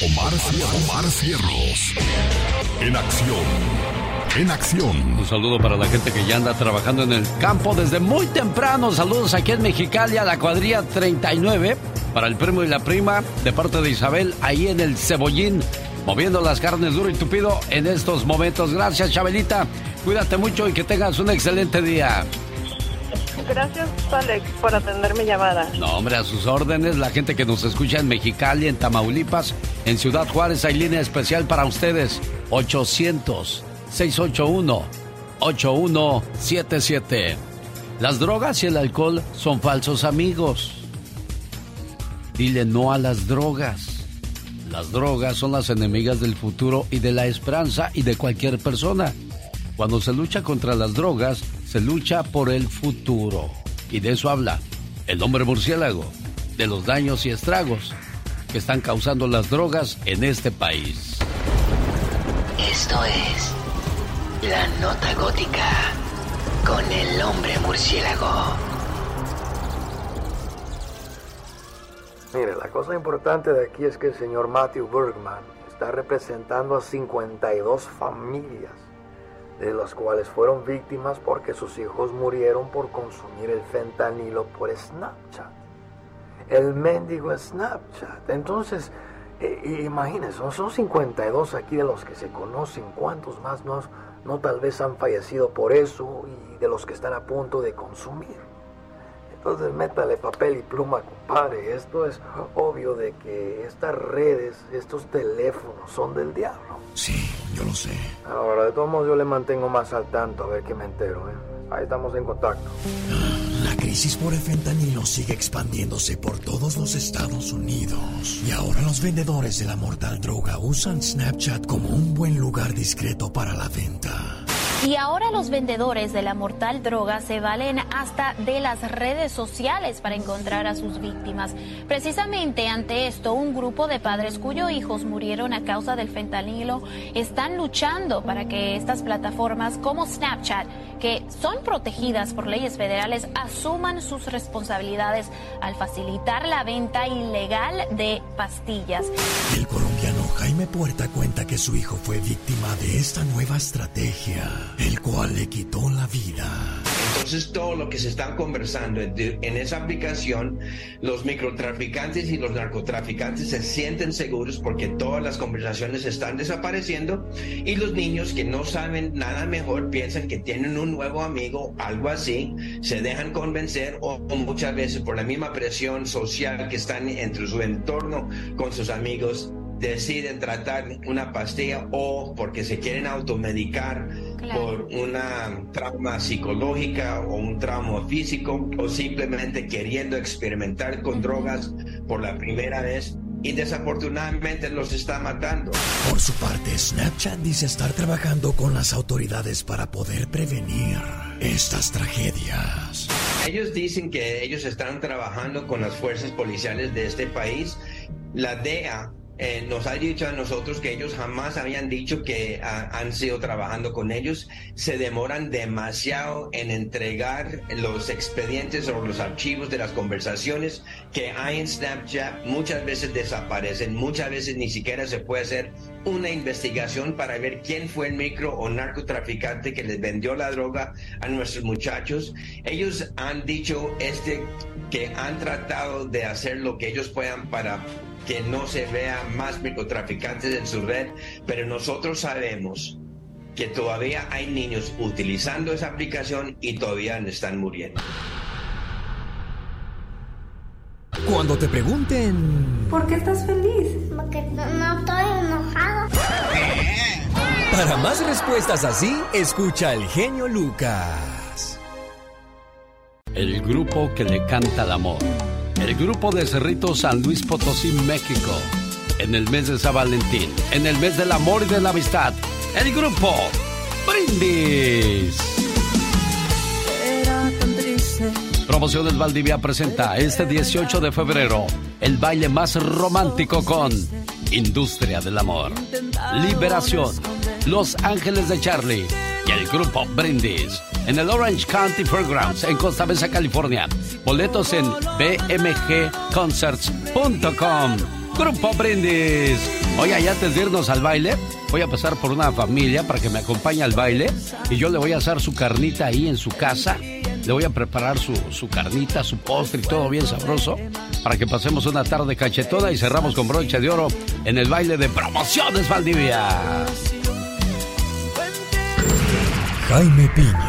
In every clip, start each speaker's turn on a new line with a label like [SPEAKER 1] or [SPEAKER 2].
[SPEAKER 1] Omar, Omar Cierros. En acción. En acción.
[SPEAKER 2] Un saludo para la gente que ya anda trabajando en el campo desde muy temprano. Saludos aquí en Mexicali a la cuadrilla 39 para el primo y la prima de parte de Isabel ahí en el Cebollín. Moviendo las carnes duro y tupido en estos momentos. Gracias, Chabelita. Cuídate mucho y que tengas un excelente día.
[SPEAKER 3] Gracias, Alex, por atender mi llamada.
[SPEAKER 2] No, hombre, a sus órdenes, la gente que nos escucha en Mexicali, en Tamaulipas, en Ciudad Juárez, hay línea especial para ustedes. 800-681-8177. Las drogas y el alcohol son falsos amigos. Dile no a las drogas. Las drogas son las enemigas del futuro y de la esperanza y de cualquier persona. Cuando se lucha contra las drogas, se lucha por el futuro. Y de eso habla el hombre murciélago, de los daños y estragos que están causando las drogas en este país.
[SPEAKER 4] Esto es La Nota Gótica con el hombre murciélago.
[SPEAKER 5] Mire, la cosa importante de aquí es que el señor Matthew Bergman está representando a 52 familias de las cuales fueron víctimas porque sus hijos murieron por consumir el fentanilo por Snapchat. El mendigo Snapchat. Entonces, eh, imagínense, son 52 aquí de los que se conocen, ¿cuántos más no, no tal vez han fallecido por eso y de los que están a punto de consumir? Entonces métale papel y pluma, compadre. Esto es obvio de que estas redes, estos teléfonos son del diablo.
[SPEAKER 1] Sí, yo lo sé.
[SPEAKER 5] Ahora, de todos modos, yo le mantengo más al tanto a ver qué me entero. ¿eh? Ahí estamos en contacto.
[SPEAKER 1] La crisis por el fentanilo sigue expandiéndose por todos los Estados Unidos. Y ahora los vendedores de la mortal droga usan Snapchat como un buen lugar discreto para la venta.
[SPEAKER 6] Y ahora los vendedores de la mortal droga se valen hasta de las redes sociales para encontrar a sus víctimas. Precisamente ante esto, un grupo de padres cuyos hijos murieron a causa del fentanilo están luchando para que estas plataformas como Snapchat, que son protegidas por leyes federales, asuman sus responsabilidades al facilitar la venta ilegal de pastillas.
[SPEAKER 1] El colombiano Jaime Puerta cuenta que su hijo fue víctima de esta nueva estrategia, el cual le quitó la vida.
[SPEAKER 7] Entonces todo lo que se está conversando en esa aplicación, los microtraficantes y los narcotraficantes se sienten seguros porque todas las conversaciones están desapareciendo y los niños que no saben nada mejor piensan que tienen un nuevo amigo, algo así, se dejan convencer o muchas veces por la misma presión social que están entre su entorno con sus amigos deciden tratar una pastilla o porque se quieren automedicar por una trauma psicológica o un trauma físico o simplemente queriendo experimentar con drogas por la primera vez y desafortunadamente los está matando.
[SPEAKER 1] Por su parte, Snapchat dice estar trabajando con las autoridades para poder prevenir estas tragedias.
[SPEAKER 7] Ellos dicen que ellos están trabajando con las fuerzas policiales de este país. La DEA eh, nos ha dicho a nosotros que ellos jamás habían dicho que ah, han sido trabajando con ellos. Se demoran demasiado en entregar los expedientes o los archivos de las conversaciones que hay en Snapchat. Muchas veces desaparecen, muchas veces ni siquiera se puede hacer una investigación para ver quién fue el micro o narcotraficante que les vendió la droga a nuestros muchachos. Ellos han dicho este que han tratado de hacer lo que ellos puedan para que no se vean más microtraficantes en su red, pero nosotros sabemos que todavía hay niños utilizando esa aplicación y todavía están muriendo.
[SPEAKER 8] Cuando te pregunten...
[SPEAKER 9] ¿Por qué estás feliz?
[SPEAKER 10] Porque no estoy enojado.
[SPEAKER 8] Para más respuestas así, escucha el genio Lucas.
[SPEAKER 2] El grupo que le canta el amor. El grupo de Cerrito San Luis Potosí, México. En el mes de San Valentín. En el mes del amor y de la amistad. El grupo Brindis.
[SPEAKER 11] Era tan triste
[SPEAKER 2] Promociones Valdivia presenta este 18 de febrero el baile más romántico con Industria del Amor, Liberación, Los Ángeles de Charlie y el grupo Brindis en el Orange County Fairgrounds en Costa Mesa, California. Boletos en bmgconcerts.com. Grupo Brindis. Oye, antes de irnos al baile, voy a pasar por una familia para que me acompañe al baile y yo le voy a hacer su carnita ahí en su casa le voy a preparar su, su carnita, su postre y todo bien sabroso para que pasemos una tarde cachetona y cerramos con broche de oro en el baile de promociones Valdivia.
[SPEAKER 8] Jaime Piña,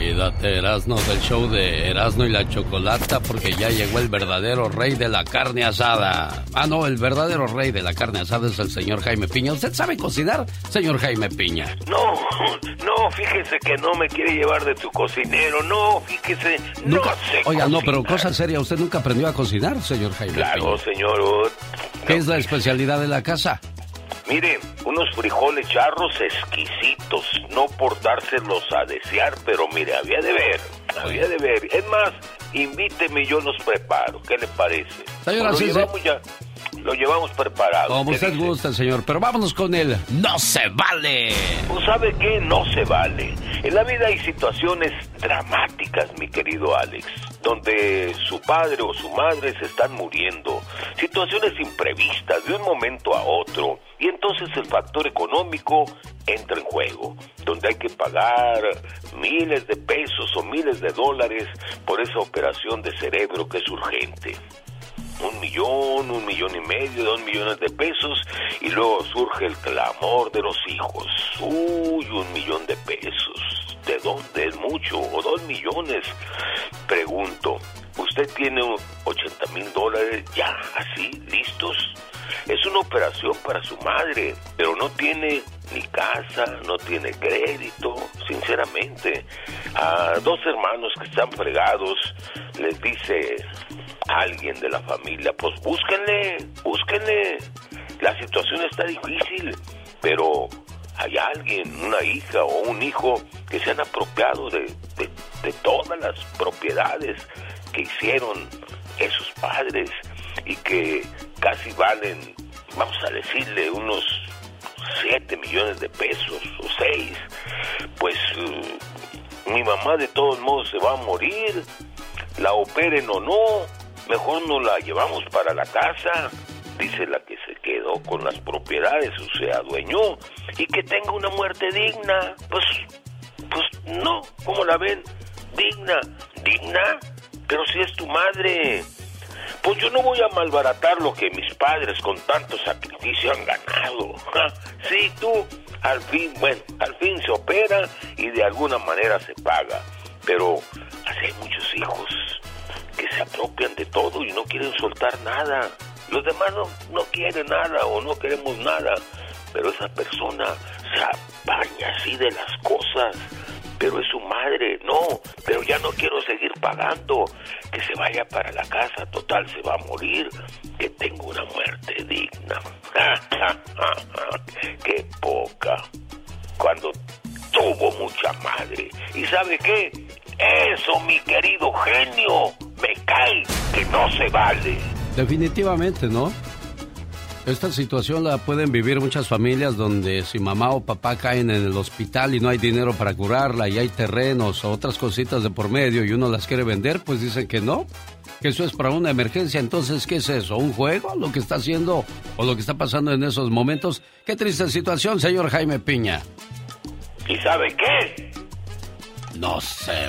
[SPEAKER 2] Cuídate, Erasno, del show de Erasno y la Chocolata, porque ya llegó el verdadero rey de la carne asada. Ah, no, el verdadero rey de la carne asada es el señor Jaime Piña. ¿Usted sabe cocinar, señor Jaime Piña?
[SPEAKER 12] No, no, fíjese que no me quiere llevar de tu cocinero. No, fíjese,
[SPEAKER 2] ¿Nunca?
[SPEAKER 12] no sé
[SPEAKER 2] Oiga, no, pero cosa seria, ¿usted nunca aprendió a cocinar, señor Jaime
[SPEAKER 12] Claro,
[SPEAKER 2] Piña?
[SPEAKER 12] señor.
[SPEAKER 2] ¿Qué es la especialidad de la casa?
[SPEAKER 12] Mire, unos frijoles charros exquisitos, no por dárselos a desear, pero mire, había de ver, había de ver. Es más, invíteme y yo los preparo, ¿qué le parece?
[SPEAKER 2] Señora, sí.
[SPEAKER 12] llevamos ya, lo llevamos preparado.
[SPEAKER 2] Como
[SPEAKER 12] ¿qué
[SPEAKER 2] usted
[SPEAKER 12] dice?
[SPEAKER 2] gusta, señor, pero vámonos con el No se vale.
[SPEAKER 12] Pues sabe qué, no se vale. En la vida hay situaciones dramáticas, mi querido Alex, donde su padre o su madre se están muriendo. Situaciones imprevistas de un momento a otro. Y entonces el factor económico entra en juego, donde hay que pagar miles de pesos o miles de dólares por esa operación de cerebro que es urgente un millón, un millón y medio, dos millones de pesos y luego surge el clamor de los hijos. Uy, un millón de pesos. ¿De dónde es mucho? ¿O dos millones? Pregunto, ¿usted tiene 80 mil dólares ya así, listos? Es una operación para su madre, pero no tiene ni casa, no tiene crédito, sinceramente. A dos hermanos que están fregados les dice alguien de la familia, pues búsquenle, búsquenle. La situación está difícil, pero hay alguien, una hija o un hijo que se han apropiado de, de- todas las propiedades que hicieron esos padres y que casi valen, vamos a decirle, unos 7 millones de pesos o 6. Pues eh, mi mamá de todos modos se va a morir, la operen o no, mejor no la llevamos para la casa. Dice la que se quedó con las propiedades o se adueñó y que tenga una muerte digna. Pues, pues no, ¿cómo la ven? Digna, digna, pero si es tu madre. Pues yo no voy a malbaratar lo que mis padres con tanto sacrificio han ganado. Sí, tú, al fin, bueno, al fin se opera y de alguna manera se paga. Pero así hay muchos hijos que se apropian de todo y no quieren soltar nada. Los demás no, no quieren nada o no queremos nada. Pero esa persona se apaña así de las cosas. Pero es su madre, no, pero ya no quiero seguir pagando. Que se vaya para la casa, total, se va a morir. Que tenga una muerte digna. Qué poca. Cuando tuvo mucha madre. ¿Y sabe qué? Eso, mi querido genio, me cae que no se vale.
[SPEAKER 2] Definitivamente, ¿no? Esta situación la pueden vivir muchas familias donde si mamá o papá caen en el hospital y no hay dinero para curarla y hay terrenos o otras cositas de por medio y uno las quiere vender, pues dicen que no, que eso es para una emergencia. Entonces, ¿qué es eso? ¿Un juego? ¿Lo que está haciendo o lo que está pasando en esos momentos? Qué triste situación, señor Jaime Piña.
[SPEAKER 12] ¿Y sabe qué?
[SPEAKER 2] No se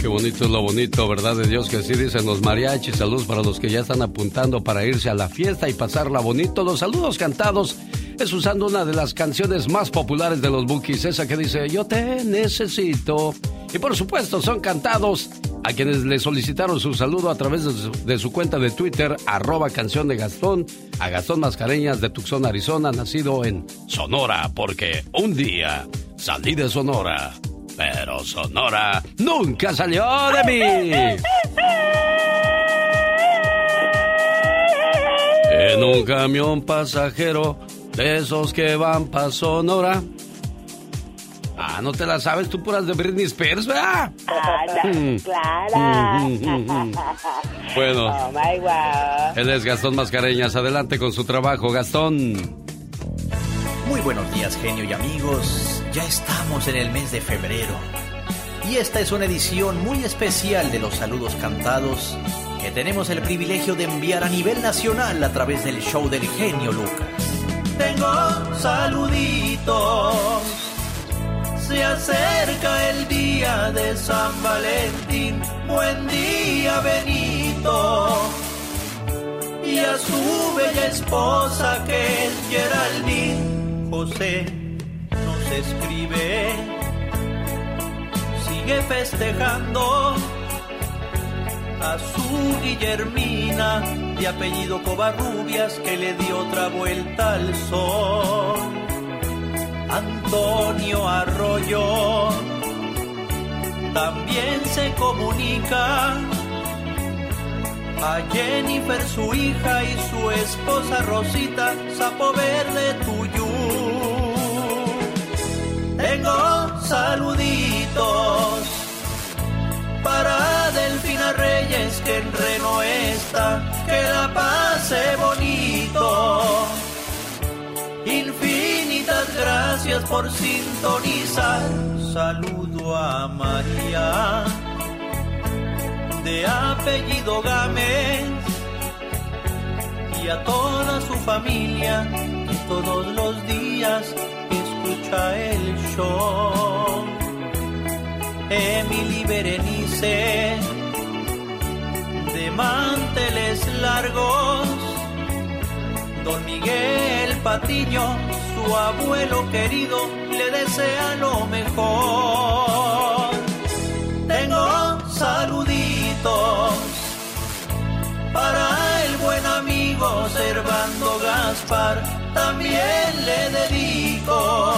[SPEAKER 2] Qué bonito es lo bonito, ¿verdad? De Dios que así dicen los mariachis. Saludos para los que ya están apuntando para irse a la fiesta y pasarla bonito. Los saludos cantados es usando una de las canciones más populares de los Bookies, esa que dice Yo te necesito. Y por supuesto son cantados a quienes le solicitaron su saludo a través de su, cuenta de Twitter, arroba canción de Gastón, a Gastón Mascareñas de Tucson, Arizona, nacido en Sonora, porque un día salí de Sonora pero Sonora nunca salió de mí. En un camión pasajero de esos que van pa' Sonora. Ah, no te la sabes tú puras de Britney Spears, ¿verdad?
[SPEAKER 13] Clara.
[SPEAKER 2] Bueno,
[SPEAKER 13] Oh my wow.
[SPEAKER 2] él es Gastón Mascareñas. Adelante con su trabajo, Gastón.
[SPEAKER 14] Muy buenos días, genio y amigos. Ya estamos en el mes de febrero. Y esta es una edición muy especial de los saludos cantados que tenemos el privilegio de enviar a nivel nacional a través del show del genio Lucas.
[SPEAKER 15] Tengo saluditos. Se acerca el día de San Valentín. Buen día, Benito. Y a su bella esposa que es Geraldine. José nos escribe. Sigue festejando a su Guillermina de apellido Covarrubias que le dio otra vuelta al sol. Antonio Arroyo también se comunica a Jennifer su hija y su esposa Rosita, sapo verde tuyo. Tengo saluditos para Delfina Reyes que en Reno está, que la pase bonito. Infinitas gracias por sintonizar. Saludo a María de apellido Gámez y a toda su familia que todos los días escucha el show. Emily Berenice de manteles largos, Don Miguel Patiño, su abuelo querido, le desea lo mejor. Tengo saluditos para el buen amigo Servando Gaspar, también le dedico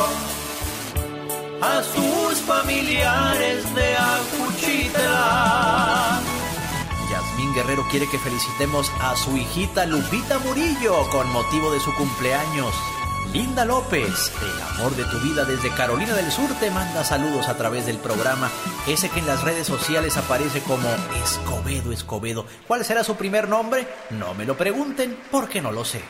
[SPEAKER 15] a sus familiares de Acuchita.
[SPEAKER 14] Yasmín Guerrero quiere que felicitemos a su hijita Lupita Murillo con motivo de su cumpleaños. Linda López, el amor de tu vida desde Carolina del Sur, te manda saludos a través del programa, ese que en las redes sociales aparece como Escobedo Escobedo. ¿Cuál será su primer nombre? No me lo pregunten porque no lo sé.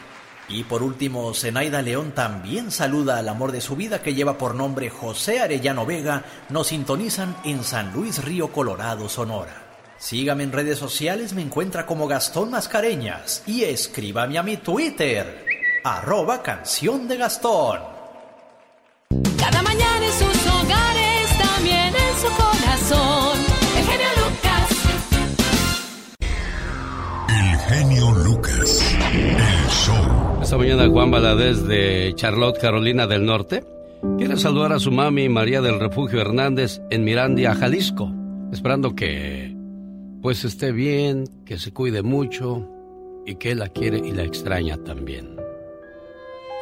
[SPEAKER 14] Y por último, Zenaida León también saluda al amor de su vida que lleva por nombre José Arellano Vega. Nos sintonizan en San Luis Río Colorado, Sonora. Sígame en redes sociales, me encuentra como Gastón Mascareñas y escríbame a mi Twitter, arroba canción de Gastón.
[SPEAKER 16] Cada mañana en sus hogares, también en su corazón. El genio Lucas.
[SPEAKER 17] El genio Lucas. El show.
[SPEAKER 2] Esta mañana Juan Valadez de Charlotte, Carolina del Norte, quiere saludar a su mami María del Refugio Hernández en Mirandia, Jalisco. esperando que pues esté bien, que se cuide mucho y que la quiere y la extraña también.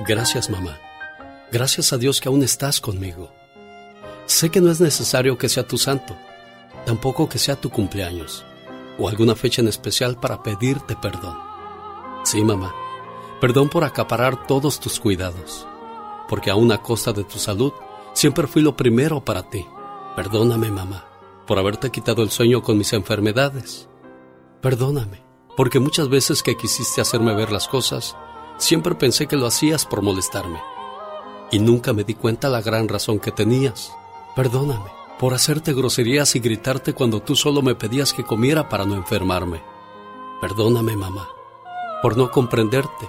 [SPEAKER 18] Gracias, mamá. Gracias a Dios que aún estás conmigo. Sé que no es necesario que sea tu santo, tampoco que sea tu cumpleaños o alguna fecha en especial para pedirte perdón. Sí, mamá, perdón por acaparar todos tus cuidados, porque aún a costa de tu salud, siempre fui lo primero para ti. Perdóname, mamá, por haberte quitado el sueño con mis enfermedades. Perdóname, porque muchas veces que quisiste hacerme ver las cosas, siempre pensé que lo hacías por molestarme. Y nunca me di cuenta la gran razón que tenías. Perdóname por hacerte groserías y gritarte cuando tú solo me pedías que comiera para no enfermarme. Perdóname, mamá, por no comprenderte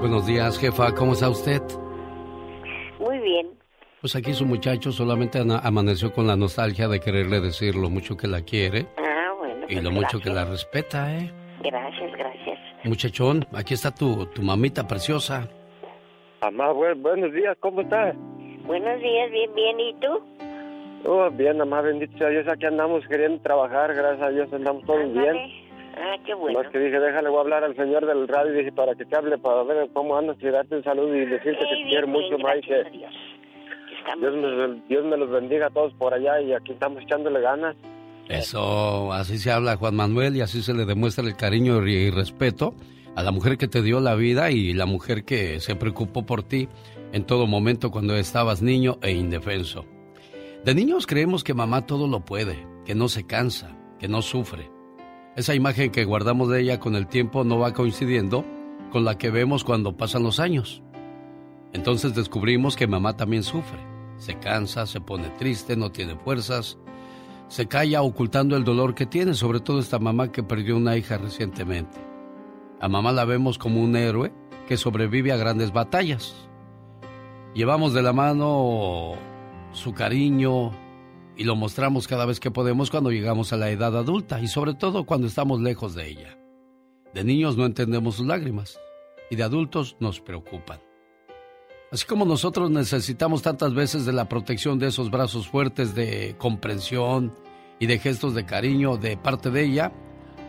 [SPEAKER 2] Buenos días, jefa. ¿Cómo está usted?
[SPEAKER 19] Muy bien.
[SPEAKER 2] Pues aquí su muchacho solamente amaneció con la nostalgia de quererle decir lo mucho que la quiere.
[SPEAKER 19] Ah, bueno.
[SPEAKER 2] y lo
[SPEAKER 19] pues
[SPEAKER 2] mucho que la respeta, ¿eh?
[SPEAKER 19] Gracias, gracias.
[SPEAKER 2] Muchachón, aquí está tu, tu mamita preciosa.
[SPEAKER 20] Mamá, buenos días, ¿cómo estás?
[SPEAKER 19] Buenos días, bien, bien, ¿y tú?
[SPEAKER 20] Oh, bien, mamá, bendito sea Dios, aquí andamos queriendo trabajar, gracias a Dios andamos todos bien.
[SPEAKER 19] Ah, qué bueno.
[SPEAKER 20] Más que dije, déjale, voy a hablar al señor del radio, dije, para que te hable, para ver cómo andas, y darte un saludo y decirte que te quiero mucho, y que
[SPEAKER 19] Dios.
[SPEAKER 20] Dios me, Dios me los bendiga a todos por allá, y aquí estamos echándole ganas.
[SPEAKER 2] Eso, así se habla Juan Manuel y así se le demuestra el cariño y respeto a la mujer que te dio la vida y la mujer que se preocupó por ti en todo momento cuando estabas niño e indefenso. De niños creemos que mamá todo lo puede, que no se cansa, que no sufre. Esa imagen que guardamos de ella con el tiempo no va coincidiendo con la que vemos cuando pasan los años. Entonces descubrimos que mamá también sufre. Se cansa, se pone triste, no tiene fuerzas, se calla ocultando el dolor que tiene, sobre todo esta mamá que perdió una hija recientemente. A mamá la vemos como un héroe que sobrevive a grandes batallas. Llevamos de la mano su cariño y lo mostramos cada vez que podemos cuando llegamos a la edad adulta y sobre todo cuando estamos lejos de ella. De niños no entendemos sus lágrimas y de adultos nos preocupan. Así como nosotros necesitamos tantas veces de la protección de esos brazos fuertes de comprensión y de gestos de cariño de parte de ella,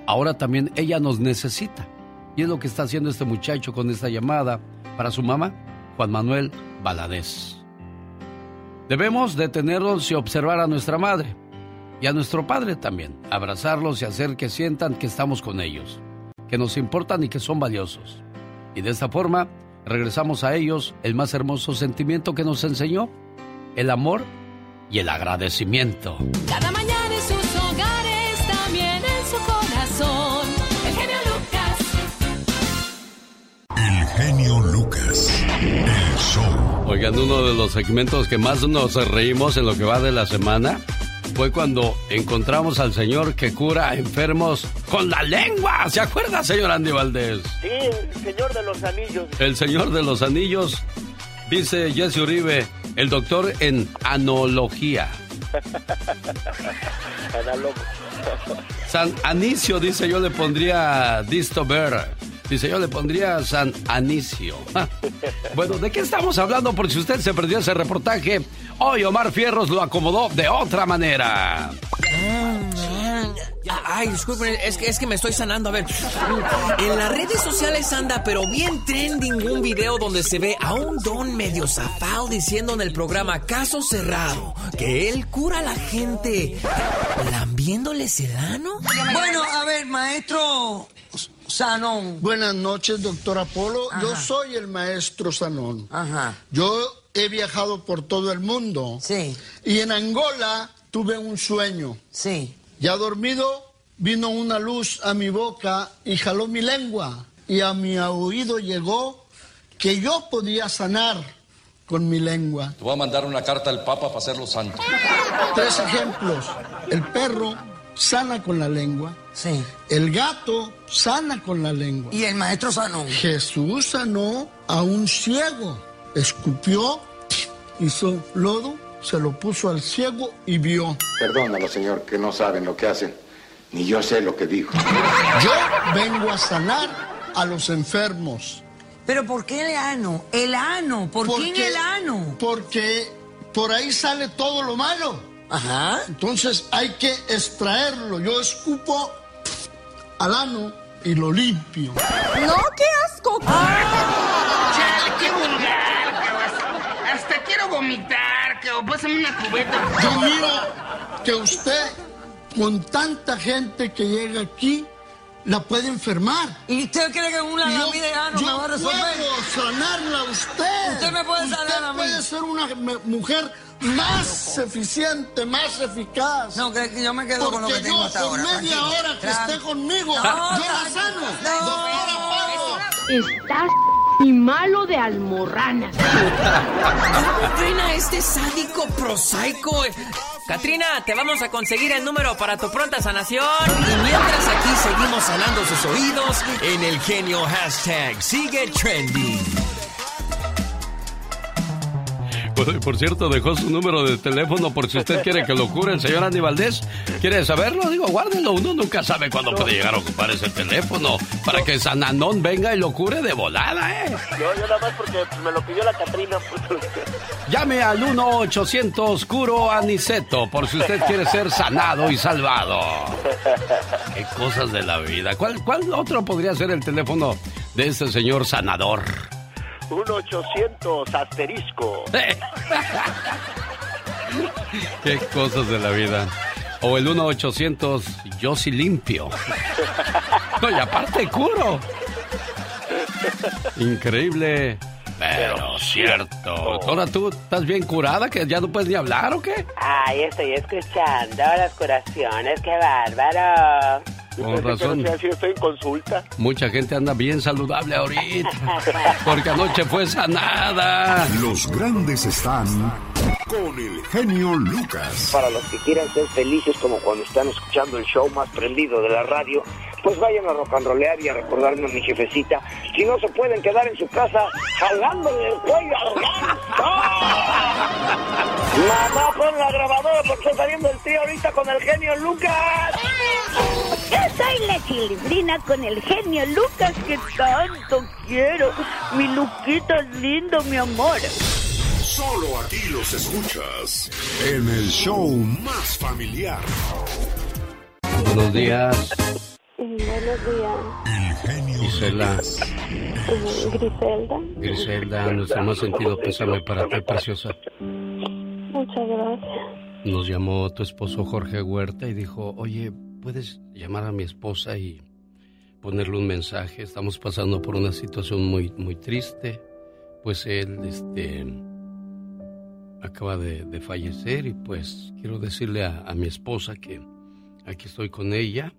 [SPEAKER 2] ahora también ella nos necesita. Y es lo que está haciendo este muchacho con esta llamada para su mamá, Juan Manuel Valadez. Debemos detenerlos y observar a nuestra madre y a nuestro padre también, abrazarlos y hacer que sientan que estamos con ellos, que nos importan y que son valiosos. Y de esta forma regresamos a ellos el más hermoso sentimiento que nos enseñó, el amor y el agradecimiento.
[SPEAKER 17] Genio Lucas.
[SPEAKER 21] El show.
[SPEAKER 2] Oigan, uno de los segmentos que más nos reímos en lo que va de la semana fue cuando encontramos al señor que cura enfermos con la lengua. ¿Se acuerda, señor Andy Valdés?
[SPEAKER 22] Sí, el señor de los anillos.
[SPEAKER 2] El señor de los anillos, dice Jesse Uribe, el doctor en anología.
[SPEAKER 22] Análogo.
[SPEAKER 2] San Anicio, dice yo le pondría Distober. Dice yo le pondría San Anicio. Bueno, ¿de qué estamos hablando? Porque si usted se perdió ese reportaje, hoy Omar Fierros lo acomodó de otra manera.
[SPEAKER 23] Ay, disculpen, es que, es que me estoy sanando. A ver, en las redes sociales anda, pero bien trending, un video donde se ve a un don medio zafado diciendo en el programa Caso Cerrado que él cura a la gente lambiéndoles el ano.
[SPEAKER 24] Bueno, a ver, maestro Sanón.
[SPEAKER 25] Buenas noches, doctor Apolo. Yo soy el maestro Sanón.
[SPEAKER 24] Ajá.
[SPEAKER 25] Yo he viajado por todo el mundo.
[SPEAKER 24] Sí.
[SPEAKER 25] Y en Angola tuve un sueño.
[SPEAKER 24] Sí.
[SPEAKER 25] Ya dormido, vino una luz a mi boca y jaló mi lengua. Y a mi oído llegó que yo podía sanar con mi lengua.
[SPEAKER 26] Te voy a mandar una carta al Papa para hacerlo santo.
[SPEAKER 25] Tres ejemplos. El perro sana con la lengua.
[SPEAKER 24] Sí.
[SPEAKER 25] El gato sana con la lengua.
[SPEAKER 24] Y el maestro sanó.
[SPEAKER 25] Jesús sanó a un ciego. Escupió, hizo lodo, se lo puso al ciego y vio.
[SPEAKER 27] Perdónalo, señor, que no saben lo que hacen. Ni yo sé lo que dijo.
[SPEAKER 25] Yo vengo a sanar a los enfermos.
[SPEAKER 24] ¿Pero por qué el ano? El ano. ¿Por qué en el ano?
[SPEAKER 25] Porque por ahí sale todo lo malo.
[SPEAKER 24] Ajá.
[SPEAKER 25] Entonces hay que extraerlo. Yo escupo al ano y lo limpio.
[SPEAKER 11] No, qué asco. Chale, qué vulgar, cabrón. Hasta quiero vomitar, cabrón. Pásame una cubeta.
[SPEAKER 25] Yo miro que usted, con tanta gente que llega aquí, la puede enfermar.
[SPEAKER 24] ¿Y usted cree que una
[SPEAKER 25] Yo-
[SPEAKER 24] lamida de ano me va a resolver?
[SPEAKER 25] puedo sanarla a usted.
[SPEAKER 24] Usted me puede sanar
[SPEAKER 25] Usted
[SPEAKER 24] a mí.
[SPEAKER 25] puede ser una mujer más eficiente, más eficaz.
[SPEAKER 24] No, que que yo me quedo con lo que
[SPEAKER 25] Porque
[SPEAKER 24] tengo
[SPEAKER 25] yo,
[SPEAKER 24] hasta ahora.
[SPEAKER 25] media
[SPEAKER 24] tranquilo.
[SPEAKER 25] hora que
[SPEAKER 24] Tran-
[SPEAKER 25] esté conmigo,
[SPEAKER 24] No,
[SPEAKER 25] yo la sano.
[SPEAKER 24] No.
[SPEAKER 28] Estás y malo de almorranas.
[SPEAKER 23] ¿Cómo ven a este sádico prosaico? Katrina, te vamos a conseguir el número para tu pronta sanación. Y mientras aquí seguimos sanando sus oídos en el genio hashtag sigue trending.
[SPEAKER 2] Por, por cierto, dejó su número de teléfono por si usted quiere que lo cure el señor Andy Valdés. ¿Quiere saberlo? Digo, guárdelo. Uno nunca sabe cuándo puede llegar a ocupar ese teléfono para que Sananón venga y lo cure de volada, ¿eh?
[SPEAKER 29] Yo, yo nada más porque me lo pidió la Catrina. pues.
[SPEAKER 2] Llame al 1-800 Curo Aniceto por si usted quiere ser sanado y salvado. Qué cosas de la vida. ¿Cuál, cuál otro podría ser el teléfono de este señor sanador?
[SPEAKER 29] 1-800 asterisco.
[SPEAKER 2] Qué cosas de la vida. O el 1-800 Yo sí limpio. No, y aparte curo. Increíble. Pero cierto. Ahora tú estás bien curada, que ya no puedes ni hablar o qué?
[SPEAKER 13] Ay, estoy escuchando las curaciones, qué bárbaro.
[SPEAKER 2] Con razón.
[SPEAKER 29] Sí, estoy en consulta.
[SPEAKER 2] Mucha gente anda bien saludable ahorita. Porque anoche fue sanada.
[SPEAKER 17] Los grandes están con el genio Lucas.
[SPEAKER 22] Para los que quieran ser felices como cuando están escuchando el show más prendido de la radio, pues vayan a rock and rollear y a recordarme a mi jefecita. Si no se pueden quedar en su casa jalándole el cuello al ganso. Mamá, pon la grabadora porque está saliendo el tío ahorita con el genio Lucas.
[SPEAKER 19] Yo soy la chilindrina con el genio Lucas que tanto quiero. Mi Luquita es lindo, mi amor.
[SPEAKER 17] Solo aquí los escuchas en el show más familiar.
[SPEAKER 2] Buenos días,
[SPEAKER 19] Buenos días.
[SPEAKER 2] Gisela.
[SPEAKER 19] Griselda.
[SPEAKER 2] Griselda, nuestro más sentido pésame para ti, preciosa.
[SPEAKER 19] Muchas gracias.
[SPEAKER 2] Nos llamó tu esposo Jorge Huerta y dijo, oye, ¿puedes llamar a mi esposa y ponerle un mensaje? Estamos pasando por una situación muy, muy triste. Pues él, este, acaba de, de fallecer y pues quiero decirle a, a mi esposa que aquí estoy con ella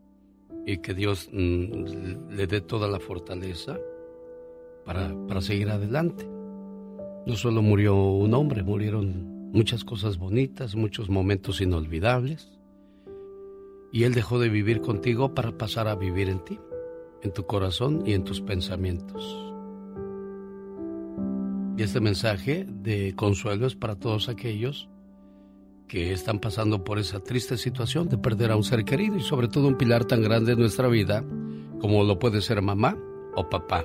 [SPEAKER 2] y que Dios mm, le dé toda la fortaleza para, para seguir adelante. No solo murió un hombre, murieron muchas cosas bonitas, muchos momentos inolvidables. Y Él dejó de vivir contigo para pasar a vivir en ti, en tu corazón y en tus pensamientos. Y este mensaje de consuelo es para todos aquellos que están pasando por esa triste situación de perder a un ser querido y sobre todo un pilar tan grande en nuestra vida como lo puede ser mamá o papá.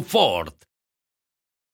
[SPEAKER 2] Ford.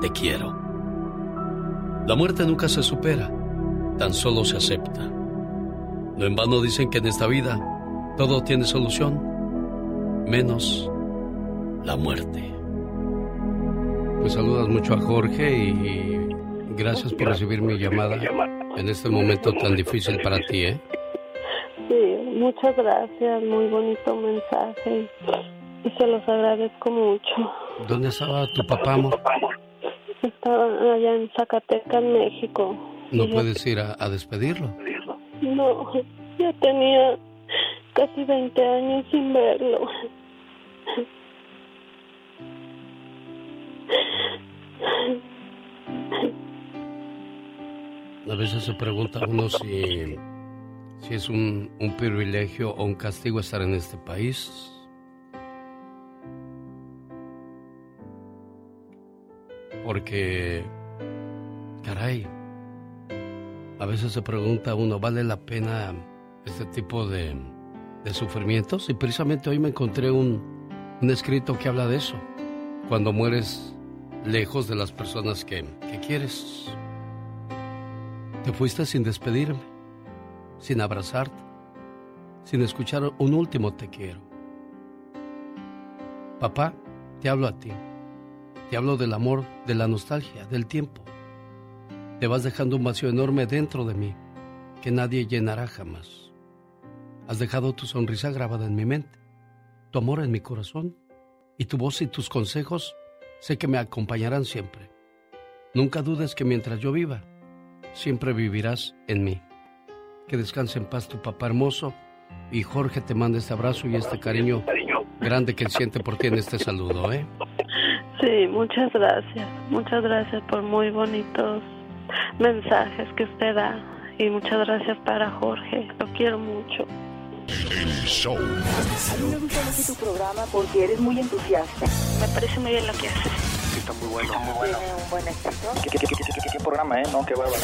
[SPEAKER 30] te quiero. La muerte nunca se supera, tan solo se acepta. No en vano dicen que en esta vida todo tiene solución, menos la muerte.
[SPEAKER 2] Pues saludas mucho a Jorge y gracias por recibir mi llamada en este momento tan difícil para ti, ¿eh?
[SPEAKER 31] Sí, muchas gracias, muy bonito mensaje y se los agradezco mucho.
[SPEAKER 2] ¿Dónde estaba tu papá, amor?
[SPEAKER 31] Estaba allá en Zacatecas, México.
[SPEAKER 2] ¿No puedes ir a, a, despedirlo?
[SPEAKER 31] No, ya tenía casi 20 años sin verlo.
[SPEAKER 2] A veces se pregunta uno si, si es un, un privilegio o un castigo estar en este país. Porque, caray, a veces se pregunta uno, ¿vale la pena este tipo de, de sufrimientos? Y precisamente hoy me encontré un, un, escrito que habla de eso. Cuando mueres lejos de las personas que, que quieres. Te fuiste sin despedirme, sin abrazarte, sin escuchar un último te quiero. Papá, te hablo a ti. Te hablo del amor, de la nostalgia, del tiempo. Te vas dejando un vacío enorme dentro de mí que nadie llenará jamás. Has dejado tu sonrisa grabada en mi mente, tu amor en mi corazón y tu voz y tus consejos sé que me acompañarán siempre. Nunca dudes que mientras yo viva, siempre vivirás en mí. Que descanse en paz tu papá hermoso y Jorge te manda este abrazo y este cariño grande que él siente por ti en este saludo, ¿eh?
[SPEAKER 31] Sí, muchas gracias. Muchas gracias por muy bonitos mensajes que usted da. Y muchas gracias para Jorge. Lo quiero mucho.
[SPEAKER 17] El show.
[SPEAKER 32] A mí me gusta mucho tu programa porque eres muy entusiasta.
[SPEAKER 31] Me parece muy bien lo que haces.
[SPEAKER 22] Sí, está muy bueno. Está muy bueno.
[SPEAKER 32] Tiene un buen éxito.
[SPEAKER 22] ¿Qué, qué, qué, qué, qué programa, eh? No, qué bárbaro.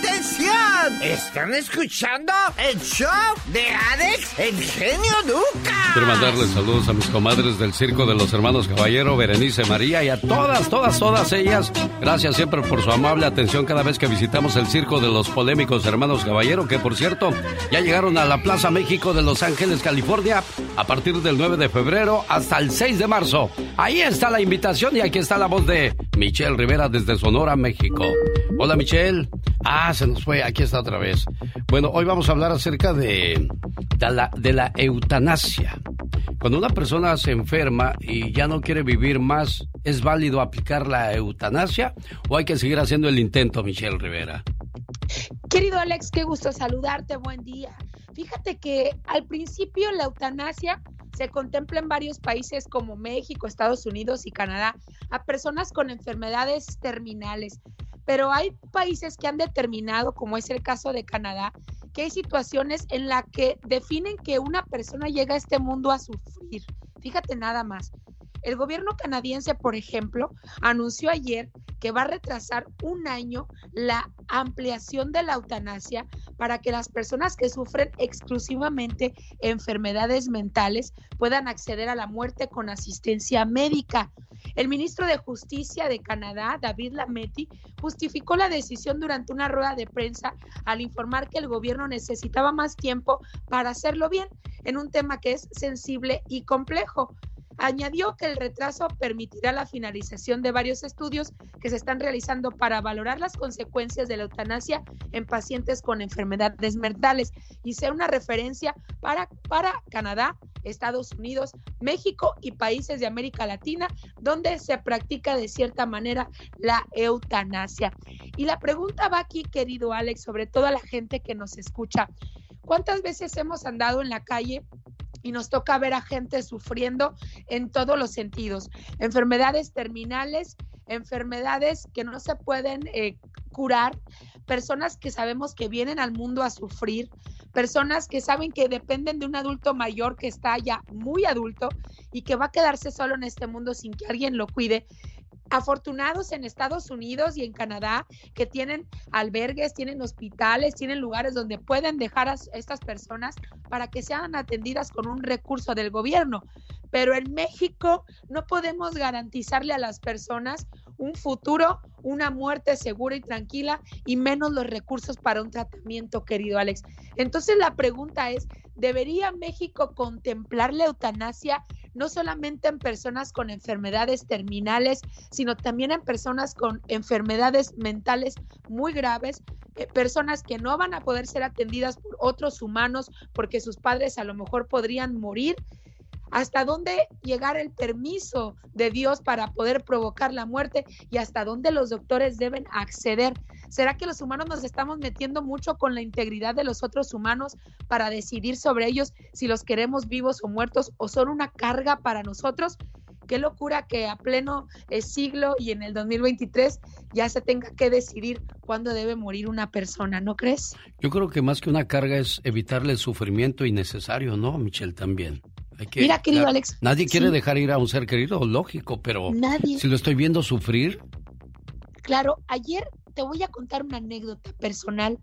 [SPEAKER 33] ¡Atención! ¿Están escuchando el show de Alex, el genio Lucas?
[SPEAKER 2] Quiero mandarles saludos a mis comadres del Circo de los Hermanos Caballero, Berenice María, y a todas, todas, todas ellas. Gracias siempre por su amable atención cada vez que visitamos el Circo de los Polémicos Hermanos Caballero, que por cierto, ya llegaron a la Plaza México de Los Ángeles, California, a partir del 9 de febrero hasta el 6 de marzo. Ahí está la invitación y aquí está la voz de Michelle Rivera desde Sonora, México. Hola, Michelle. Ah, se nos fue, aquí está otra vez. Bueno, hoy vamos a hablar acerca de, de, la, de la eutanasia. Cuando una persona se enferma y ya no quiere vivir más, ¿es válido aplicar la eutanasia o hay que seguir haciendo el intento, Michelle Rivera?
[SPEAKER 34] Querido Alex, qué gusto saludarte, buen día. Fíjate que al principio la eutanasia se contempla en varios países como México, Estados Unidos y Canadá a personas con enfermedades terminales. Pero hay países que han determinado, como es el caso de Canadá, que hay situaciones en las que definen que una persona llega a este mundo a sufrir. Fíjate nada más. El gobierno canadiense, por ejemplo, anunció ayer que va a retrasar un año la ampliación de la eutanasia para que las personas que sufren exclusivamente enfermedades mentales puedan acceder a la muerte con asistencia médica. El ministro de Justicia de Canadá, David Lametti, justificó la decisión durante una rueda de prensa al informar que el gobierno necesitaba más tiempo para hacerlo bien en un tema que es sensible y complejo. Añadió que el retraso permitirá la finalización de varios estudios que se están realizando para valorar las consecuencias de la eutanasia en pacientes con enfermedades mentales y sea una referencia para, para Canadá, Estados Unidos, México y países de América Latina donde se practica de cierta manera la eutanasia. Y la pregunta va aquí, querido Alex, sobre todo a la gente que nos escucha. ¿Cuántas veces hemos andado en la calle y nos toca ver a gente sufriendo en todos los sentidos. Enfermedades terminales, enfermedades que no se pueden eh, curar, personas que sabemos que vienen al mundo a sufrir, personas que saben que dependen de un adulto mayor que está ya muy adulto y que va a quedarse solo en este mundo sin que alguien lo cuide afortunados en Estados Unidos y en Canadá que tienen albergues, tienen hospitales, tienen lugares donde pueden dejar a estas personas para que sean atendidas con un recurso del gobierno. Pero en México no podemos garantizarle a las personas un futuro, una muerte segura y tranquila y menos los recursos para un tratamiento, querido Alex. Entonces la pregunta es, ¿debería México contemplar la eutanasia no solamente en personas con enfermedades terminales, sino también en personas con enfermedades mentales muy graves, eh, personas que no van a poder ser atendidas por otros humanos porque sus padres a lo mejor podrían morir hasta dónde llegar el permiso de Dios para poder provocar la muerte y hasta dónde los doctores deben acceder. ¿Será que los humanos nos estamos metiendo mucho con la integridad de los otros humanos para decidir sobre ellos si los queremos vivos o muertos o son una carga para nosotros? Qué locura que a pleno eh, siglo y en el 2023 ya se tenga que decidir cuándo debe morir una persona, ¿no crees?
[SPEAKER 2] Yo creo que más que una carga es evitarle el sufrimiento innecesario, ¿no, Michelle? También.
[SPEAKER 34] Mira, querido Alex.
[SPEAKER 2] Nadie quiere dejar ir a un ser querido, lógico, pero
[SPEAKER 34] nadie.
[SPEAKER 2] si lo estoy viendo sufrir.
[SPEAKER 34] Claro, ayer te voy a contar una anécdota personal.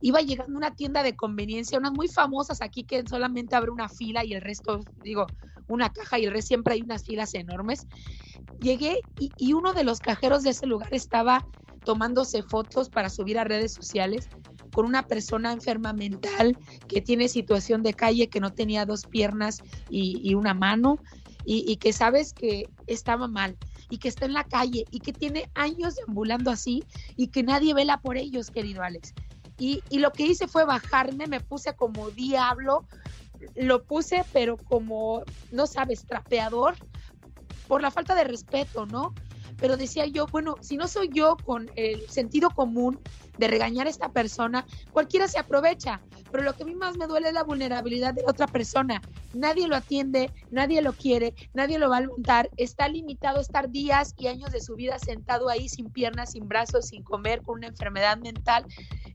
[SPEAKER 34] Iba llegando a una tienda de conveniencia, unas muy famosas aquí que solamente abre una fila y el resto, digo, una caja y el resto siempre hay unas filas enormes. Llegué y, y uno de los cajeros de ese lugar estaba tomándose fotos para subir a redes sociales con una persona enferma mental que tiene situación de calle, que no tenía dos piernas y, una mano y, que sabes que estaba mal y que está en la calle y que tiene años deambulando así y que nadie vela por ellos, querido Alex. Y, y lo que hice fue bajarme, me puse como diablo, lo puse pero como, no sabes, trapeador por la falta de respeto, ¿no? Pero decía yo, bueno, si no soy yo con el sentido común de regañar a esta persona, cualquiera se aprovecha. Pero lo que a mí más me duele es la vulnerabilidad de otra persona. Nadie lo atiende, nadie lo quiere, nadie lo va a montar. Está limitado a estar días y años de su vida sentado ahí sin piernas, sin brazos, sin comer, con una enfermedad mental.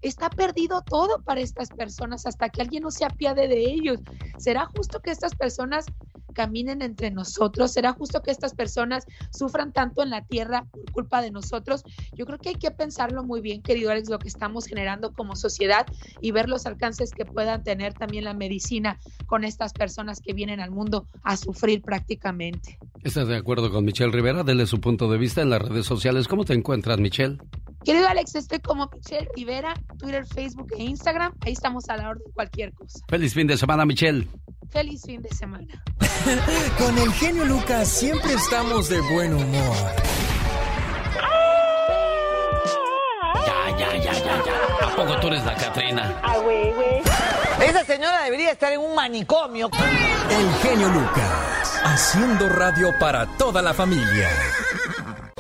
[SPEAKER 34] Está perdido todo para estas personas hasta que alguien no se apiade de ellos. ¿Será justo que estas personas caminen entre nosotros? ¿Será justo que estas personas sufran tanto en la tierra por culpa de nosotros? Yo creo que hay que pensarlo muy bien, querido Alex, lo que estamos generando como sociedad y ver los alcances que puedan tener también la medicina con estas personas que vienen al mundo a sufrir prácticamente.
[SPEAKER 2] ¿Estás de acuerdo con Michelle Rivera? Dele su punto de vista en las redes sociales. ¿Cómo te encuentras, Michelle?
[SPEAKER 34] Querido Alex, estoy como Michelle Rivera, Twitter, Facebook e Instagram. Ahí estamos a la orden de cualquier cosa.
[SPEAKER 2] Feliz fin de semana, Michelle.
[SPEAKER 34] Feliz fin de semana.
[SPEAKER 8] Con el genio Lucas siempre estamos de buen humor.
[SPEAKER 2] Ya, ya, ya, ya, ya. ¿A poco tú eres la Catrina?
[SPEAKER 11] Ah, güey, güey. Esa señora debería estar en un manicomio.
[SPEAKER 8] El genio Lucas, haciendo radio para toda la familia.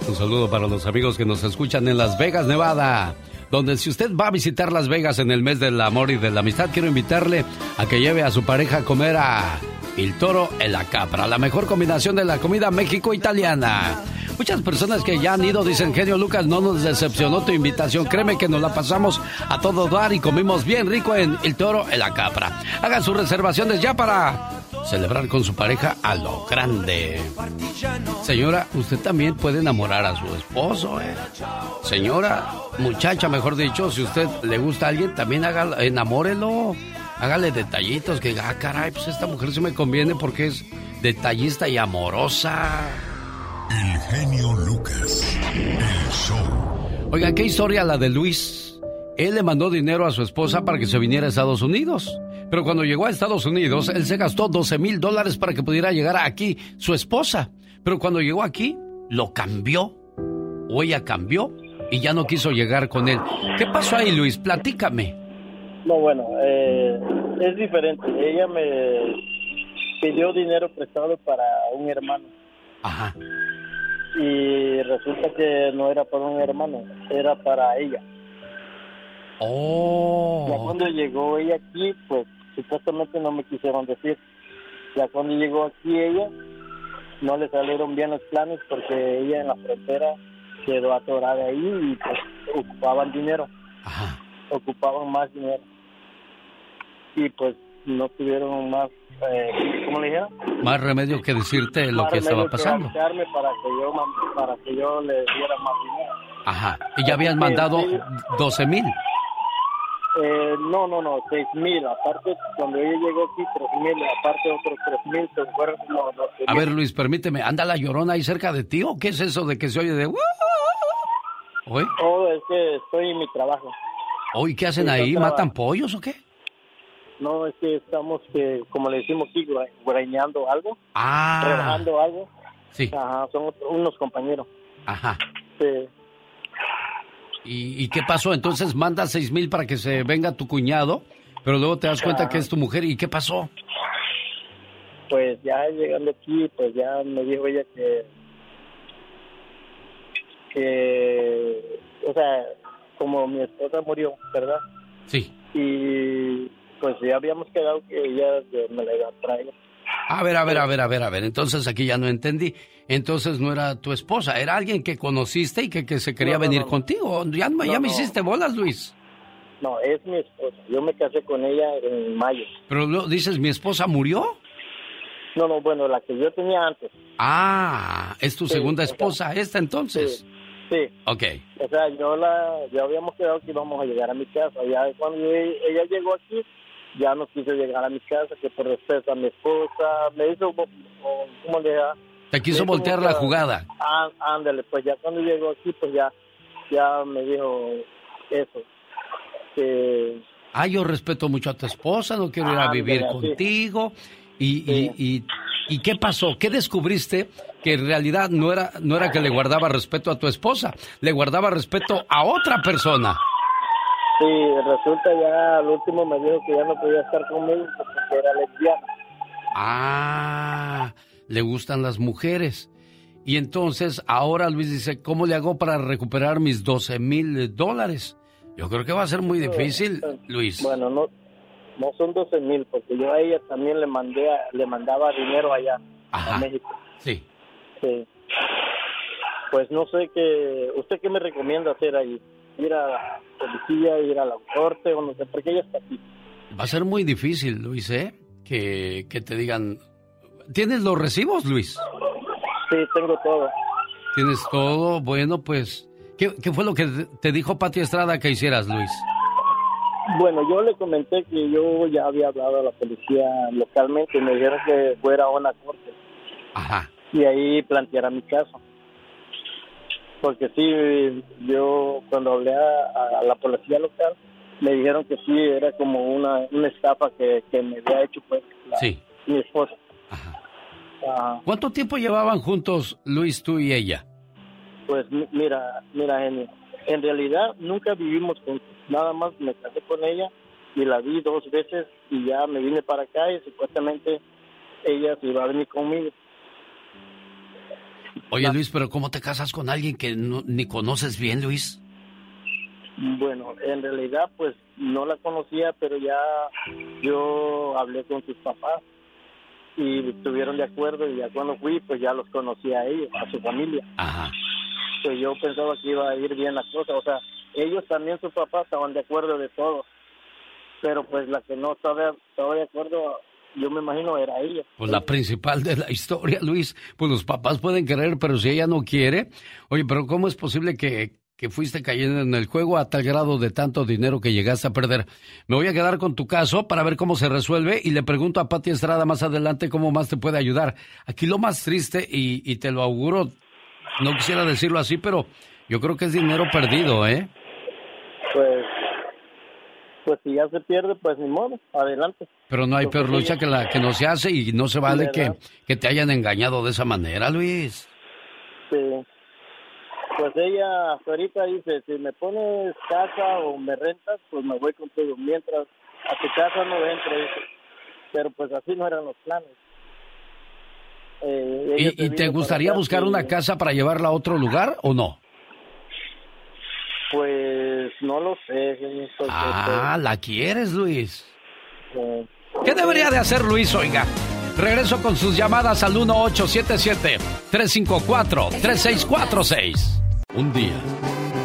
[SPEAKER 2] Un saludo para los amigos que nos escuchan en Las Vegas, Nevada donde si usted va a visitar Las Vegas en el mes del amor y de la amistad, quiero invitarle a que lleve a su pareja a comer a El Toro en la Capra, la mejor combinación de la comida México-italiana. Muchas personas que ya han ido dicen, genio Lucas, no nos decepcionó tu invitación. Créeme que nos la pasamos a todo dar y comimos bien rico en El Toro en la Capra. Hagan sus reservaciones ya para celebrar con su pareja a lo grande. Señora, usted también puede enamorar a su esposo, ¿eh? Señora, muchacha, mejor dicho, si usted le gusta a alguien, también haga, enamórelo. Hágale detallitos que, ah, caray, pues esta mujer se me conviene porque es detallista y amorosa.
[SPEAKER 17] El genio Lucas. El show.
[SPEAKER 2] Oiga, qué historia la de Luis. Él le mandó dinero a su esposa para que se viniera a Estados Unidos. Pero cuando llegó a Estados Unidos, él se gastó 12 mil dólares para que pudiera llegar aquí su esposa. Pero cuando llegó aquí, lo cambió. O ella cambió y ya no quiso llegar con él. ¿Qué pasó ahí, Luis? Platícame.
[SPEAKER 35] No, bueno, eh, es diferente. Ella me pidió dinero prestado para un hermano.
[SPEAKER 2] Ajá.
[SPEAKER 35] Y resulta que no era para un hermano, era para ella.
[SPEAKER 2] Oh.
[SPEAKER 35] Ya cuando llegó ella aquí, pues supuestamente no me quisieron decir. Ya cuando llegó aquí ella, no le salieron bien los planes porque ella en la frontera quedó atorada ahí y pues ocupaban dinero. Ocupaban más dinero. Y pues no tuvieron más, eh, ¿cómo le dijeron?
[SPEAKER 2] Más remedio que decirte lo
[SPEAKER 35] Más
[SPEAKER 2] que estaba pasando.
[SPEAKER 35] avisarme para que yo para que yo le diera más dinero.
[SPEAKER 2] Ajá. Y ya habían mandado 12 mil.
[SPEAKER 35] Eh, no, no, no, seis mil. Aparte, cuando ella llegó aquí, tres mil. Aparte, otros tres mil. Se fueron como doce
[SPEAKER 2] A ver, Luis, permíteme. ¿Anda la llorona ahí cerca de ti o qué es eso de que se oye de... ¿Oye?
[SPEAKER 35] Oh, es que estoy en mi trabajo.
[SPEAKER 2] ¿Oye, qué hacen
[SPEAKER 35] Sí,
[SPEAKER 2] ahí?
[SPEAKER 35] yo
[SPEAKER 2] ¿Matan pollos o qué?
[SPEAKER 35] No, es que estamos, que, como le decimos aquí, grañando algo.
[SPEAKER 2] Ah.
[SPEAKER 35] Rebajando algo.
[SPEAKER 2] Sí.
[SPEAKER 35] Ajá, son unos compañeros.
[SPEAKER 2] Ajá.
[SPEAKER 35] Sí.
[SPEAKER 2] ¿Y, y qué pasó? Entonces manda seis mil para que se venga tu cuñado, pero luego te das cuenta que es tu mujer. ¿Y qué pasó?
[SPEAKER 35] Pues ya llegando aquí, pues ya me dijo ella que, que, o sea, como mi esposa murió, ¿verdad?
[SPEAKER 2] Sí.
[SPEAKER 35] Y pues ya habíamos quedado que ella me la iba a traer.
[SPEAKER 2] A ver, a ver, a ver, a ver, a ver. Entonces aquí ya no entendí. Entonces no era tu esposa, era alguien que conociste y que, que se quería
[SPEAKER 35] No, no,
[SPEAKER 2] venir
[SPEAKER 35] no.
[SPEAKER 2] contigo. Ya, ya
[SPEAKER 35] No,
[SPEAKER 2] me
[SPEAKER 35] no.
[SPEAKER 2] hiciste bolas, Luis.
[SPEAKER 35] No, es mi esposa. Yo me casé con ella en mayo.
[SPEAKER 2] Pero luego dices, ¿mi esposa murió?
[SPEAKER 35] No, no, bueno, la que yo tenía antes.
[SPEAKER 2] Ah, es tu
[SPEAKER 35] Sí,
[SPEAKER 2] segunda
[SPEAKER 35] o sea,
[SPEAKER 2] esposa, esta entonces.
[SPEAKER 35] Sí.
[SPEAKER 2] Ok.
[SPEAKER 35] O sea, yo la, ya habíamos quedado que íbamos a llegar a mi casa. Ya cuando ella llegó aquí, ya no quiso llegar a mi casa, que por respeto a mi esposa, me hizo, ¿cómo le da?
[SPEAKER 2] Te quiso voltear la jugada.
[SPEAKER 35] Ah, ándale, pues ya cuando llegó aquí, pues ya, ya me dijo eso. Que,
[SPEAKER 2] Ah, yo respeto mucho a tu esposa, no quiero ir a vivir contigo. Y, y, y, ¿y qué pasó? ¿Qué descubriste? Que en realidad no era, no era que le guardaba respeto a tu esposa, le guardaba respeto a otra persona.
[SPEAKER 35] Sí, resulta ya, al último me dijo que ya no podía estar conmigo porque era lesbiana.
[SPEAKER 2] Ah, le gustan las mujeres. Y entonces ahora Luis dice, ¿cómo le hago para recuperar mis 12 mil dólares? Yo creo que va a ser muy difícil, Luis.
[SPEAKER 35] Bueno, no, no son 12 mil, porque yo a ella también le mandé, a- le mandaba dinero allá, a México.
[SPEAKER 2] Sí.
[SPEAKER 35] Sí. Pues no sé qué, ¿usted qué me recomienda hacer ahí? Ir a la policía, ir a la corte, o no sé, porque ella está aquí.
[SPEAKER 2] Va a ser muy difícil, Luis, ¿eh? Que, que te digan... ¿Tienes los recibos, Luis?
[SPEAKER 35] Sí, tengo todo.
[SPEAKER 2] ¿Tienes todo? Bueno, pues... ¿Qué, qué fue lo que te- te dijo Pati Estrada que hicieras, Luis?
[SPEAKER 35] Bueno, yo le comenté que yo ya había hablado a la policía localmente y me dijeron que fuera a una corte.
[SPEAKER 2] Ajá.
[SPEAKER 35] Y ahí planteara mi caso. Porque sí, yo cuando hablé a, a la policía local, me dijeron que sí, era como una, una estafa que, que me había hecho pues la-
[SPEAKER 2] Sí.
[SPEAKER 35] mi esposa. Ah,
[SPEAKER 2] ¿Cuánto tiempo llevaban juntos Luis, tú y ella?
[SPEAKER 35] pues mi- mira, mira, genio, en realidad nunca vivimos juntos. Nada más me casé con ella y la vi dos veces y ya me vine para acá y supuestamente ella se iba a venir conmigo.
[SPEAKER 2] Oye, Luis, pero ¿cómo te casas con alguien que no- ni conoces bien, Luis?
[SPEAKER 35] Bueno, en realidad pues no la conocía, pero ya yo hablé con sus papás y estuvieron de acuerdo y ya cuando fui pues ya los conocía a ellos, a su familia.
[SPEAKER 2] Ajá.
[SPEAKER 35] Pues yo pensaba que iba a ir bien la cosa, o sea, ellos también sus papás estaban de acuerdo de todo, pero pues la que no estaba, estaba de acuerdo, yo me imagino era ella.
[SPEAKER 2] Pues la principal de la historia, Luis, pues los papás pueden querer, pero si ella no quiere, oye, pero ¿cómo es posible que, que fuiste cayendo en el juego a tal grado de tanto dinero que llegaste a perder? Me voy a quedar con tu caso para ver cómo se resuelve y le pregunto a Pati Estrada más adelante cómo más te puede ayudar. Aquí lo más triste, y, y te lo auguro no quisiera decirlo así, pero yo creo que es dinero perdido, ¿eh?
[SPEAKER 35] Pues, pues si ya se pierde, pues ni modo, adelante.
[SPEAKER 2] Pero no hay peor lucha que la que no se hace y no se vale que,
[SPEAKER 35] ¿Verdad?
[SPEAKER 2] que te hayan engañado de esa manera, Luis.
[SPEAKER 35] Sí. Pues ella ahorita dice, si me pones casa o me rentas, pues me voy contigo. Mientras a tu casa no entre, dice. Pero pues así no eran los planes. Eh,
[SPEAKER 2] ¿Y, te gustaría buscar una casa para llevarla a otro lugar o no?
[SPEAKER 35] Pues no lo sé. señor,
[SPEAKER 2] Ah, la quieres, Luis.
[SPEAKER 35] pues,
[SPEAKER 2] ¿Qué debería de hacer Luis, oiga? Regreso con sus llamadas al 1877-354-3646. Un día,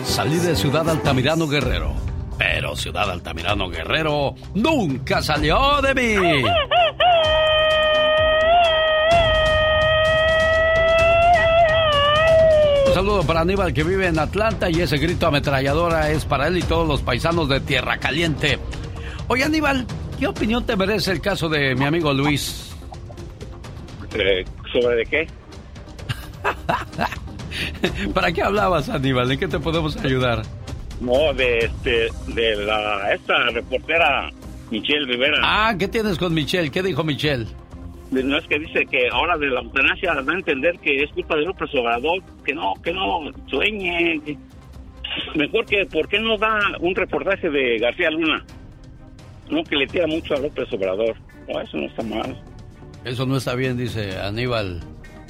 [SPEAKER 2] salí de Ciudad Altamirano Guerrero. Pero Ciudad Altamirano Guerrero nunca salió de mí. saludo para Aníbal que vive en Atlanta y ese grito ametralladora es para él y todos los paisanos de Tierra Caliente. Oye Aníbal, ¿qué opinión te merece el caso de mi amigo Luis?
[SPEAKER 22] Eh, ¿Sobre de qué?
[SPEAKER 2] ¿Para qué hablabas Aníbal? ¿En qué te podemos ayudar?
[SPEAKER 22] No, de, este, de la, esta reportera Michelle Rivera.
[SPEAKER 2] Ah, ¿qué tienes con Michelle? ¿Qué dijo Michelle?
[SPEAKER 22] No es que dice que ahora de la eutanasia da a entender que es culpa de López Obrador, que no, que no sueñe. que- Mejor que, ¿por qué no da un reportaje de García Luna? No, que le tira mucho a López Obrador. Eso no está mal.
[SPEAKER 2] Eso no está bien, dice Aníbal,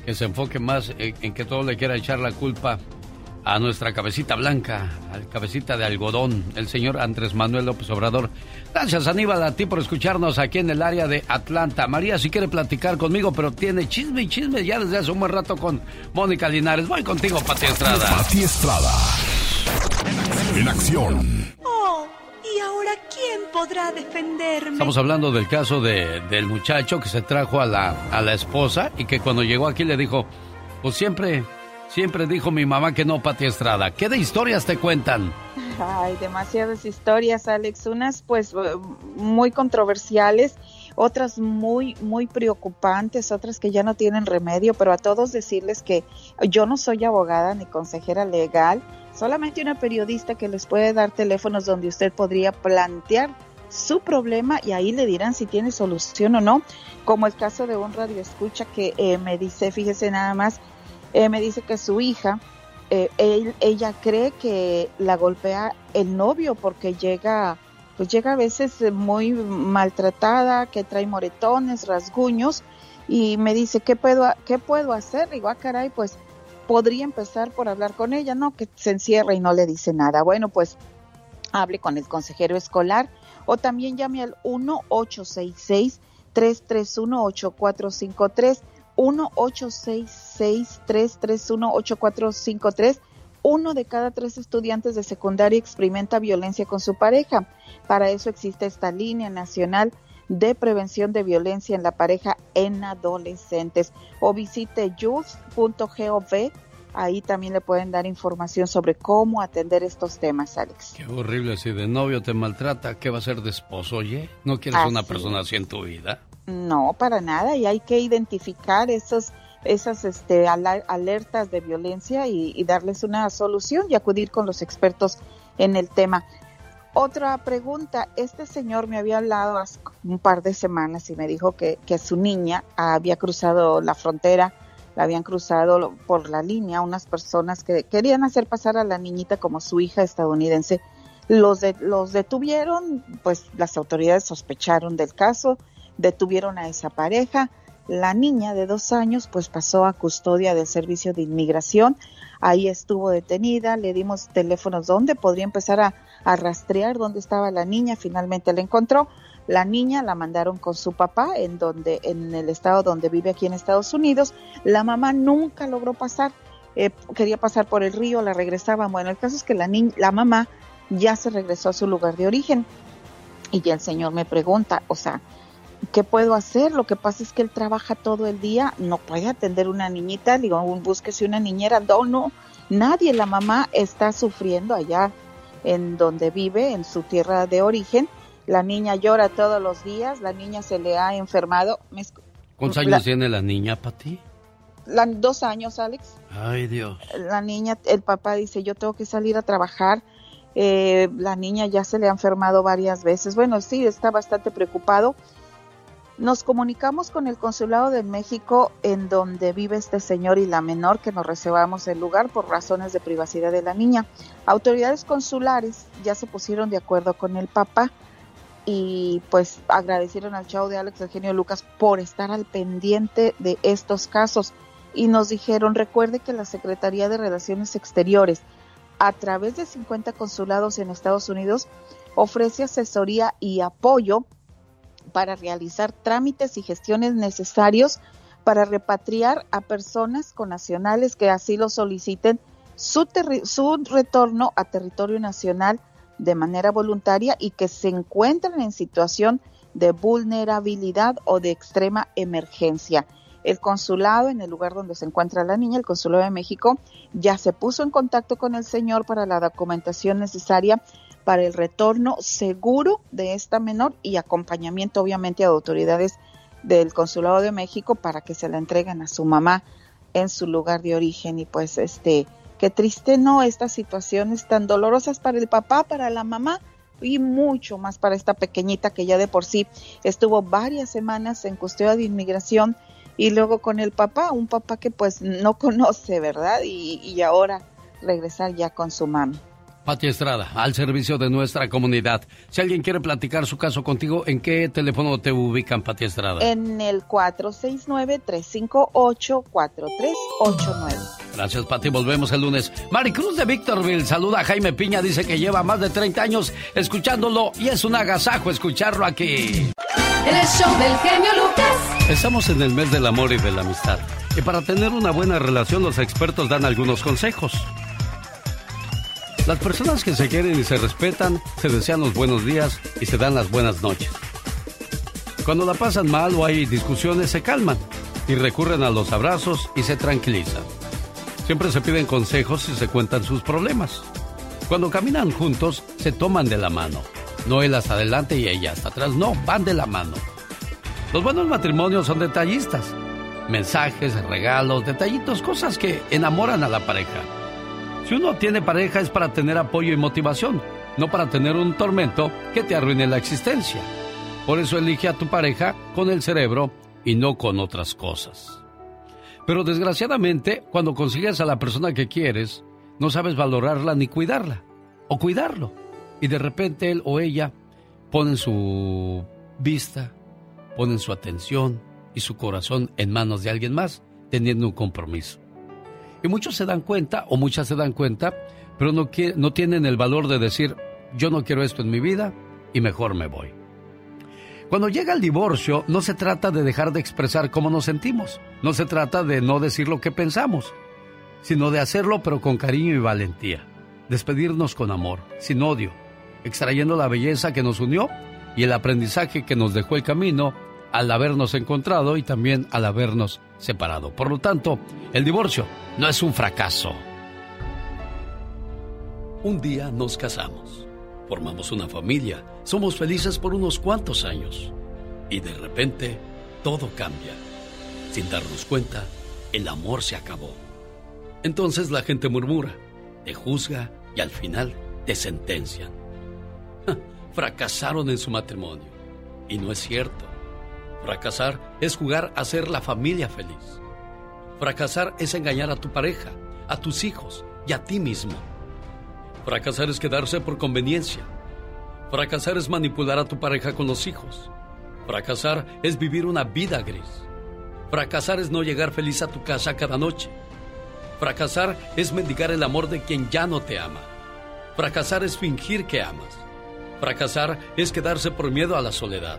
[SPEAKER 2] que se enfoque más en que todo le quiera echar la culpa a nuestra cabecita blanca, al cabecita de algodón, el señor Andrés Manuel López Obrador. Gracias Aníbal a ti por escucharnos aquí en el área de Atlanta. María si quiere platicar conmigo, pero tiene chisme y chisme ya desde hace un buen rato con Mónica Linares. Voy contigo, Pati Estrada.
[SPEAKER 17] Pati Estrada. En acción.
[SPEAKER 36] Oh, ¿y ahora quién podrá defenderme?
[SPEAKER 2] Estamos hablando del caso de, del muchacho que se trajo a la, a la esposa y que cuando llegó aquí le dijo, pues siempre, siempre dijo mi mamá que no, Pati Estrada. ¿Qué de historias te cuentan?
[SPEAKER 37] Hay demasiadas historias, Alex. Unas, pues, eh, muy controversiales, otras muy, muy preocupantes, otras que ya no tienen remedio, pero a todos decirles que yo no soy abogada ni consejera legal, solamente una periodista que les puede dar teléfonos donde usted podría plantear su problema y ahí le dirán si tiene solución o no, como el caso de un radio escucha que eh, me dice, fíjese nada más, me dice que su hija, eh, él- ella cree que la golpea el novio porque llega, pues llega a veces muy maltratada, que trae moretones, rasguños y me dice, ¿qué puedo, qué puedo hacer? Digo, ah, caray, pues podría empezar por hablar con ella, ¿no? Que se encierra y no le dice nada. Bueno, pues hable con el consejero escolar o también llame al 1-866-331-8453, 1-866-331-8453. Uno de cada tres estudiantes de secundaria experimenta violencia con su pareja. Para eso existe esta línea nacional de prevención de violencia en la pareja en adolescentes. O visite youth.gov. Ahí también le pueden dar información sobre cómo atender estos temas, Alex.
[SPEAKER 2] Qué horrible si de novio te maltrata, ¿qué va a ser de esposo? Oye, ¿no quieres una persona así en tu vida?
[SPEAKER 37] No, para nada. Y hay que identificar esos, esas este, alertas de violencia y, y darles una solución y acudir con los expertos en el tema. Otra pregunta. Este señor me había hablado hace un par de semanas y me dijo que, que su niña había cruzado la frontera, la habían cruzado por la línea unas personas que querían hacer pasar a la niñita como su hija estadounidense. Los, de- los detuvieron, pues las autoridades sospecharon del caso, detuvieron a esa pareja. La niña de dos años pues pasó a custodia del servicio de inmigración. Ahí estuvo detenida, le dimos teléfonos donde podría empezar a, a rastrear dónde estaba la niña. Finalmente la encontró. La niña la mandaron con su papá en donde, en el estado donde vive aquí en Estados Unidos. La mamá nunca logró pasar, eh, quería pasar por el río, la regresaban. Bueno, el caso es que la niña, la mamá ya se regresó a su lugar de origen. Y ya el señor me pregunta, o sea, ¿qué puedo hacer? Lo que pasa es que él trabaja todo el día, no puede atender una niñita, digo, búsquese una niñera, no, no, nadie, la mamá está sufriendo allá en donde vive, en su tierra de origen, la niña llora todos los días, la niña se le ha enfermado,
[SPEAKER 2] ¿Cuántos
[SPEAKER 37] La-
[SPEAKER 2] años tiene la niña, Pati?
[SPEAKER 37] dos años, Alex.
[SPEAKER 2] Ay, Dios.
[SPEAKER 37] La niña, el papá dice, yo tengo que salir a trabajar. Eh, la niña ya se le ha enfermado varias veces. Bueno, sí, está bastante preocupado. Nos comunicamos con el Consulado de México en donde vive este señor y la menor que nos reservamos el lugar por razones de privacidad de la niña. Autoridades consulares ya se pusieron de acuerdo con el papá y pues agradecieron al chavo de Alex Eugenio Lucas por estar al pendiente de estos casos y nos dijeron, recuerde que la Secretaría de Relaciones Exteriores, a través de 50 consulados en Estados Unidos, ofrece asesoría y apoyo para realizar trámites y gestiones necesarios para repatriar a personas con nacionales que así lo soliciten su, su retorno a territorio nacional de manera voluntaria y que se encuentran en situación de vulnerabilidad o de extrema emergencia. El consulado, en el lugar donde se encuentra la niña, el consulado de México, ya se puso en contacto con el señor para la documentación necesaria para el retorno seguro de esta menor y acompañamiento, obviamente, a autoridades del consulado de México para que se la entreguen a su mamá en su lugar de origen. Y pues, este, Qué triste, ¿no? Estas situaciones tan dolorosas para el papá, para la mamá y mucho más para esta pequeñita que ya de por sí estuvo varias semanas en custodia de inmigración y luego con el papá, un papá que pues no conoce, ¿verdad? Y, y ahora regresar ya con su mami.
[SPEAKER 2] Pati Estrada, al servicio de nuestra comunidad. Si alguien quiere platicar su caso contigo, ¿en qué teléfono te ubican, Pati Estrada?
[SPEAKER 37] En el 469-358-4389.
[SPEAKER 2] Gracias, Pati. Volvemos el lunes. Maricruz de Victorville saluda a Jaime Piña. Dice que lleva más de 30 años escuchándolo y es un agasajo escucharlo aquí.
[SPEAKER 16] El show del genio Lucas.
[SPEAKER 2] Estamos en el mes del amor y de la amistad. Y para tener una buena relación, los expertos dan algunos consejos. Las personas que se quieren y se respetan se desean los buenos días y se dan las buenas noches. Cuando la pasan mal o hay discusiones se calman y recurren a los abrazos y se tranquilizan. Siempre se piden consejos y se cuentan sus problemas. Cuando caminan juntos se toman de la mano. No él hasta adelante y ella hasta atrás, no, van de la mano. Los buenos matrimonios son detallistas. Mensajes, regalos, detallitos, cosas que enamoran a la pareja. Si uno tiene pareja es para tener apoyo y motivación, no para tener un tormento que te arruine la existencia. Por eso elige a tu pareja con el cerebro y no con otras cosas. Pero desgraciadamente, cuando consigues a la persona que quieres, no sabes valorarla ni cuidarla, o cuidarlo. Y de repente él o ella ponen su vista, ponen su atención y su corazón en manos de alguien más, teniendo un compromiso. Muchos se dan cuenta, o muchas se dan cuenta, pero no, no tienen el valor de decir, yo no quiero esto en mi vida y mejor me voy. Cuando llega el divorcio, no se trata de dejar de expresar cómo nos sentimos, no se trata de no decir lo que pensamos, sino de hacerlo pero con cariño y valentía, despedirnos con amor, sin odio, extrayendo la belleza que nos unió y el aprendizaje que nos dejó el camino al habernos encontrado y también al habernos separado. Por lo tanto, el divorcio no es un fracaso. Un día nos casamos, formamos una familia, somos felices por unos cuantos años y de repente todo cambia. Sin darnos cuenta, el amor se acabó. Entonces la gente murmura, te juzga y al final te sentencian. Fracasaron en su matrimonio. Y no es cierto. Fracasar es jugar a ser la familia feliz. Fracasar es engañar a tu pareja, a tus hijos y a ti mismo. Fracasar es quedarse por conveniencia. Fracasar es manipular a tu pareja con los hijos. Fracasar es vivir una vida gris. Fracasar es no llegar feliz a tu casa cada noche. Fracasar es mendigar el amor de quien ya no te ama. Fracasar es fingir que amas. Fracasar es quedarse por miedo a la soledad.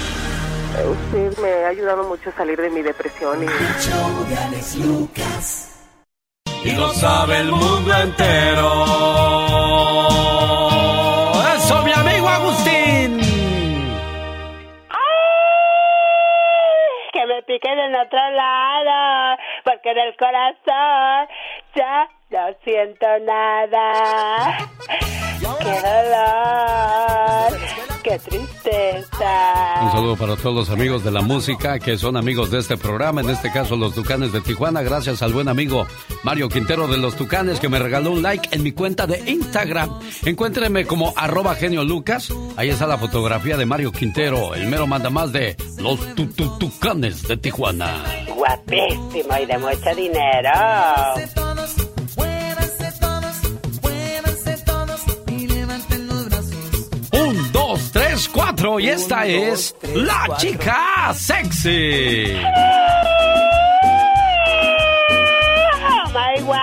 [SPEAKER 36] Usted me ha ayudado mucho a salir de mi depresión. Y...
[SPEAKER 2] Y lo sabe el mundo entero. ¡Eso, mi amigo Agustín!
[SPEAKER 13] Que me piquen en otro lado, porque en el corazón ya no siento nada. ¡Qué dolor! ¡Qué tristeza!
[SPEAKER 2] Un saludo para todos los amigos de la música que son amigos de este programa, en este caso los Tucanes de Tijuana, gracias al buen amigo Mario Quintero de los Tucanes que me regaló un like en mi cuenta de Instagram. Encuéntreme como arroba genio Lucas, ahí está la fotografía de Mario Quintero, el mero manda más de los tu, tu- Tucanes de Tijuana.
[SPEAKER 13] Guapísimo y de mucho dinero.
[SPEAKER 2] Dos, tres, cuatro y esta es la chica sexy.
[SPEAKER 13] Oh my wow.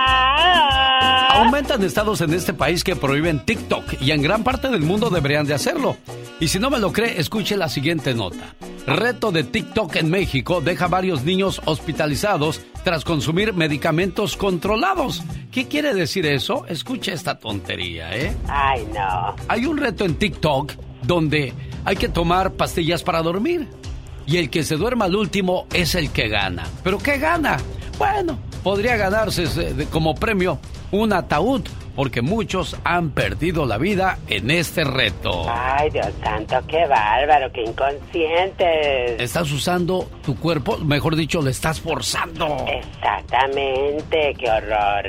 [SPEAKER 2] Aumentan estados en este país que prohíben TikTok y en gran parte del mundo deberían de hacerlo. Y si no me lo cree, escuche la siguiente nota. Reto de TikTok en México deja varios niños hospitalizados tras consumir medicamentos controlados. ¿Qué quiere decir eso? Escuche esta tontería, ¿eh?
[SPEAKER 13] Ay, no.
[SPEAKER 2] Hay un reto en TikTok donde hay que tomar pastillas para dormir. Y el que se duerma al último es el que gana. ¿Pero qué gana? Bueno, podría ganarse eh, como premio un ataúd, porque muchos han perdido la vida en este reto.
[SPEAKER 13] Ay, Dios santo, qué bárbaro, qué inconscientes.
[SPEAKER 2] Estás usando tu cuerpo, mejor dicho, le estás forzando.
[SPEAKER 13] Exactamente, qué horror.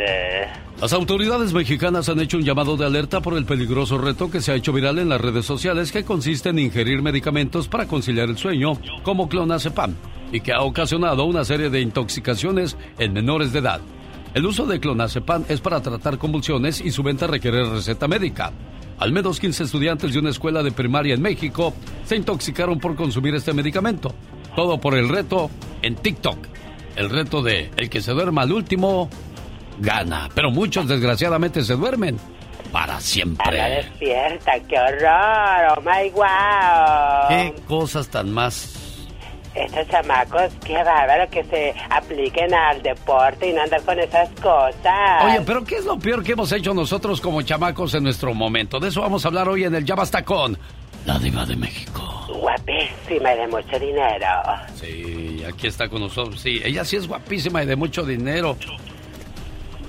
[SPEAKER 2] Las autoridades mexicanas han hecho un llamado de alerta por el peligroso reto que se ha hecho viral en las redes sociales que consiste en ingerir medicamentos para conciliar el sueño, como clonazepam, y que ha ocasionado una serie de intoxicaciones en menores de edad. El uso de clonazepam es para tratar convulsiones y su venta requiere receta médica. Al menos 15 estudiantes de una escuela de primaria en México se intoxicaron por consumir este medicamento. Todo por el reto en TikTok. El reto de el que se duerma al último gana. Pero muchos desgraciadamente se duermen para siempre.
[SPEAKER 13] despierta, qué horror, oh my wow.
[SPEAKER 2] Qué cosas tan más.
[SPEAKER 13] Estos chamacos, qué bárbaro que se apliquen al deporte y no andar con esas cosas.
[SPEAKER 2] Oye, pero ¿qué es lo peor que hemos hecho nosotros como chamacos en nuestro momento? De eso vamos a hablar hoy en el Ya Basta con la Diva de México.
[SPEAKER 13] Guapísima y de mucho dinero.
[SPEAKER 2] Sí, aquí está con nosotros. Sí, ella sí es guapísima y de mucho dinero.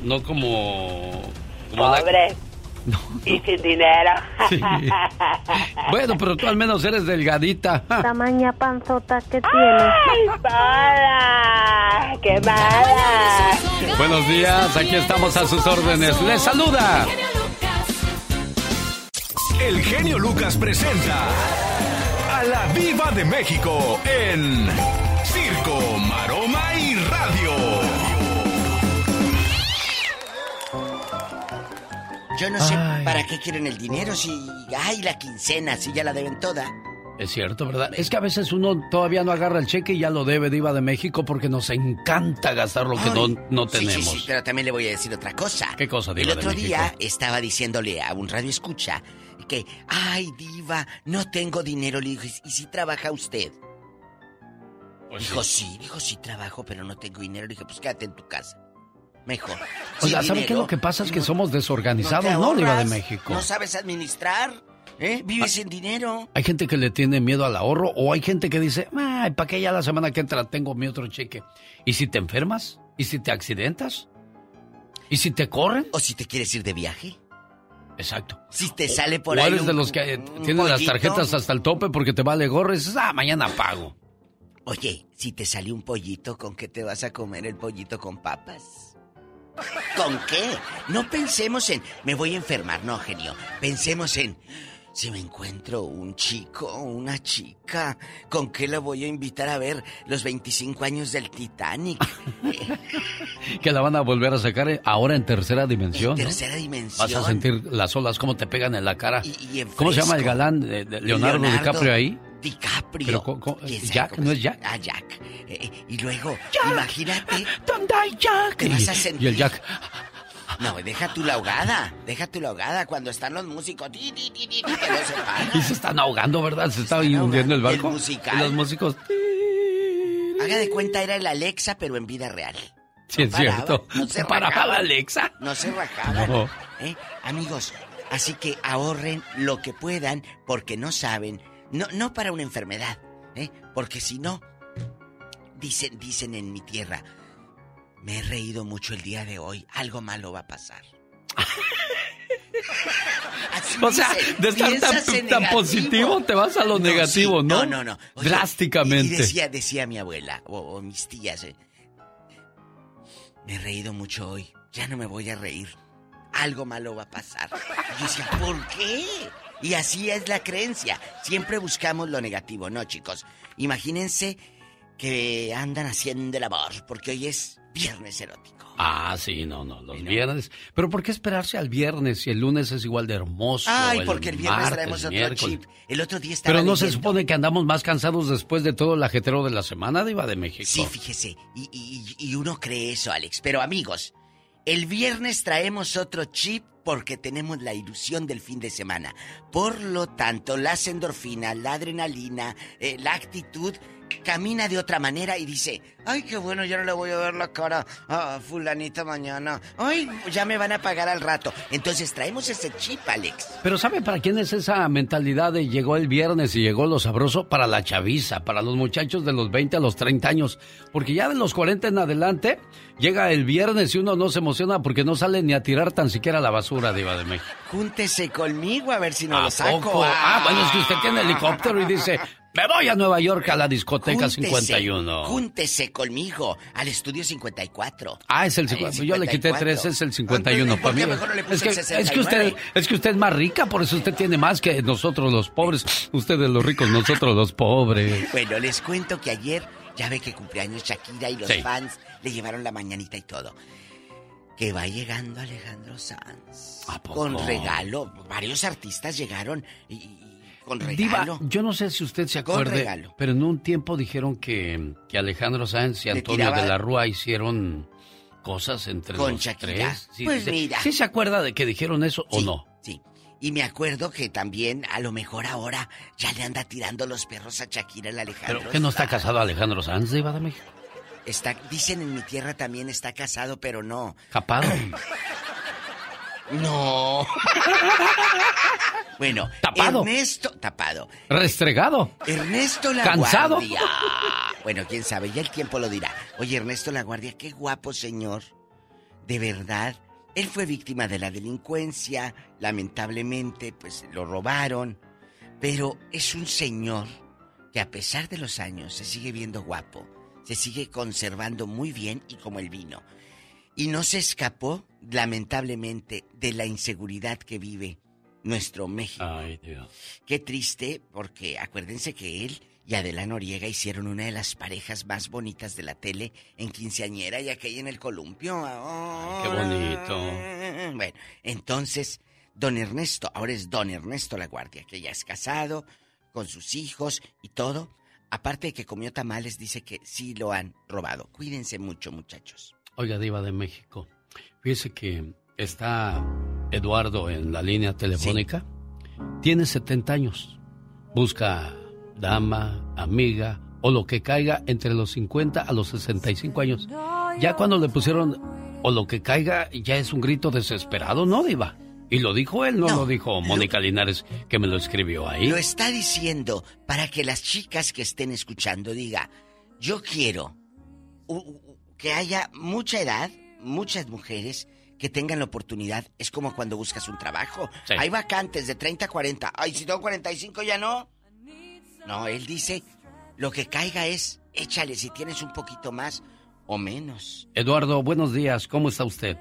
[SPEAKER 2] No como. como la-
[SPEAKER 13] Pobre. Y sin dinero.
[SPEAKER 2] Sí. Bueno, pero tú al menos eres delgadita.
[SPEAKER 31] Tamaña panzota que tienes.
[SPEAKER 13] ¡Ay, mala! ¡Qué mala!
[SPEAKER 2] Buenos días, aquí estamos a sus órdenes. Les saluda.
[SPEAKER 17] El genio Lucas presenta a la Viva de México en Circo, Maroma
[SPEAKER 38] Yo no sé
[SPEAKER 2] Ay.
[SPEAKER 38] para qué quieren el dinero si ay la quincena, si ya la deben toda.
[SPEAKER 2] Es cierto, ¿verdad? Es que a veces uno todavía no agarra el cheque y ya lo debe, Diva de México, porque nos encanta gastar lo que
[SPEAKER 38] Ay,
[SPEAKER 2] no, no
[SPEAKER 38] sí,
[SPEAKER 2] tenemos.
[SPEAKER 38] Sí, sí, pero también le voy a decir otra cosa.
[SPEAKER 2] ¿Qué cosa, Diva
[SPEAKER 38] El otro
[SPEAKER 2] de México?
[SPEAKER 38] día estaba diciéndole a un radio escucha que, ay, diva, no tengo dinero. Le dije, ¿y si trabaja usted?
[SPEAKER 2] Pues
[SPEAKER 38] dijo, sí. dijo, sí trabajo, pero no tengo dinero. Le dije, pues quédate en tu casa. Mejor.
[SPEAKER 2] Oiga,
[SPEAKER 38] Sin
[SPEAKER 2] ¿sabe qué lo que pasa? Es que somos desorganizados, ¿no, Diva de
[SPEAKER 38] ahorras,
[SPEAKER 2] México?
[SPEAKER 38] No sabes administrar, ¿eh? Vives sin dinero.
[SPEAKER 2] Hay gente que le tiene miedo al ahorro o hay gente que dice, ay, ¿para qué ya la semana que entra tengo mi otro cheque? ¿Y si te enfermas? ¿Y si te accidentas? ¿Y si te corren?
[SPEAKER 38] ¿O si te quieres ir de viaje?
[SPEAKER 2] Exacto.
[SPEAKER 38] Si te sale por
[SPEAKER 2] o
[SPEAKER 38] ahí
[SPEAKER 2] eres
[SPEAKER 38] un-
[SPEAKER 2] de los que eh, tienen las tarjetas hasta el tope porque te vale gorro y dices, ah, mañana pago.
[SPEAKER 38] Oye, si te sale un pollito, ¿con qué te vas a comer el pollito con papas? ¿Con qué? No pensemos en me voy a enfermar, no, genio. Pensemos en si me encuentro un chico una chica, ¿con qué la voy a invitar a ver los 25 años del Titanic?
[SPEAKER 2] Que la van a volver a sacar eh, ahora en tercera dimensión. ¿no?
[SPEAKER 38] Tercera dimensión.
[SPEAKER 2] Vas a sentir las olas como te pegan en la cara.
[SPEAKER 38] y en
[SPEAKER 2] ¿Cómo se llama el galán de, de Leonardo, DiCaprio ahí?
[SPEAKER 38] DiCaprio.
[SPEAKER 2] Pero, ¿cómo- cómo-
[SPEAKER 38] ¿Quién sabe
[SPEAKER 2] ¿Jack? ¿No
[SPEAKER 38] se-
[SPEAKER 2] es Jack?
[SPEAKER 38] Ah, Jack. Eh, eh, y luego, imagínate.
[SPEAKER 2] ¿Dónde hay Jack?
[SPEAKER 38] Te vas a
[SPEAKER 2] Y-
[SPEAKER 38] sentir.
[SPEAKER 2] y el Jack.
[SPEAKER 38] No, deja tú la ahogada. Deja tú la ahogada cuando están los músicos. Ti, ti, ti, ti, y que no se.
[SPEAKER 2] Y se están ahogando, ¿verdad? Se, está hundiendo el barco.
[SPEAKER 38] El musical.
[SPEAKER 2] Y los músicos.
[SPEAKER 38] Haga de cuenta, era el Alexa, pero en vida real.
[SPEAKER 2] Sí, es
[SPEAKER 38] paraba,
[SPEAKER 2] cierto.
[SPEAKER 38] No se
[SPEAKER 2] ¿Paraba
[SPEAKER 38] rajaba.
[SPEAKER 2] la Alexa?
[SPEAKER 38] No se rajaba.
[SPEAKER 2] No.
[SPEAKER 38] ¿Eh? Amigos, así que ahorren lo que puedan porque no saben. No, no para una enfermedad, ¿eh? Porque si no, dicen, dicen en mi tierra, me he reído mucho el día de hoy, algo malo va a pasar. Así
[SPEAKER 2] O sea, de estar tan,
[SPEAKER 38] en
[SPEAKER 2] tan
[SPEAKER 38] negativo.
[SPEAKER 2] positivo te vas a lo
[SPEAKER 38] No,
[SPEAKER 2] negativo,
[SPEAKER 38] sí,
[SPEAKER 2] ¿no?
[SPEAKER 38] No, no, no. Oye,
[SPEAKER 2] Drásticamente.
[SPEAKER 38] Y decía, decía mi abuela o, o mis tías, eh, me he reído mucho hoy, ya no me voy a reír. Algo malo va a pasar. Y yo decía, ¿por qué? Y así es la creencia. Siempre buscamos lo negativo, ¿no, chicos? Imagínense que andan haciendo el amor, porque hoy es viernes erótico.
[SPEAKER 2] Ah, sí, no, no, los viernes. Pero ¿por qué esperarse al viernes si el lunes es igual de hermoso?
[SPEAKER 38] Ay, porque el viernes
[SPEAKER 2] martes,
[SPEAKER 38] traemos otro
[SPEAKER 2] miércoles?
[SPEAKER 38] chip. El otro día
[SPEAKER 2] Pero no se supone que andamos más cansados después de todo el ajetreo de la semana, Diva de México.
[SPEAKER 38] Sí, fíjese, y, y- y uno cree eso, Alex. Pero amigos, el viernes traemos otro chip porque tenemos la ilusión del fin de semana. Por lo tanto, las endorfinas, la adrenalina, eh, la actitud camina de otra manera y dice, ay, qué bueno, ya no le voy a ver la cara a fulanita mañana. Ay, ya me van a pagar al rato. Entonces traemos ese chip, Alex.
[SPEAKER 2] Pero ¿sabe para quién es esa mentalidad de llegó el viernes y llegó lo sabroso? Para la chaviza, para los muchachos de los 20 a los 30 años. Porque ya de los 40 en adelante, llega el viernes y uno no se emociona porque no sale ni a tirar tan siquiera la basura, Diva de México.
[SPEAKER 38] Júntese conmigo a ver si no
[SPEAKER 2] ¿A
[SPEAKER 38] lo saco.
[SPEAKER 2] poco? Ah, bueno, es que usted tiene helicóptero y dice, me voy a Nueva York a la discoteca
[SPEAKER 38] Júntese,
[SPEAKER 2] 51.
[SPEAKER 38] Júntese conmigo al estudio 54.
[SPEAKER 2] Ah, es el 50. Yo le quité 3, es el 51
[SPEAKER 38] ¿por
[SPEAKER 2] para mí.
[SPEAKER 38] mejor no le puse
[SPEAKER 2] Es que,
[SPEAKER 38] el
[SPEAKER 2] es que usted
[SPEAKER 38] 69?
[SPEAKER 2] es que usted es más rica, por eso usted tiene más que nosotros los pobres. Ustedes los ricos, nosotros los pobres.
[SPEAKER 38] Bueno, les cuento que ayer ya ve que cumpleaños Shakira y los
[SPEAKER 2] Sí.
[SPEAKER 38] fans le llevaron la mañanita y todo. Que va llegando Alejandro Sanz.
[SPEAKER 2] poco?
[SPEAKER 38] Con regalo. Varios artistas llegaron y, con
[SPEAKER 2] Diva,
[SPEAKER 38] regalo.
[SPEAKER 2] yo no sé si usted se
[SPEAKER 38] regalo.
[SPEAKER 2] pero en un tiempo dijeron que, que Alejandro Sáenz y Antonio de la Rúa hicieron cosas entre
[SPEAKER 38] Con
[SPEAKER 2] los
[SPEAKER 38] Shakira.
[SPEAKER 2] tres. Sí,
[SPEAKER 38] Pues
[SPEAKER 2] sí,
[SPEAKER 38] mira.
[SPEAKER 2] ¿Sí se acuerda de que dijeron eso o no?
[SPEAKER 38] Sí. Y me acuerdo que también, a lo mejor ahora, ya le anda tirando los perros a Shakira el Alejandro.
[SPEAKER 2] ¿Pero que no está casado Alejandro Sanz, Diva de México?
[SPEAKER 38] Está, dicen en mi tierra también está casado, pero no.
[SPEAKER 2] Capado.
[SPEAKER 38] No. bueno,
[SPEAKER 2] Tapado.
[SPEAKER 38] Ernesto, tapado.
[SPEAKER 2] Restregado.
[SPEAKER 38] Ernesto La
[SPEAKER 2] ¿Cansado?
[SPEAKER 38] Guardia. Bueno, quién sabe, ya el tiempo lo dirá. Oye, Ernesto La Guardia, qué guapo señor. De verdad. Él fue víctima de la delincuencia, lamentablemente, pues lo robaron. Pero es un señor que a pesar de los años se sigue viendo guapo, se sigue conservando muy bien y como el vino. Y no se escapó, lamentablemente, de la inseguridad que vive nuestro México.
[SPEAKER 2] Ay, Dios.
[SPEAKER 38] Qué triste, porque acuérdense que él y Adela Noriega hicieron una de las parejas más bonitas de la tele en quinceañera y aquella en el columpio.
[SPEAKER 2] Qué bonito.
[SPEAKER 38] Bueno, entonces, don Ernesto, ahora es don Ernesto La Guardia, que ya es casado, con sus hijos y todo. Aparte de que comió tamales, dice que sí lo han robado. Cuídense mucho, muchachos.
[SPEAKER 2] Oiga, Diva de México, fíjese que está Eduardo en la línea telefónica. Tiene 70 años. Busca dama, amiga o lo que caiga entre los 50 a los 65 años. Ya cuando le pusieron o lo que caiga, ya es un grito desesperado, ¿no, Diva? Y lo dijo él, no, lo dijo Mónica Linares, que me lo escribió ahí.
[SPEAKER 38] Lo está diciendo para que las chicas que estén escuchando diga, yo quiero que haya mucha edad, muchas mujeres que tengan la oportunidad. Es como cuando buscas un trabajo.
[SPEAKER 2] Sí.
[SPEAKER 38] Hay vacantes de 30 a 40. Ay, si tengo 45 ya no. No, él dice, lo que caiga es, échale si tienes un poquito más o menos.
[SPEAKER 2] Eduardo, buenos días, ¿cómo está usted?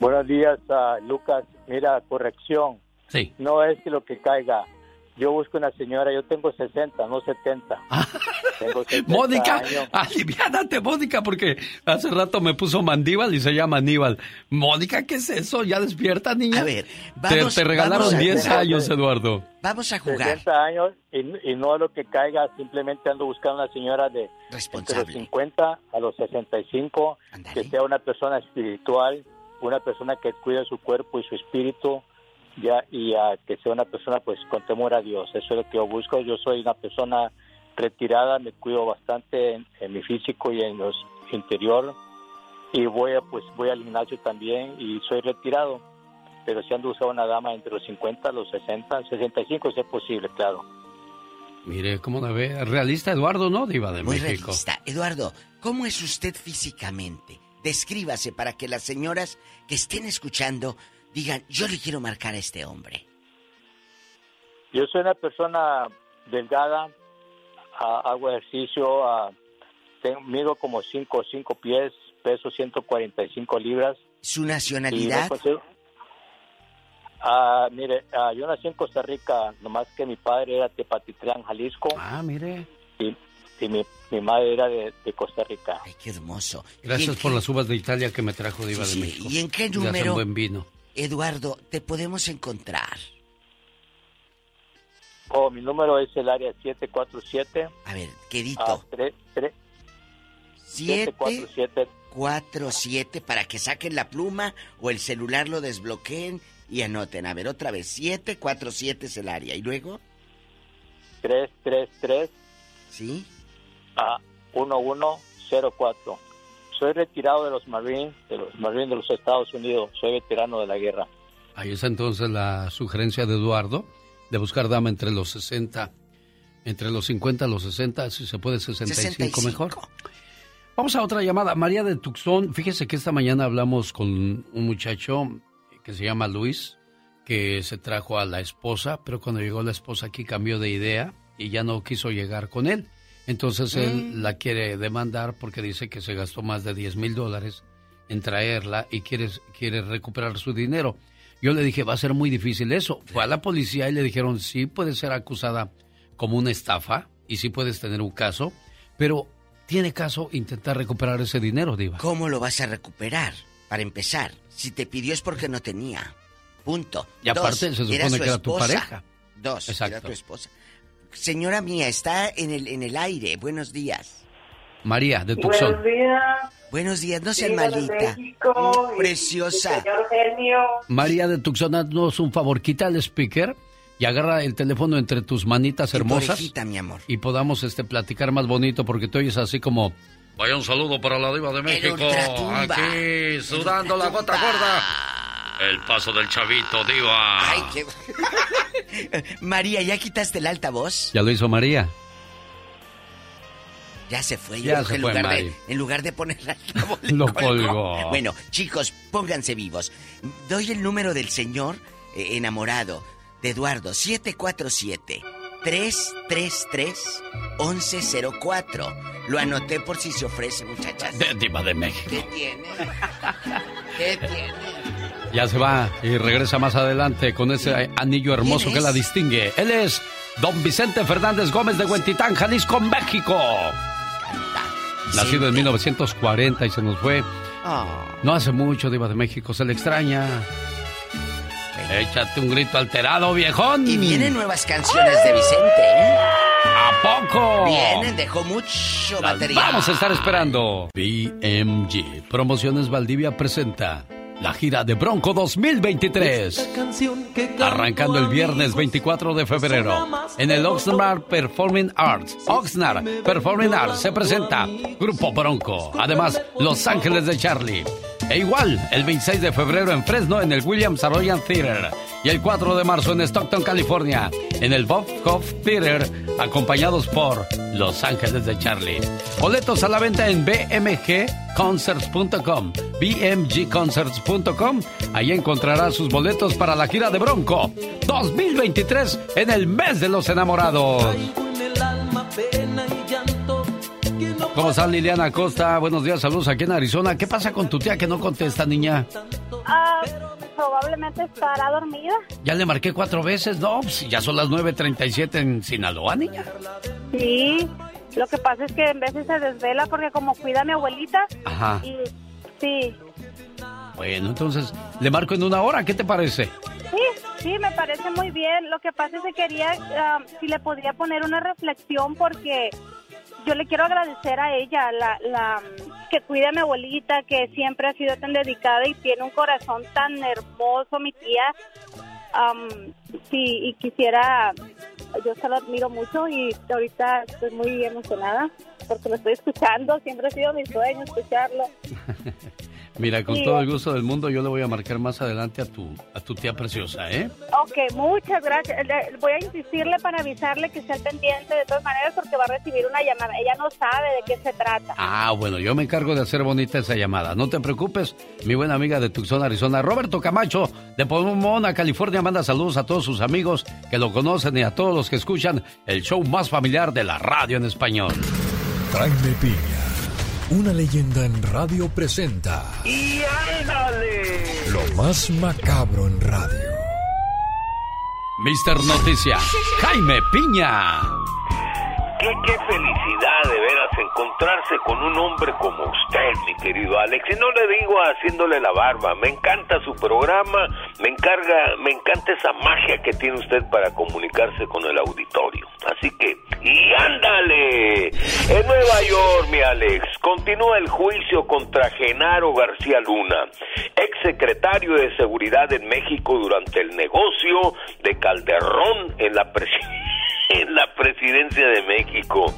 [SPEAKER 39] Buenos días, ah, Lucas. Mira, corrección.
[SPEAKER 2] Sí.
[SPEAKER 39] No es que lo que caiga. Yo busco una señora, yo tengo 60, no 70. Tengo 70
[SPEAKER 2] Mónica,
[SPEAKER 39] años.
[SPEAKER 2] aliviánate, Mónica, porque hace rato me puso Mandíbal y se llama Aníbal. Mónica, ¿qué es eso? ¿Ya despierta, niña?
[SPEAKER 38] A ver,
[SPEAKER 2] Te-
[SPEAKER 38] vamos-
[SPEAKER 2] te, regalaron
[SPEAKER 38] vamos a
[SPEAKER 2] 10
[SPEAKER 38] jugar.
[SPEAKER 2] años, Eduardo.
[SPEAKER 38] Vamos a jugar.
[SPEAKER 39] 60 años y, y no lo que caiga, simplemente ando buscando una señora de entre los
[SPEAKER 38] Responsable.
[SPEAKER 39] 50 a los 65, que sea una persona espiritual, una persona que cuide su cuerpo y su espíritu, ya y a que sea una persona pues con temor a Dios. Eso es lo que yo busco. Yo soy una persona retirada, me cuido bastante en, en mi físico y en los interior y voy a, pues voy al gimnasio también y soy retirado. Pero si ando usando una dama entre los 50, los 60, 65 si es posible, claro.
[SPEAKER 2] Mire, ¿cómo la ve? Realista Eduardo, ¿no? Diva de
[SPEAKER 38] Muy
[SPEAKER 2] México.
[SPEAKER 38] realista. Eduardo, ¿cómo es usted físicamente? Descríbase para que las señoras que estén escuchando digan, yo le quiero marcar a este hombre.
[SPEAKER 39] Yo soy una persona delgada, hago ejercicio, ah, tengo- mido como 5 o 5 pies, peso 145 libras.
[SPEAKER 38] ¿Su nacionalidad?
[SPEAKER 39] considero- Ah, mire, ah, yo nací en Costa Rica, nomás que mi padre era de Tepatitlán, Jalisco.
[SPEAKER 2] Ah, mire.
[SPEAKER 39] Y, y mi, mi madre era de, de Costa Rica.
[SPEAKER 38] Ay, qué hermoso.
[SPEAKER 2] Gracias por las uvas de Italia que me trajo Diva
[SPEAKER 38] Sí,
[SPEAKER 2] de
[SPEAKER 38] sí.
[SPEAKER 2] México.
[SPEAKER 38] ¿Y en qué número?
[SPEAKER 2] buen vino.
[SPEAKER 38] Eduardo, te podemos encontrar.
[SPEAKER 39] Oh, mi número es el área 747.
[SPEAKER 38] A ver, quedito.
[SPEAKER 39] Ah, tres- tres- 747.
[SPEAKER 38] 747 para que saquen la pluma o el celular lo desbloqueen y anoten. A ver, otra vez. 747 es el área. ¿Y luego?
[SPEAKER 39] 333
[SPEAKER 38] ¿Sí?
[SPEAKER 39] a 1104. Soy retirado de los Marines, de los Marines de los Estados Unidos. Soy veterano de la guerra.
[SPEAKER 2] Ahí está entonces la sugerencia de Eduardo de buscar dama entre los 60, entre los 50 y los 60, si se puede 65,
[SPEAKER 38] 65.
[SPEAKER 2] mejor. Vamos a otra llamada. María de Tucson, fíjese que esta mañana hablamos con un muchacho que se llama Luis, que se trajo a la esposa, pero cuando llegó la esposa aquí cambió de idea y ya no quiso llegar con él. Entonces él la quiere demandar porque dice que se gastó más de 10 mil dólares en traerla y quiere, quiere recuperar su dinero. Yo le dije, va a ser muy difícil eso. Fue a la policía y le dijeron, sí puede ser acusada como una estafa y sí puedes tener un caso, pero tiene caso intentar recuperar ese dinero, Diva.
[SPEAKER 38] ¿Cómo lo vas a recuperar? Para empezar, si te pidió es porque no tenía. Punto.
[SPEAKER 2] Y aparte
[SPEAKER 38] Dos,
[SPEAKER 2] se supone
[SPEAKER 38] su
[SPEAKER 2] que era tu pareja.
[SPEAKER 38] Dos,
[SPEAKER 2] Exacto.
[SPEAKER 38] era tu esposa. Señora mía, está en el, en el aire. Buenos días.
[SPEAKER 2] María de Tucson.
[SPEAKER 40] días.
[SPEAKER 38] Buenos días, no
[SPEAKER 40] de
[SPEAKER 38] malita.
[SPEAKER 40] México, y-
[SPEAKER 38] Preciosa.
[SPEAKER 40] y señor genio.
[SPEAKER 2] María de Tucson, haznos un favor, quita el speaker y agarra el teléfono entre tus manitas hermosas
[SPEAKER 38] orejita, mi amor.
[SPEAKER 2] y podamos este platicar más bonito porque tú oyes así como Vaya un saludo para la diva de México. Aquí, sudando la gota gorda. El paso del chavito, diva.
[SPEAKER 38] Ay, qué... María, ¿ya quitaste el altavoz?
[SPEAKER 2] Ya lo hizo María.
[SPEAKER 38] Ya se fue. Yo
[SPEAKER 2] Ya se
[SPEAKER 38] en
[SPEAKER 2] fue,
[SPEAKER 38] lugar, de, en lugar de poner el altavoz,
[SPEAKER 2] Lo
[SPEAKER 38] colgó. Bueno, chicos, pónganse vivos. Doy el número del señor eh, enamorado de Eduardo, 747-333-1104. Lo anoté por si se ofrece, muchachas.
[SPEAKER 2] De diva de México.
[SPEAKER 38] ¿Qué tiene? ¿Qué tiene?
[SPEAKER 2] Ya se va y regresa más adelante con ese anillo hermoso
[SPEAKER 38] ¿Quién
[SPEAKER 2] que la distingue. Él es Don Vicente Fernández Gómez de Huentitán, Jalisco, México. Nacido en 1940 y se nos fue.
[SPEAKER 38] Ah.
[SPEAKER 2] No hace mucho, Diva de México, se le extraña. Échate un grito alterado, viejón.
[SPEAKER 38] Y vienen nuevas canciones de Vicente, ¿eh?
[SPEAKER 2] ¿A poco?
[SPEAKER 38] Vienen, dejó mucho
[SPEAKER 2] Las
[SPEAKER 38] material.
[SPEAKER 2] Vamos a estar esperando. BMG Promociones Valdivia presenta la gira de Bronco 2023. Arrancando el viernes 24 de febrero en el Oxnard Performing Arts. Oxnard Performing Arts se presenta Grupo Bronco. Además, Los Ángeles de Charlie. E igual, el 26 de febrero en Fresno en el Williams Arroyan Theater. Y el 4 de marzo en Stockton, California, en el Bob Hoff Theater, acompañados por Los Ángeles de Charlie. Boletos a la venta en bmgconcerts.com. bmgconcerts.com. Ahí encontrará sus boletos para la gira de Bronco 2023 en el mes de los enamorados. ¿Cómo está Liliana Acosta? Buenos días, saludos aquí en Arizona. ¿Qué pasa con tu tía que no contesta, niña?
[SPEAKER 3] Ah, probablemente estará dormida.
[SPEAKER 2] Ya le marqué cuatro veces, no, pues ya son las 9.37 en Sinaloa, niña.
[SPEAKER 3] Sí, lo que pasa es que en veces se desvela porque como cuida a mi abuelita.
[SPEAKER 2] Ajá.
[SPEAKER 3] Y sí,
[SPEAKER 2] Bueno, entonces le marco en una hora, ¿qué te parece?
[SPEAKER 3] sí, sí, me parece muy bien. Lo que pasa es que quería, ah, si le podría poner una reflexión porque yo le quiero agradecer a ella, la, la que cuida a mi abuelita, que siempre ha sido tan dedicada y tiene un corazón tan hermoso, mi tía. am, sí, y quisiera, yo se lo admiro mucho y ahorita estoy muy emocionada porque lo estoy escuchando, siempre ha sido mi sueño escucharlo.
[SPEAKER 2] Mira, con
[SPEAKER 3] Sí.
[SPEAKER 2] todo el gusto del mundo, yo le voy a marcar más adelante a tu, a tu tía preciosa, ¿eh?
[SPEAKER 3] Ok, muchas gracias. Le- Voy a insistirle para avisarle que esté al pendiente de todas maneras porque va a recibir una llamada. Ella no sabe de qué se trata.
[SPEAKER 2] Ah, bueno, yo me encargo de hacer bonita esa llamada. No te preocupes, mi buena amiga de Tucson, Arizona, Roberto Camacho, de Pomona, California, manda saludos a todos sus amigos que lo conocen y a todos los que escuchan el show más familiar de la radio en español.
[SPEAKER 8] Jaime Piña, una leyenda en radio presenta
[SPEAKER 11] ¡Y ándale!
[SPEAKER 8] lo más macabro en radio.
[SPEAKER 2] Mister Noticia, Jaime Piña.
[SPEAKER 12] Qué, felicidad de veras encontrarse con un hombre como usted, mi querido Alex. Y no le digo haciéndole la barba, me encanta su programa, me encarga, me encanta esa magia que tiene usted para comunicarse con el auditorio. Así que, y ándale. En Nueva York, mi Alex, continúa el juicio contra Genaro García Luna, ex secretario de Seguridad en México durante el negocio de Calderón en la presidencia en la presidencia de México.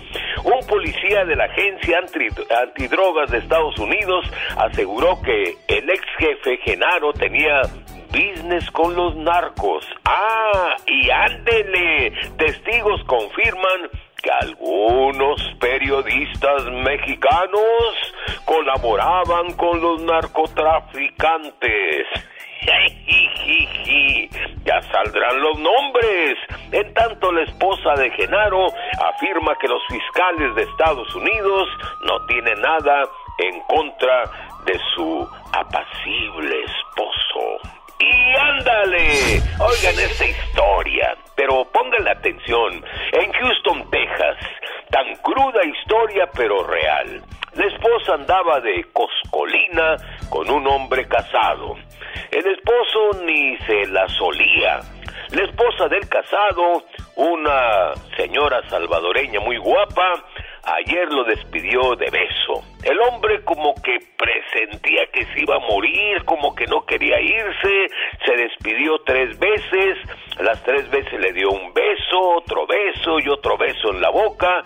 [SPEAKER 12] Un policía de la agencia anti- antidrogas de Estados Unidos aseguró que el ex jefe Genaro tenía business con los narcos. Ah, y ándele, testigos confirman que algunos periodistas mexicanos colaboraban con los narcotraficantes. Ya saldrán los nombres. En tanto, la esposa de Genaro afirma que los fiscales de Estados Unidos no tienen nada en contra de su apacible esposo. Y ándale, oigan esta historia, pero pónganle atención. En Houston, Texas, tan cruda historia pero real. La esposa andaba de coscolina con un hombre casado. El esposo ni se la solía. La esposa del casado, una señora salvadoreña muy guapa, ayer lo despidió de beso. El hombre como que presentía que se iba a morir, como que no quería irse, se despidió tres veces, las tres veces le dio un beso, otro beso y otro beso en la boca.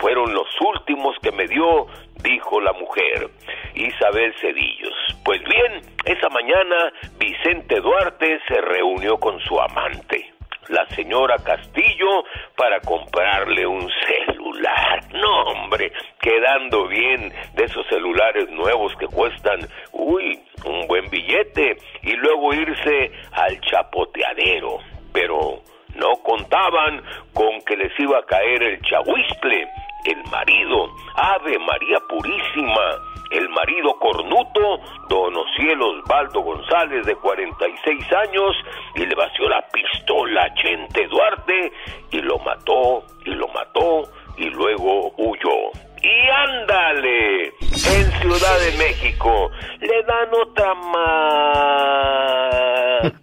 [SPEAKER 12] Fueron los últimos que me dio, dijo la mujer, Isabel Cedillos. Pues bien, esa mañana Vicente Duarte se reunió con su amante, la señora Castillo, para comprarle un celular. No, hombre, quedando bien de esos celulares nuevos que cuestan, uy, un buen billete, y luego irse al chapoteadero. Pero no contaban con que les iba a caer el chahuistle, el marido, Ave María Purísima, el marido cornuto, don Ociel Osvaldo González, de 46 años, y le vació la pistola a Chente Duarte, y lo mató, y lo mató, y luego huyó. Y ándale, en Ciudad de México, le dan otra más...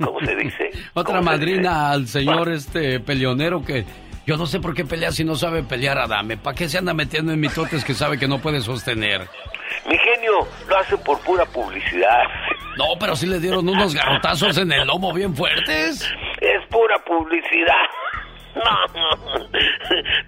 [SPEAKER 12] ¿Cómo se dice?
[SPEAKER 2] Otra madrina al señor este peleonero que yo no sé por qué pelea si no sabe pelear, Adame. ¿Para qué se anda metiendo en mitotes que sabe que no puede sostener?
[SPEAKER 12] Mi genio lo hace por pura publicidad.
[SPEAKER 2] No, pero sí le dieron unos garrotazos en el lomo bien fuertes.
[SPEAKER 12] Es pura publicidad. No,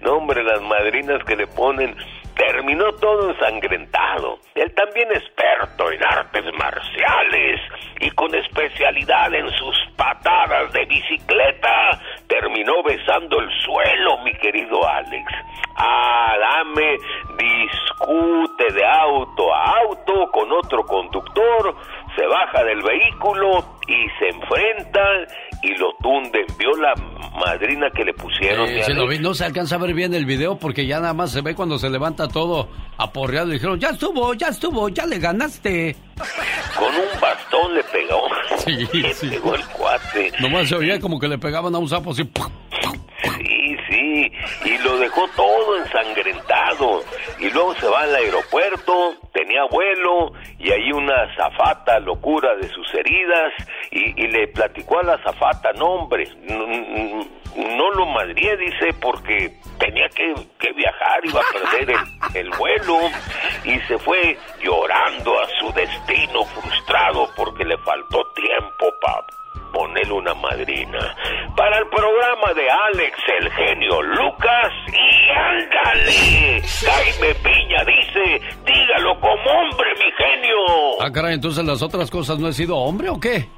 [SPEAKER 12] no, hombre, las madrinas que le ponen. Terminó todo ensangrentado. Él también experto en artes marciales y con especialidad en sus patadas de bicicleta. Terminó besando el suelo, mi querido Alex. Ah, dame, discute de auto a auto con otro conductor, se baja del vehículo y se enfrentan y lo tunden. ¿Vio la madrina que le pusieron?
[SPEAKER 2] Eh, se lo vi, no se alcanza a ver bien el video porque ya nada más se ve cuando se levanta todo aporreado y dijeron, ya estuvo, ya estuvo, ya le ganaste.
[SPEAKER 12] Con un bastón le pegó.
[SPEAKER 2] Sí,
[SPEAKER 12] le
[SPEAKER 2] sí.
[SPEAKER 12] pegó el cuate.
[SPEAKER 2] Nomás se oía como que le pegaban a un sapo así.
[SPEAKER 12] Sí, sí, y lo dejó todo ensangrentado. Y luego se va al aeropuerto, tenía vuelo, y ahí una zafata locura de sus heridas, y, le platicó a la zafata, no hombre, no, lo madrié, dice, porque tenía que, que viajar, iba a perder el, el vuelo, y se fue llorando a su destino frustrado porque le faltó tiempo para poner una madrina. Para el programa de Alex, el genio Lucas, y ándale. Jaime Piña dice, dígalo como hombre, mi genio.
[SPEAKER 2] Ah, caray, entonces las otras cosas no he sido hombre o qué?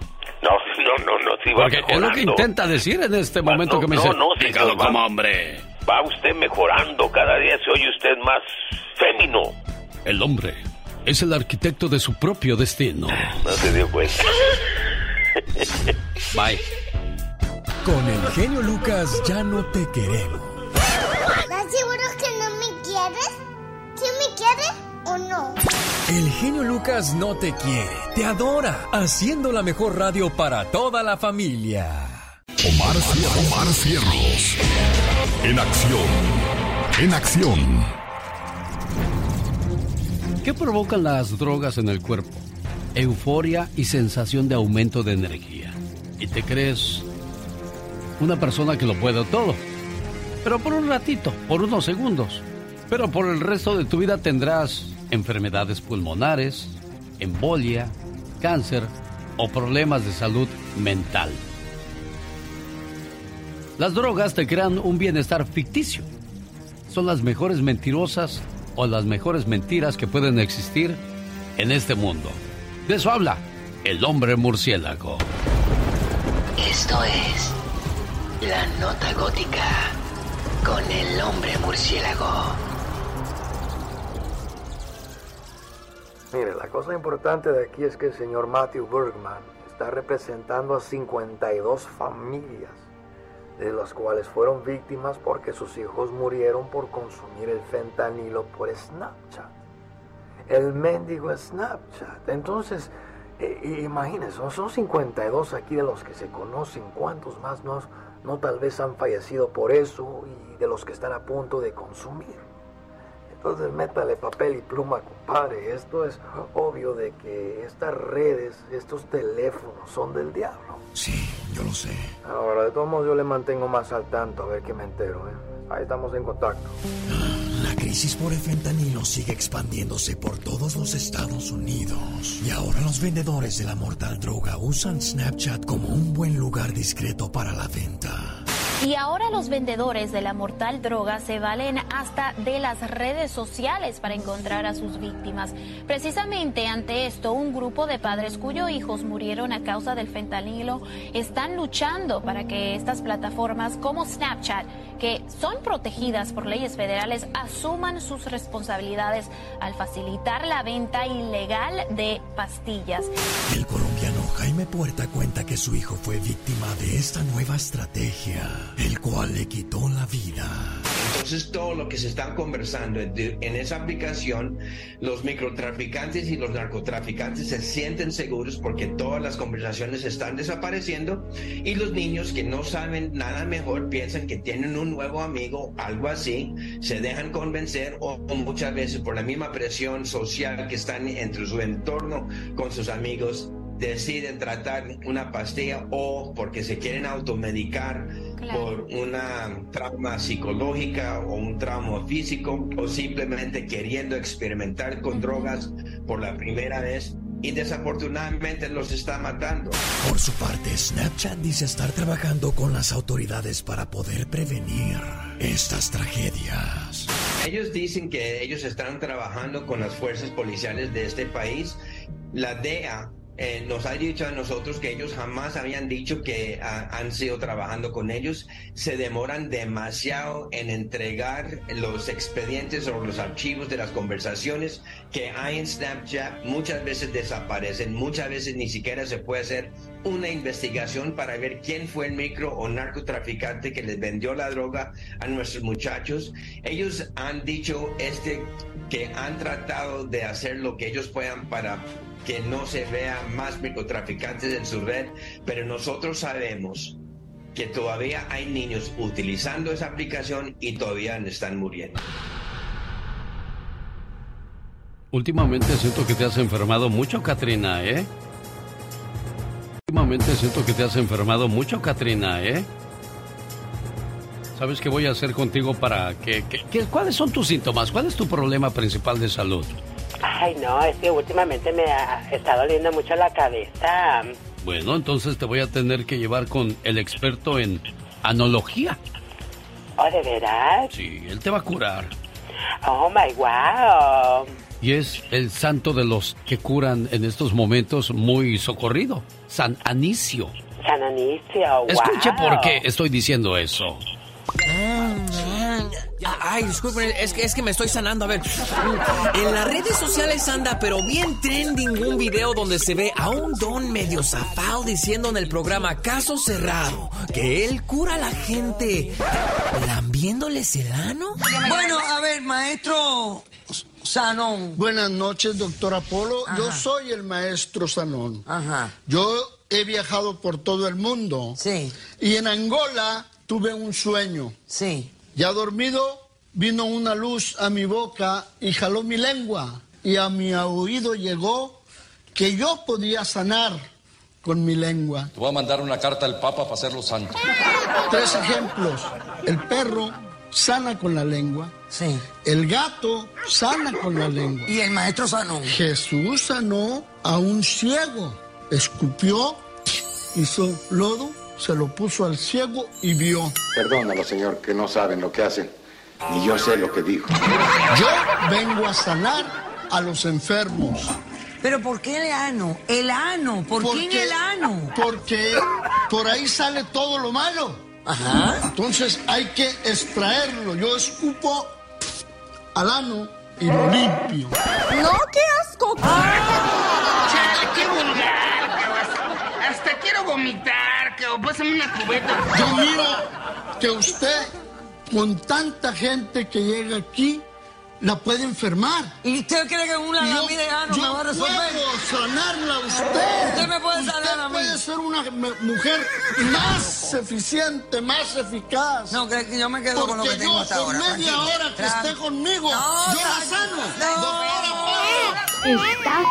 [SPEAKER 12] No, no, no, no, sí va
[SPEAKER 2] Porque es lo que intenta decir en este momento que me dice,
[SPEAKER 12] no, sí,
[SPEAKER 2] dígalo
[SPEAKER 12] va-
[SPEAKER 2] como hombre.
[SPEAKER 12] Va usted mejorando, cada día se oye usted más fémino.
[SPEAKER 2] El hombre es el arquitecto de su propio destino.
[SPEAKER 12] No se dio cuenta.
[SPEAKER 2] Bye.
[SPEAKER 8] Con el genio Lucas ya no te queremos.
[SPEAKER 41] ¿Estás seguro que no me quieres? ¿Sí me quieres o no?
[SPEAKER 8] El genio Lucas no te quiere, te adora, haciendo la mejor radio para toda la familia.
[SPEAKER 17] Omar, Cier- Omar Cierros. En acción. En acción.
[SPEAKER 2] ¿Qué provocan las drogas en el cuerpo? Euforia y sensación de aumento de energía. Y te crees una persona que lo puede todo. Pero por un ratito, por unos segundos. Pero por el resto de tu vida tendrás enfermedades pulmonares, embolia, cáncer o problemas de salud mental. Las drogas te crean un bienestar ficticio. Son las mejores mentirosas o las mejores mentiras que pueden existir en este mundo. De eso habla el hombre murciélago.
[SPEAKER 42] Esto es La Nota Gótica con el hombre murciélago.
[SPEAKER 43] Mire, la cosa importante de aquí es que el señor Matthew Bergman está representando a 52 familias, de las cuales fueron víctimas porque sus hijos murieron por consumir el fentanilo por Snapchat. El mendigo Snapchat. Entonces, eh, imagínense, son- son 52 aquí de los que se conocen. ¿Cuántos más no, no tal vez han fallecido por eso y de los que están a punto de consumir? Entonces métale papel y pluma, compadre. Esto es obvio de que estas redes, estos teléfonos son del diablo.
[SPEAKER 8] Sí, yo lo sé.
[SPEAKER 43] Ahora, de todos modos, yo le mantengo más al tanto a ver qué me entero. ¿eh? Ahí estamos en contacto.
[SPEAKER 8] Crisis por el fentanilo sigue expandiéndose por todos los Estados Unidos. Y ahora los vendedores de la mortal droga usan Snapchat como un buen lugar discreto para la venta.
[SPEAKER 6] Y ahora los vendedores de la mortal droga se valen hasta de las redes sociales para encontrar a sus víctimas. Precisamente ante esto, un grupo de padres cuyos hijos murieron a causa del fentanilo están luchando para que estas plataformas como Snapchat, que son protegidas por leyes federales, asuman sus responsabilidades al facilitar la venta ilegal de pastillas.
[SPEAKER 8] El colombiano Jaime Puerta cuenta que su hijo fue víctima de esta nueva estrategia, el cual le quitó la vida.
[SPEAKER 7] Entonces todo lo que se está conversando en, esa aplicación, los microtraficantes y los narcotraficantes se sienten seguros porque todas las conversaciones están desapareciendo y los niños que no saben nada mejor piensan que tienen un nuevo amigo, algo así, se dejan convencer o muchas veces por la misma presión social que están entre su entorno con sus amigos deciden tratar una pastilla o porque se quieren automedicar por una trauma psicológica o un trauma físico o simplemente queriendo experimentar con drogas por la primera vez y desafortunadamente los está matando.
[SPEAKER 8] Por su parte, Snapchat dice estar trabajando con las autoridades para poder prevenir estas tragedias.
[SPEAKER 7] Ellos dicen que ellos están trabajando con las fuerzas policiales de este país. La DEA eh, nos ha dicho a nosotros que ellos jamás habían dicho que ah, han sido trabajando con ellos. Se demoran demasiado en entregar los expedientes o los archivos de las conversaciones que hay en Snapchat. Muchas veces desaparecen, muchas veces ni siquiera se puede hacer una investigación para ver quién fue el micro o narcotraficante que les vendió la droga a nuestros muchachos. Ellos han dicho este que han tratado de hacer lo que ellos puedan para que no se vea más microtraficantes en su red, pero nosotros sabemos que todavía hay niños utilizando esa aplicación y todavía están muriendo.
[SPEAKER 2] Últimamente siento que te has enfermado mucho, Katrina, ¿eh? Últimamente siento que te has enfermado mucho, Katrina, ¿eh? ¿Sabes qué voy a hacer contigo para que- ¿Cuáles son tus síntomas? ¿Cuál es tu problema principal de salud?
[SPEAKER 13] Ay, no, es que últimamente me ha, está doliendo mucho la cabeza.
[SPEAKER 44] Bueno, entonces te voy a tener que llevar con el experto en analogía.
[SPEAKER 13] ¿Oh, de veras?
[SPEAKER 44] Sí, él te va a curar.
[SPEAKER 13] Oh, my wow.
[SPEAKER 44] Y es el santo de los que curan en estos momentos muy socorrido, San Anicio.
[SPEAKER 13] San Anicio,
[SPEAKER 44] Escuche
[SPEAKER 13] wow.
[SPEAKER 44] por qué estoy diciendo eso.
[SPEAKER 23] Ay, disculpen, es que, es que me estoy sanando. A ver, en las redes sociales anda, pero bien trending un video donde se ve a un don medio zafado diciendo en el programa Caso Cerrado que él cura a la gente lambiéndoles el ano.
[SPEAKER 24] Bueno, a ver, maestro Sanón.
[SPEAKER 25] Buenas noches, doctor Apolo. Yo soy el maestro Sanón.
[SPEAKER 24] Ajá.
[SPEAKER 25] Yo he viajado por todo el mundo.
[SPEAKER 24] Sí.
[SPEAKER 25] Y en Angola tuve un sueño.
[SPEAKER 24] Sí.
[SPEAKER 25] Ya dormido, vino una luz a mi boca y jaló mi lengua. Y a mi oído llegó que yo podía sanar con mi lengua.
[SPEAKER 17] Te voy a mandar una carta al Papa para hacerlo santo.
[SPEAKER 25] Tres ejemplos. El perro sana con la lengua.
[SPEAKER 24] Sí.
[SPEAKER 25] El gato sana con la lengua.
[SPEAKER 24] Y el maestro Sanón.
[SPEAKER 25] Jesús sanó a un ciego. Escupió, hizo lodo, se lo puso al ciego y vio.
[SPEAKER 27] Perdónalo, señor, que no saben lo que hacen. Ni yo sé lo que dijo.
[SPEAKER 25] Yo vengo a sanar a los enfermos.
[SPEAKER 24] ¿Pero por qué el ano? El ano. ¿Por qué en
[SPEAKER 25] Porque-
[SPEAKER 24] el ano?
[SPEAKER 25] Porque por ahí sale todo lo malo.
[SPEAKER 24] Ajá.
[SPEAKER 25] Entonces hay que extraerlo. Yo escupo al ano y lo limpio.
[SPEAKER 45] ¡No, qué asco!
[SPEAKER 46] Chale, qué vulgar, cabrón. Hasta quiero vomitar, cabrón. Pásame una cubeta.
[SPEAKER 25] Yo miro que usted, con tanta gente que llega aquí, la puede enfermar.
[SPEAKER 24] ¿Y usted cree que una
[SPEAKER 25] Yo-
[SPEAKER 24] lamida de ano
[SPEAKER 25] yo
[SPEAKER 24] me va a resolver?
[SPEAKER 25] puedo sanarla a usted.
[SPEAKER 24] Usted me puede sanar
[SPEAKER 25] Usted
[SPEAKER 24] a mí.
[SPEAKER 25] puede ser una mujer más eficiente, más eficaz.
[SPEAKER 24] No, que que yo me quedo con lo que
[SPEAKER 25] Porque
[SPEAKER 24] tengo
[SPEAKER 25] yo
[SPEAKER 24] hasta
[SPEAKER 25] con
[SPEAKER 24] ahora.
[SPEAKER 25] media
[SPEAKER 24] tranquilo.
[SPEAKER 25] hora que esté conmigo,
[SPEAKER 24] No,
[SPEAKER 25] yo la sano.
[SPEAKER 24] No.
[SPEAKER 25] Doctora Polo.
[SPEAKER 47] Estás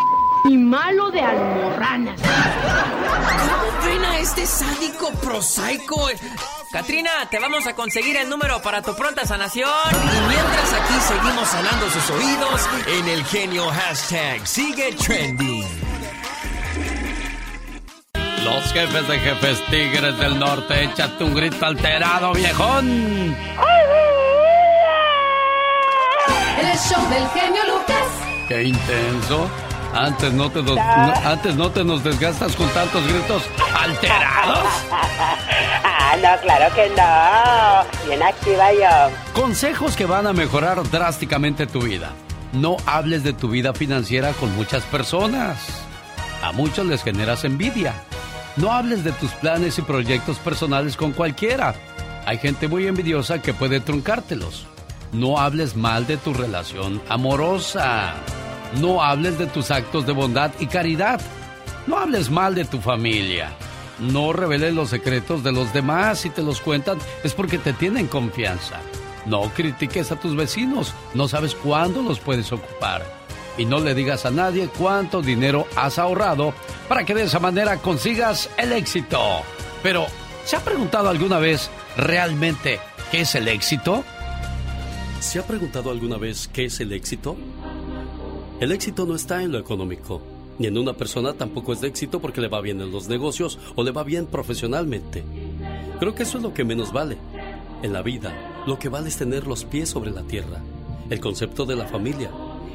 [SPEAKER 47] y malo de almorranas.
[SPEAKER 23] ¿Cómo ven a este sádico prosaico? Katrina, te vamos a conseguir el número para tu pronta sanación. Y mientras aquí seguimos sanando sus oídos en el genio hashtag sigue trending.
[SPEAKER 44] Los jefes de jefes tigres del norte, échate un grito alterado, viejón.
[SPEAKER 16] El show del genio Lucas.
[SPEAKER 44] Qué intenso. Antes no te, nos- no- antes no te nos desgastas con tantos gritos alterados.
[SPEAKER 13] Ah, no, claro que no. Bien activa yo.
[SPEAKER 44] Consejos que van a mejorar drásticamente tu vida. No hables de tu vida financiera con muchas personas. A muchos les generas envidia. No hables de tus planes y proyectos personales con cualquiera. Hay gente muy envidiosa que puede truncártelos. No hables mal de tu relación amorosa. No hables de tus actos de bondad y caridad. No hables mal de tu familia. No reveles los secretos de los demás. Si te los cuentan es porque te tienen confianza. No critiques a tus vecinos. No sabes cuándo los puedes ocupar. Y no le digas a nadie cuánto dinero has ahorrado para que de esa manera consigas el éxito. Pero, ¿se ha preguntado alguna vez realmente qué es el éxito?
[SPEAKER 2] ¿Se ha preguntado alguna vez qué es el éxito? El éxito no está en lo económico, ni en una persona tampoco es de éxito porque le va bien en los negocios o le va bien profesionalmente. Creo que eso es lo que menos vale. En la vida, lo que vale es tener los pies sobre la tierra, el concepto de la familia,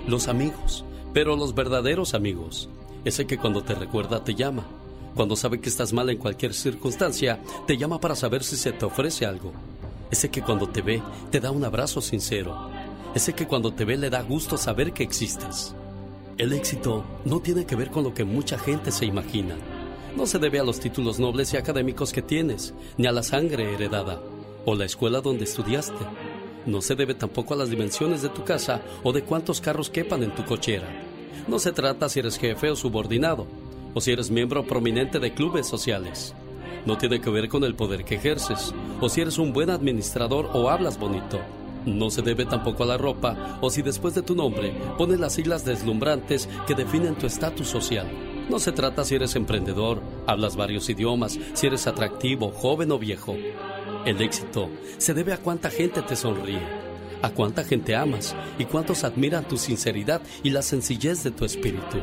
[SPEAKER 2] los amigos, pero los verdaderos amigos, ese que cuando te recuerda te llama, cuando sabe que estás mal en cualquier circunstancia, te llama para saber si se te ofrece algo, ese que cuando te ve te da un abrazo sincero, ese que cuando te ve le da gusto saber que existes. El éxito no tiene que ver con lo que mucha gente se imagina. No se debe a los títulos nobles y académicos que tienes, ni a la sangre heredada, o la escuela donde estudiaste. No se debe tampoco a las dimensiones de tu casa o de cuántos carros quepan en tu cochera. No se trata si eres jefe o subordinado, o si eres miembro prominente de clubes sociales. No tiene que ver con el poder que ejerces, o si eres un buen administrador o hablas bonito. No se debe tampoco a la ropa, o si después de tu nombre pones las siglas deslumbrantes que definen tu estatus social. No se trata si eres emprendedor, hablas varios idiomas, si eres atractivo, joven o viejo. El éxito se debe a cuánta gente te sonríe, a cuánta gente amas y cuántos admiran tu sinceridad y la sencillez de tu espíritu.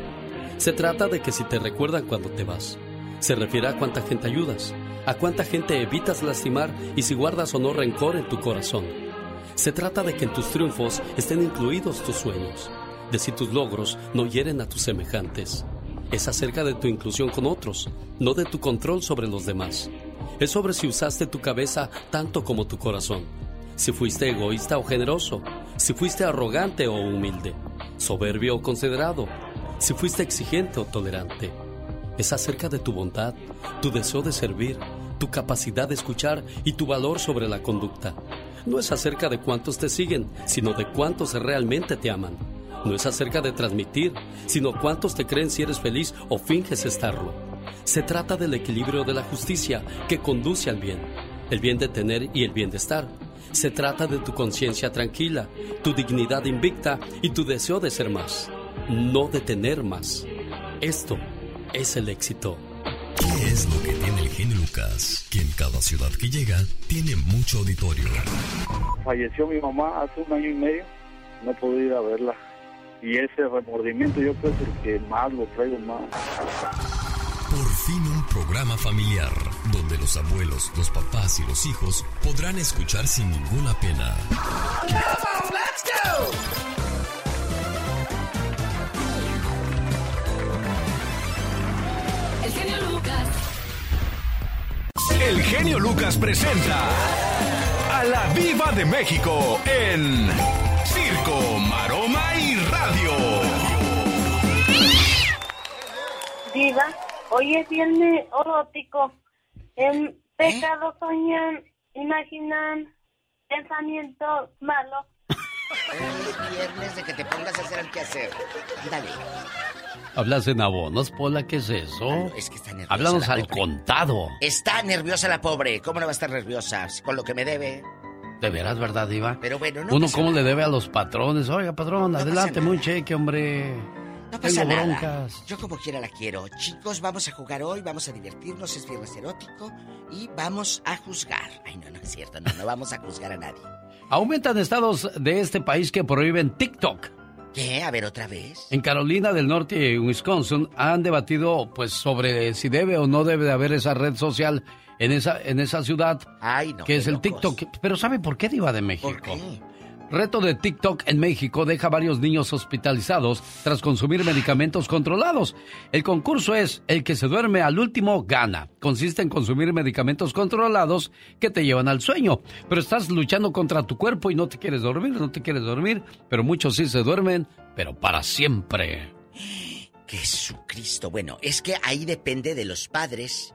[SPEAKER 2] Se trata de que si te recuerdan cuando te vas,
[SPEAKER 48] Se refiere a cuánta gente ayudas, a cuánta gente evitas lastimar y si guardas o no rencor en tu corazón. Se trata de que en tus triunfos estén incluidos tus sueños, de si tus logros no hieren a tus semejantes. Es acerca de tu inclusión con otros, no de tu control sobre los demás. Es sobre si usaste tu cabeza tanto como tu corazón, si fuiste egoísta o generoso, si fuiste arrogante o humilde, soberbio o considerado, si fuiste exigente o tolerante. Es acerca de tu bondad, tu deseo de servir, tu capacidad de escuchar y tu valor sobre la conducta. No es acerca de cuántos te siguen, sino de cuántos realmente te aman. No es acerca de transmitir, sino cuántos te creen si eres feliz o finges estarlo. Se trata del equilibrio de la justicia que conduce al bien, el bien de tener y el bien de estar. Se trata de tu conciencia tranquila, tu dignidad invicta y tu deseo de ser más, no de tener más. Esto es el éxito.
[SPEAKER 8] ¿Qué es lo que Lucas? Que en cada ciudad que llega tiene mucho auditorio.
[SPEAKER 49] Falleció mi mamá hace un año y medio, no pude ir a verla. Y ese remordimiento yo creo que más lo traigo más.
[SPEAKER 8] Por fin un programa familiar donde los abuelos, los papás y los hijos podrán escuchar sin ninguna pena.
[SPEAKER 16] El genio Lucas.
[SPEAKER 17] El genio Lucas presenta a la Viva de México en Circo, Maroma y Radio.
[SPEAKER 50] Diva, hoy es viernes erótico. En pecado soñan, imaginan, pensamientos malos.
[SPEAKER 38] Es viernes de que te pongas a hacer el quehacer. Dale.
[SPEAKER 2] ¿Hablas en abonos, Pola? ¿Qué es eso?
[SPEAKER 38] Es que está nerviosa.
[SPEAKER 2] Háblanos
[SPEAKER 38] la
[SPEAKER 2] al
[SPEAKER 38] pobre.
[SPEAKER 2] contado.
[SPEAKER 38] Está nerviosa la pobre. ¿Cómo no va a estar nerviosa? Con lo que me debe.
[SPEAKER 2] De veras, ¿verdad, Diva?
[SPEAKER 38] Pero bueno, no
[SPEAKER 2] Uno cómo le debe a los patrones. Oiga, patrón, adelante, muy cheque, hombre.
[SPEAKER 38] No pasa
[SPEAKER 2] Tengo
[SPEAKER 38] nada.
[SPEAKER 2] broncas.
[SPEAKER 38] Yo como quiera la quiero. Chicos, vamos a jugar hoy, vamos a divertirnos, es viernes erótico y vamos a juzgar. Ay, no, no es cierto, no, no vamos a juzgar a nadie.
[SPEAKER 2] Aumentan estados de este país que prohíben TikTok.
[SPEAKER 38] ¿Qué? A ver, otra vez.
[SPEAKER 2] En Carolina del Norte y Wisconsin han debatido pues sobre si debe o no debe de haber esa red social en esa en esa ciudad
[SPEAKER 38] Ay, no,
[SPEAKER 2] que es el
[SPEAKER 38] locos.
[SPEAKER 2] TikTok. Pero ¿sabe por qué diva de México?
[SPEAKER 38] ¿Por qué?
[SPEAKER 2] Reto de TikTok en México deja varios niños hospitalizados tras consumir medicamentos controlados. El concurso es el que se duerme al último gana. Consiste en consumir medicamentos controlados que te llevan al sueño. Pero estás luchando contra tu cuerpo y no te quieres dormir, no te quieres dormir. Pero muchos sí se duermen, pero para siempre.
[SPEAKER 38] Jesucristo. Bueno, es que ahí depende de los padres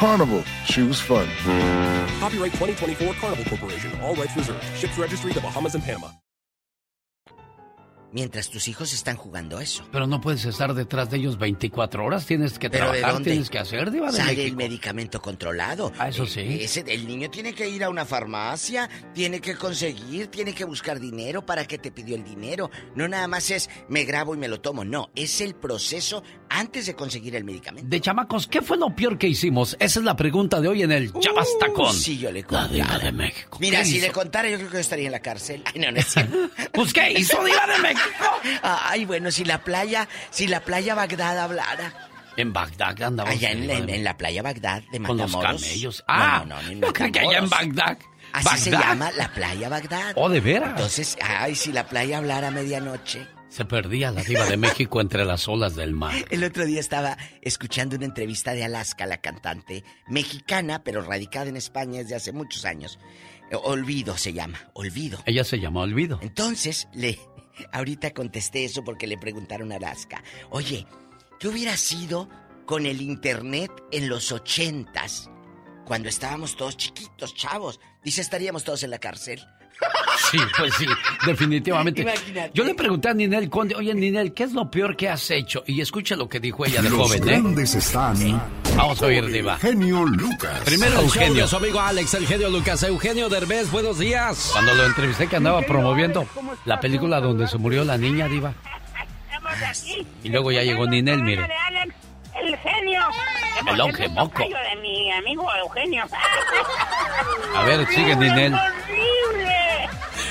[SPEAKER 51] Carnival, choose fun.
[SPEAKER 52] Copyright 2024 Carnival Corporation. All rights reserved. Ships registry the Bahamas and Panama.
[SPEAKER 38] Mientras tus hijos están jugando eso.
[SPEAKER 2] Pero no puedes estar detrás de ellos 24 horas, tienes que
[SPEAKER 38] ¿Pero de
[SPEAKER 2] trabajar,
[SPEAKER 38] dónde?
[SPEAKER 2] tienes que hacer, diva de
[SPEAKER 38] Sale el medicamento controlado.
[SPEAKER 2] Ah, eso
[SPEAKER 38] Eh,
[SPEAKER 2] sí.
[SPEAKER 38] ese- el niño tiene que ir a una farmacia, tiene que conseguir, tiene que buscar dinero para que te pidió el dinero. No nada más es me grabo y me lo tomo. No, es el proceso antes de conseguir el medicamento.
[SPEAKER 2] De chamacos, ¿qué fue lo peor que hicimos? Esa es la pregunta de hoy en el Ya Basta con
[SPEAKER 38] si yo le
[SPEAKER 2] la diva de México.
[SPEAKER 38] Mira,
[SPEAKER 2] ¿Qué
[SPEAKER 38] si
[SPEAKER 2] hizo?
[SPEAKER 38] le contara, yo creo que yo estaría en la cárcel. Ay, no, no es cierto.
[SPEAKER 2] Pues, ¿qué hizo, diva de México?
[SPEAKER 38] Ay, bueno, si la playa, si la playa Bagdad hablara.
[SPEAKER 2] En Bagdad andaba.
[SPEAKER 38] Allá en, en- en la playa Bagdad de
[SPEAKER 2] Con los
[SPEAKER 38] Matamoros.
[SPEAKER 2] camellos.
[SPEAKER 38] No,
[SPEAKER 2] Ah,
[SPEAKER 38] no, no, en
[SPEAKER 2] yo creí que allá en
[SPEAKER 38] Matamoros.
[SPEAKER 2] Bagdad.
[SPEAKER 38] Así se llama la playa Bagdad.
[SPEAKER 2] Oh, ¿de veras?
[SPEAKER 38] Entonces, ay, si la playa hablara a medianoche.
[SPEAKER 2] Se perdía la diva de México entre las olas del mar.
[SPEAKER 38] El otro día estaba escuchando una entrevista de Alaska, la cantante mexicana, pero radicada en España desde hace muchos años. Eh, Olvido se llama, Olvido.
[SPEAKER 2] Ella se llama Olvido.
[SPEAKER 38] Entonces, le ahorita contesté eso porque le preguntaron a Alaska, "Oye, ¿qué hubiera sido con el internet en los ochentas, cuando estábamos todos chiquitos, chavos? Dice, estaríamos todos en la cárcel."
[SPEAKER 2] Sí, pues sí, definitivamente.
[SPEAKER 38] Imagínate.
[SPEAKER 2] Yo le pregunté a Ninel Conde, oye Ninel, ¿qué es lo peor que has hecho? Y escucha lo que dijo ella de
[SPEAKER 53] Los
[SPEAKER 2] joven, ¿eh?
[SPEAKER 53] grandes están.
[SPEAKER 2] Vamos a oír, Diva.
[SPEAKER 53] Genio Lucas.
[SPEAKER 2] Primero Eugenio.
[SPEAKER 54] su amigo Alex, el genio Lucas. Eugenio Derbez, buenos días.
[SPEAKER 2] Cuando lo entrevisté que andaba promoviendo la película donde se murió la niña, Diva. Y luego ya llegó Ninel, mire.
[SPEAKER 55] Alex, el genio.
[SPEAKER 2] El moco.
[SPEAKER 55] de mi amigo Eugenio.
[SPEAKER 2] A ver, sigue Ninel.
[SPEAKER 55] ¡Horrible!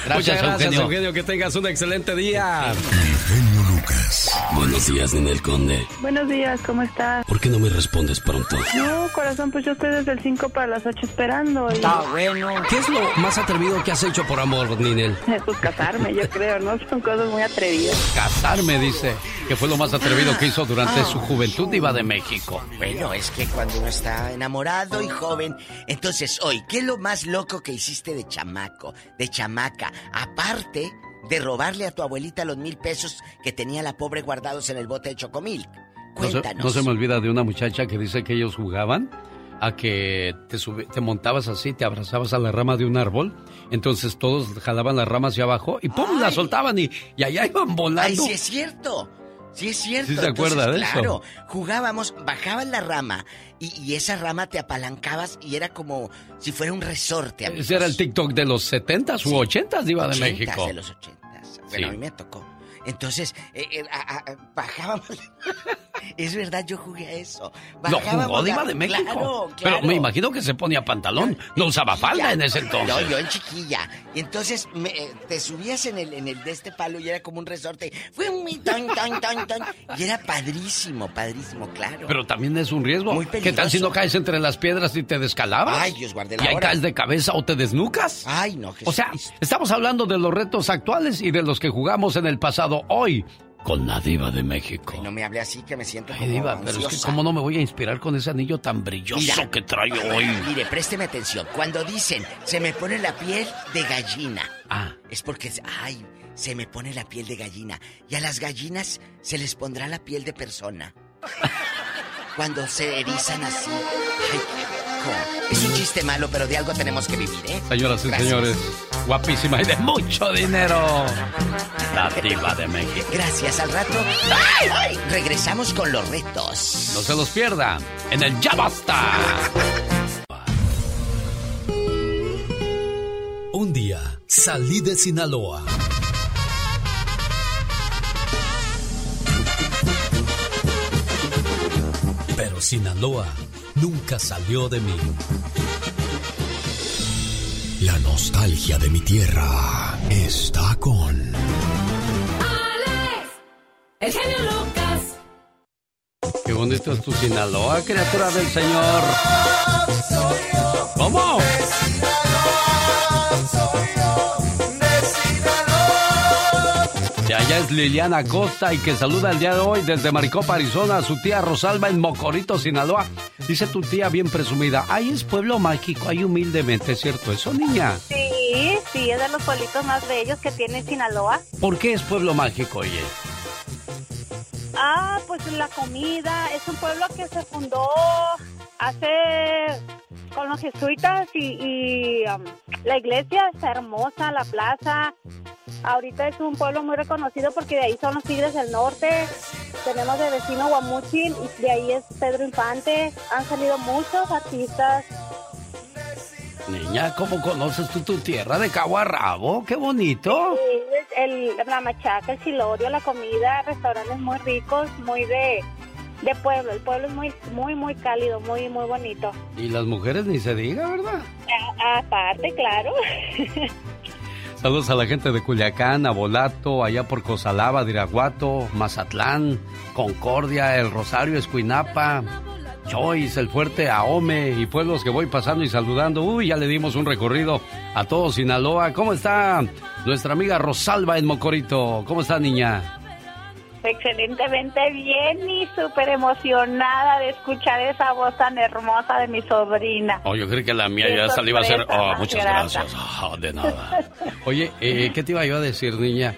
[SPEAKER 2] Gracias,
[SPEAKER 54] Muchas gracias,
[SPEAKER 2] Eugenio.
[SPEAKER 54] Eugenio. Que tengas un excelente día.
[SPEAKER 53] Genio
[SPEAKER 54] Buenos días, Ninel Conde.
[SPEAKER 31] Buenos días, ¿cómo estás?
[SPEAKER 54] ¿Por qué no me respondes pronto?
[SPEAKER 31] No, corazón, pues yo estoy desde el 5 para las 8 esperando. Y...
[SPEAKER 38] bueno.
[SPEAKER 54] ¿Qué es lo más atrevido que has hecho por amor, Ninel?
[SPEAKER 31] Pues casarme, yo creo, ¿no? Son cosas muy atrevidas.
[SPEAKER 2] Casarme, dice, que fue lo más atrevido que hizo durante su juventud, Diva de México.
[SPEAKER 38] Bueno, es que cuando uno está enamorado y joven. Entonces, hoy, ¿qué es lo más loco que hiciste de chamaco, de chamaca? Aparte de robarle a tu abuelita los mil pesos que tenía la pobre guardados en el bote de chocomil.
[SPEAKER 2] No se,
[SPEAKER 38] Cuéntanos.
[SPEAKER 2] no se me olvida de una muchacha que dice que ellos jugaban a que te, te montabas así, te abrazabas a la rama de un árbol, entonces todos jalaban la rama hacia abajo y ¡pum! la soltaban y, y allá iban volando.
[SPEAKER 38] Ay, sí es cierto. Sí es cierto.
[SPEAKER 2] Sí se acuerda de eso.
[SPEAKER 38] Claro, jugábamos, bajabas la rama y, y esa rama te apalancabas y era como si fuera un resorte. amigos.
[SPEAKER 2] Ese era el TikTok de los 70s u 80s, Diva de
[SPEAKER 38] 80s,
[SPEAKER 2] México.
[SPEAKER 38] de los 80s. Bueno,
[SPEAKER 2] Sí.
[SPEAKER 38] a mí me tocó. Entonces, eh, eh, a- a- bajábamos. es verdad, yo jugué a eso.
[SPEAKER 2] Lo
[SPEAKER 38] Bajábamos
[SPEAKER 2] jugó Diva de México.
[SPEAKER 38] Claro,
[SPEAKER 2] Pero
[SPEAKER 38] claro.
[SPEAKER 2] me imagino que se ponía pantalón, no usaba falda en ese entonces.
[SPEAKER 38] No, yo en chiquilla. Y entonces me- eh, te subías en el, en el de este palo y era como un resorte. Fue un tan, tan, tan, tan. Y era padrísimo, padrísimo, claro.
[SPEAKER 2] Pero también es un riesgo.
[SPEAKER 38] Muy
[SPEAKER 2] ¿Qué tal si
[SPEAKER 38] peligroso.
[SPEAKER 2] no caes entre las piedras y te descalabas?
[SPEAKER 38] Ay, Dios guarde la
[SPEAKER 2] Y ahí
[SPEAKER 38] hora.
[SPEAKER 2] caes de cabeza o te desnucas.
[SPEAKER 38] Ay, no,
[SPEAKER 2] O sea, estamos hablando de los retos actuales y de los que jugamos en el pasado hoy con la diva de México.
[SPEAKER 38] No me hable así que me siento
[SPEAKER 2] Ay,
[SPEAKER 38] como
[SPEAKER 2] diva, pero es que
[SPEAKER 38] ansiosa.
[SPEAKER 2] cómo no me voy a inspirar con ese anillo tan brilloso
[SPEAKER 38] Mira.
[SPEAKER 2] que trae hoy.
[SPEAKER 38] Mire, présteme atención. Cuando dicen, se me pone la piel de gallina.
[SPEAKER 2] Ah.
[SPEAKER 38] Es porque, ay, se me pone la piel de gallina. Y a las gallinas se les pondrá la piel de persona. Cuando se erizan así. Ay. Es un chiste malo, pero de algo tenemos que vivir, ¿eh?
[SPEAKER 2] Señoras y
[SPEAKER 38] Gracias.
[SPEAKER 2] señores, guapísima y de mucho dinero. La diva de México.
[SPEAKER 38] Gracias, al rato. ¡Ay! Regresamos con los retos.
[SPEAKER 2] No se los pierda en el Ya Basta.
[SPEAKER 54] Un día salí de Sinaloa. Pero Sinaloa nunca salió de mí.
[SPEAKER 53] La nostalgia de mi tierra está con.
[SPEAKER 16] Alex, el genio Lucas.
[SPEAKER 2] Qué bonito es tu Sinaloa, criatura del Señor. ¿Cómo? Allá es Liliana Costa y que saluda el día de hoy desde Maricopa, Arizona, a su tía Rosalba en Mocorito, Sinaloa. Dice tu tía bien presumida, ay, es pueblo mágico, ay, humildemente, ¿es cierto eso, niña?
[SPEAKER 56] Sí, sí, es de los pueblitos más bellos que tiene Sinaloa.
[SPEAKER 2] ¿Por qué es pueblo mágico, oye?
[SPEAKER 56] Ah, pues la comida, es un pueblo que se fundó hace con los jesuitas y, y, um, la iglesia está hermosa, la plaza. Ahorita es un pueblo muy reconocido porque de ahí son los Tigres del Norte. Tenemos de vecino Guamuchil y de ahí es Pedro Infante. Han salido muchos artistas.
[SPEAKER 2] Niña, ¿cómo conoces tú tu tierra de cabo a rabo? ¡Qué bonito!
[SPEAKER 56] Sí, el- la machaca, el chilorio, la comida, restaurantes muy ricos, muy de, de pueblo. El pueblo es muy, muy, muy cálido, muy, muy bonito.
[SPEAKER 2] Y las mujeres ni se diga, ¿verdad?
[SPEAKER 56] A- aparte, claro.
[SPEAKER 2] Saludos a la gente de Culiacán, Abolato, allá por Cosalaba, Diraguato, Mazatlán, Concordia, El Rosario, Escuinapa, Choice, El Fuerte, Ahome y pueblos que voy pasando y saludando. Uy, ya le dimos un recorrido a todo Sinaloa. ¿Cómo está nuestra amiga Rosalba en Mocorito? ¿Cómo está, niña?
[SPEAKER 56] Excelentemente bien y súper emocionada de escuchar esa voz tan hermosa de mi sobrina.
[SPEAKER 2] Oh, yo creo que la mía
[SPEAKER 56] Qué
[SPEAKER 2] ya salió a
[SPEAKER 56] sorpresa
[SPEAKER 2] Oh, muchas
[SPEAKER 56] grata.
[SPEAKER 2] gracias. Oh, de nada. Oye, eh, ¿qué te iba yo a decir, niña?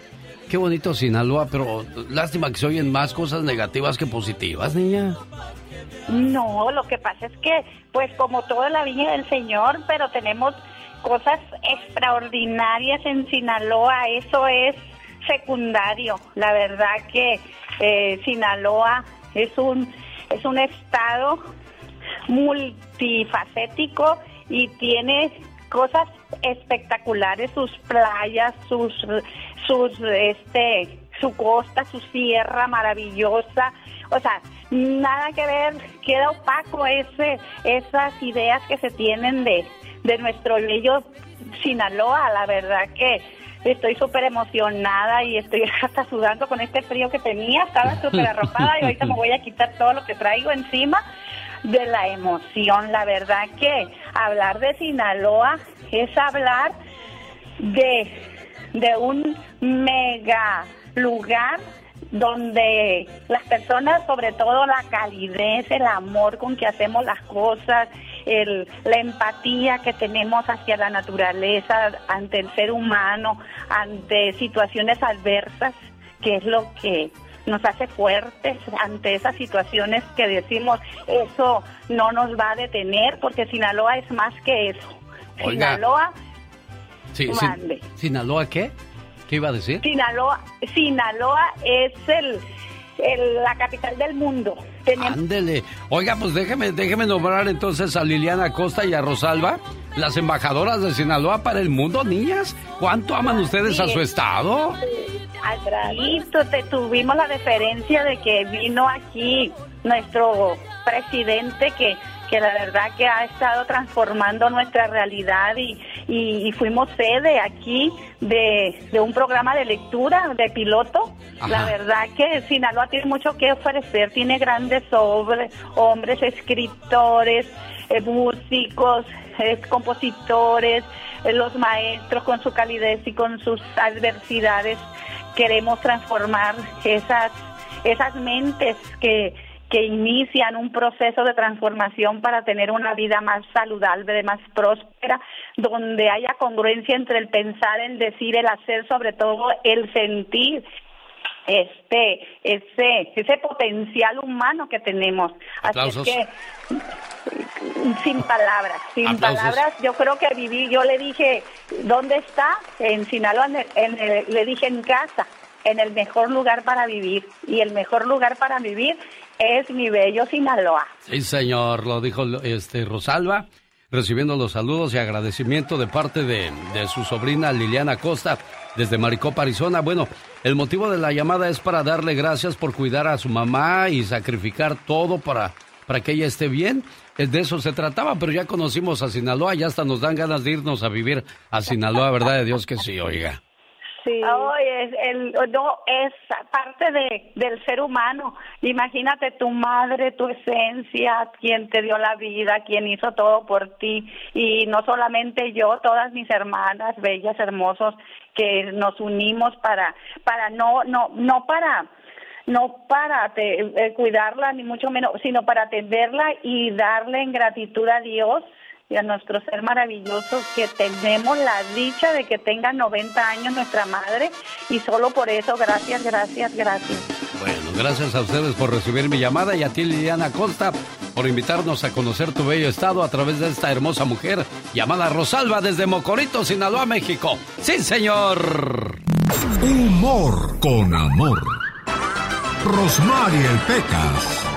[SPEAKER 2] Qué bonito Sinaloa, pero lástima que se oyen más cosas negativas que positivas, niña.
[SPEAKER 56] No, lo que pasa es que, pues como toda la viña del Señor, pero tenemos cosas extraordinarias en Sinaloa, eso es secundario. La verdad que eh, Sinaloa es un, es un estado multifacético y tiene cosas espectaculares, sus playas, sus, sus, este, su costa, su sierra maravillosa, o sea, nada que ver, queda opaco ese, esas ideas que se tienen de, de nuestro bello Sinaloa, la verdad que estoy súper emocionada y estoy hasta sudando con este frío que tenía, estaba súper arropada y ahorita me voy a quitar todo lo que traigo encima de la emoción, la verdad que hablar de Sinaloa es hablar de, de un mega lugar donde las personas, sobre todo la calidez, el amor con que hacemos las cosas, el, la empatía que tenemos hacia la naturaleza, ante el ser humano, ante situaciones adversas, que es lo que nos hace fuertes ante esas situaciones que decimos, eso no nos va a detener, porque Sinaloa es más que eso.
[SPEAKER 2] Oiga.
[SPEAKER 56] Sinaloa,
[SPEAKER 2] Sí.
[SPEAKER 56] Mande.
[SPEAKER 2] ¿Sinaloa qué? ¿Qué iba a decir?
[SPEAKER 56] Sinaloa, Sinaloa es el, el- la capital del mundo. Tenemos
[SPEAKER 2] Ándele. Oiga, pues déjeme, déjeme nombrar entonces a Liliana Costa y a Rosalba, las embajadoras de Sinaloa para el mundo, niñas. ¿Cuánto aman ustedes a su estado?
[SPEAKER 56] Tu- te tuvimos la deferencia de que vino aquí nuestro presidente que, que la verdad que ha estado transformando nuestra realidad y, y, y fuimos sede aquí de, de un programa de lectura de piloto. La verdad que Sinaloa tiene mucho que ofrecer, tiene grandes hombres, hombres escritores, eh, músicos, eh, compositores, eh, los maestros con su calidez y con sus adversidades. Queremos transformar esas, esas mentes que, que inician un proceso de transformación para tener una vida más saludable, más próspera, donde haya congruencia entre el pensar, el decir, el hacer, sobre todo el sentir este ese ese potencial humano que tenemos
[SPEAKER 2] Aplausos.
[SPEAKER 56] así que sin palabras sin
[SPEAKER 2] Aplausos.
[SPEAKER 56] palabras yo creo que viví yo le dije dónde está en Sinaloa en el- en el- le dije en casa en el mejor lugar para vivir y el mejor lugar para vivir es mi bello Sinaloa
[SPEAKER 2] Sí, señor, lo dijo este Rosalba, recibiendo los saludos y agradecimiento de parte de, de su sobrina Liliana Costa desde Maricopa, Arizona. Bueno, el motivo de la llamada es para darle gracias por cuidar a su mamá y sacrificar todo para, para que ella esté bien. Eh, De eso se trataba, pero ya conocimos a Sinaloa, ya hasta nos dan ganas de irnos a vivir a Sinaloa, ¿verdad de Dios que sí, oiga?
[SPEAKER 56] Sí. es, el, no, es parte de, del ser humano. Imagínate tu madre, tu esencia, quien te dio la vida, quien hizo todo por ti. Y no solamente yo, todas mis hermanas, bellas, hermosos, que nos unimos para, para no, no, no para no para te- eh, cuidarla ni mucho menos, sino para atenderla y darle en gratitud a Dios y a nuestro ser maravilloso que tenemos la dicha de que tenga 90 años nuestra madre y solo por eso gracias, gracias, gracias.
[SPEAKER 2] Bueno, gracias a ustedes por recibir mi llamada y a ti, Liliana Costa, por invitarnos a conocer tu bello estado a través de esta hermosa mujer llamada Rosalba desde Mocorito, Sinaloa, México. ¡Sí, señor!
[SPEAKER 53] Humor con amor. Rosmarie el Pecas.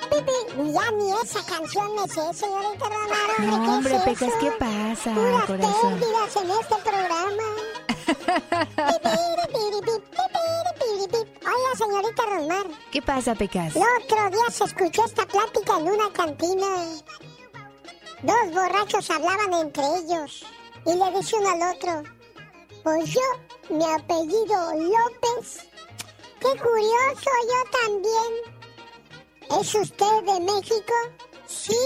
[SPEAKER 10] Ya ni esa canción me sé, señorita Romero.
[SPEAKER 14] No,
[SPEAKER 10] ¿qué
[SPEAKER 14] hombre,
[SPEAKER 10] es
[SPEAKER 14] Pecas,
[SPEAKER 10] eso?
[SPEAKER 14] ¿qué pasa,
[SPEAKER 10] Puras
[SPEAKER 14] corazón?
[SPEAKER 10] pérdidas en este programa. Oiga, señorita Rosmar.
[SPEAKER 14] ¿Qué pasa, Pecas?
[SPEAKER 10] El otro día se escuchó esta plática en una cantina. Dos borrachos hablaban entre ellos y le dice uno al otro, pues yo, mi apellido López. Qué curioso, yo también. ¿Es usted de México? Sí.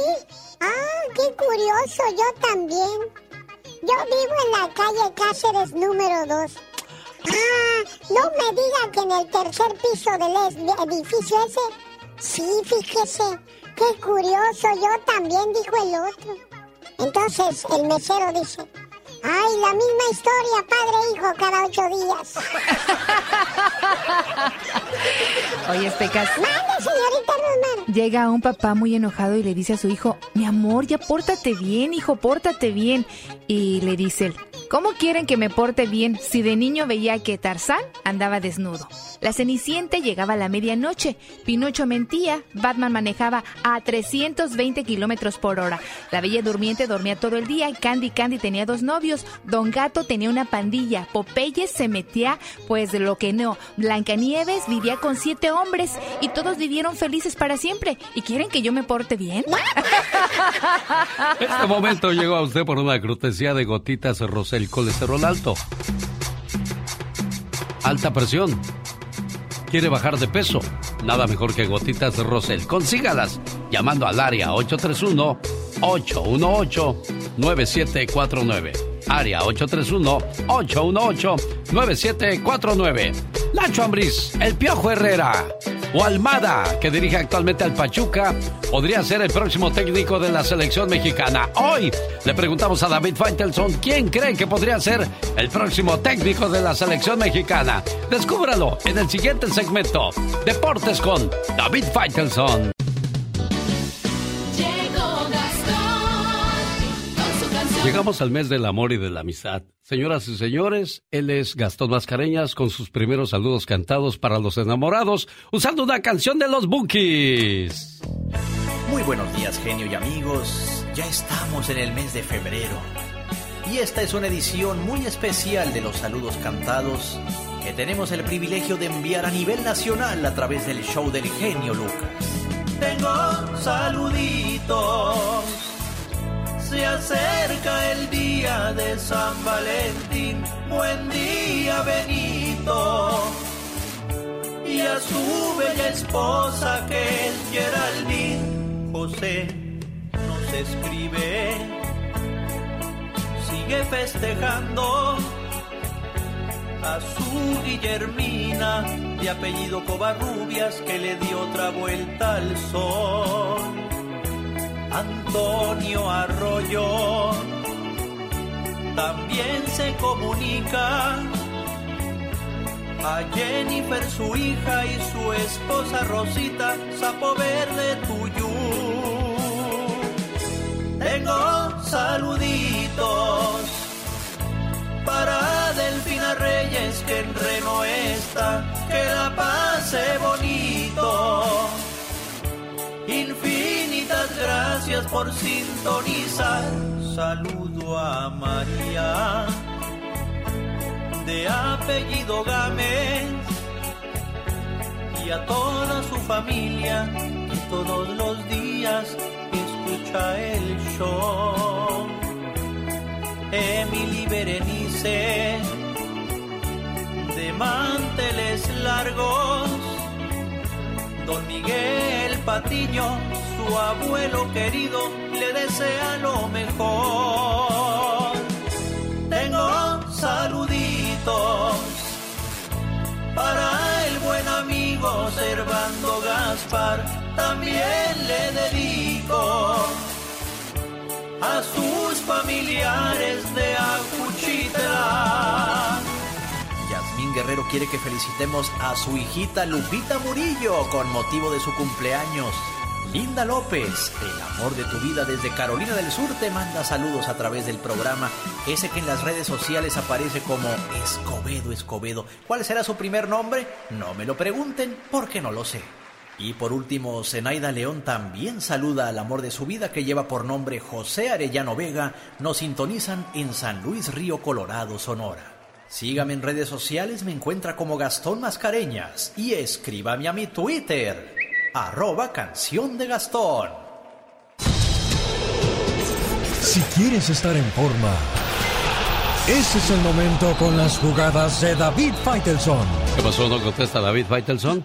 [SPEAKER 10] Ah, qué curioso, yo también. Yo vivo en la calle Cáceres número 2. Ah, no me digan que en el tercer piso del edificio ese. Sí, fíjese. Qué curioso, yo también, dijo el otro. Entonces el mesero dice, Ay, la misma historia, padre e hijo, cada ocho días.
[SPEAKER 50] Oye, Pecas.
[SPEAKER 10] Mande, señorita.
[SPEAKER 50] Llega un papá muy enojado y le dice a su hijo, mi amor, ya pórtate bien, hijo, pórtate bien. Y le dice él, ¿cómo quieren que me porte bien si de niño veía que Tarzán andaba desnudo? La Cenicienta llegaba a la medianoche, Pinocho mentía, Batman manejaba a 320 kilómetros por hora, la Bella Durmiente dormía todo el día Candy Candy tenía dos novios, Don Gato tenía una pandilla, Popeye se metía pues de lo que no, Blancanieves vivía con siete hombres y todos vivieron felices para siempre. ¿Y quieren que yo me porte bien?
[SPEAKER 2] Este momento llegó a usted por una cortesía de gotitas Rosel colesterol alto. Alta presión quiere bajar de peso, nada mejor que gotitas Rosel. Consígalas llamando al área 831-818-9749. Área 831-818-9749. Nacho Ambriz, El Piojo Herrera o Almada, que dirige actualmente al Pachuca, podría ser el próximo técnico de la selección mexicana. Hoy le preguntamos a David Faitelson quién cree que podría ser el próximo técnico de la selección mexicana. Descúbralo en el siguiente segmento. Deportes con David Faitelson. Llegamos al mes del amor y de la amistad. Señoras y señores, él es Gastón Mascareñas con sus primeros saludos cantados para los enamorados, usando una canción de los Bookies.
[SPEAKER 15] Muy buenos días, genio y amigos. Ya estamos en el mes de febrero. Y esta es una edición muy especial de los saludos cantados que tenemos el privilegio de enviar a nivel nacional a través del show del genio Lucas. Tengo saluditos se acerca el día de San Valentín. Buen día, Benito. Y a su bella esposa que es Geraldine. José nos escribe. Sigue festejando a su Guillermina de apellido Covarrubias que le dio otra vuelta al sol. Antonio Arroyo también se comunica a Jennifer su hija y su esposa Rosita Sapo Verde Tuyú. Tengo saluditos para Delfina Reyes que en Reno está, que la pase bonito. Infinitas gracias por sintonizar. Saludo a María de apellido Gámez y a toda su familia que todos los días escucha el show. Emily Berenice de manteles largos Don Miguel Patiño, su abuelo querido, le desea lo mejor. Tengo saluditos para el buen amigo Servando Gaspar, también le dedico a sus familiares de Acuchita. Guerrero quiere que felicitemos a su hijita Lupita Murillo con motivo de su cumpleaños. Linda López, el amor de tu vida desde Carolina del Sur, te manda saludos a través del programa, ese que en las redes sociales aparece como Escobedo Escobedo. ¿Cuál será su primer nombre? No me lo pregunten porque no lo sé. Y por último, Zenaida León también saluda al amor de su vida que lleva por nombre José Arellano Vega. Nos sintonizan en San Luis Río Colorado, Sonora. Sígame en redes sociales, me encuentra como Gastón Mascareñas y escríbame a mi Twitter, arroba canción de Gastón.
[SPEAKER 8] Si quieres estar en forma, ese es el momento con las jugadas de David Faitelson.
[SPEAKER 2] ¿Qué pasó? ¿No contesta David Faitelson?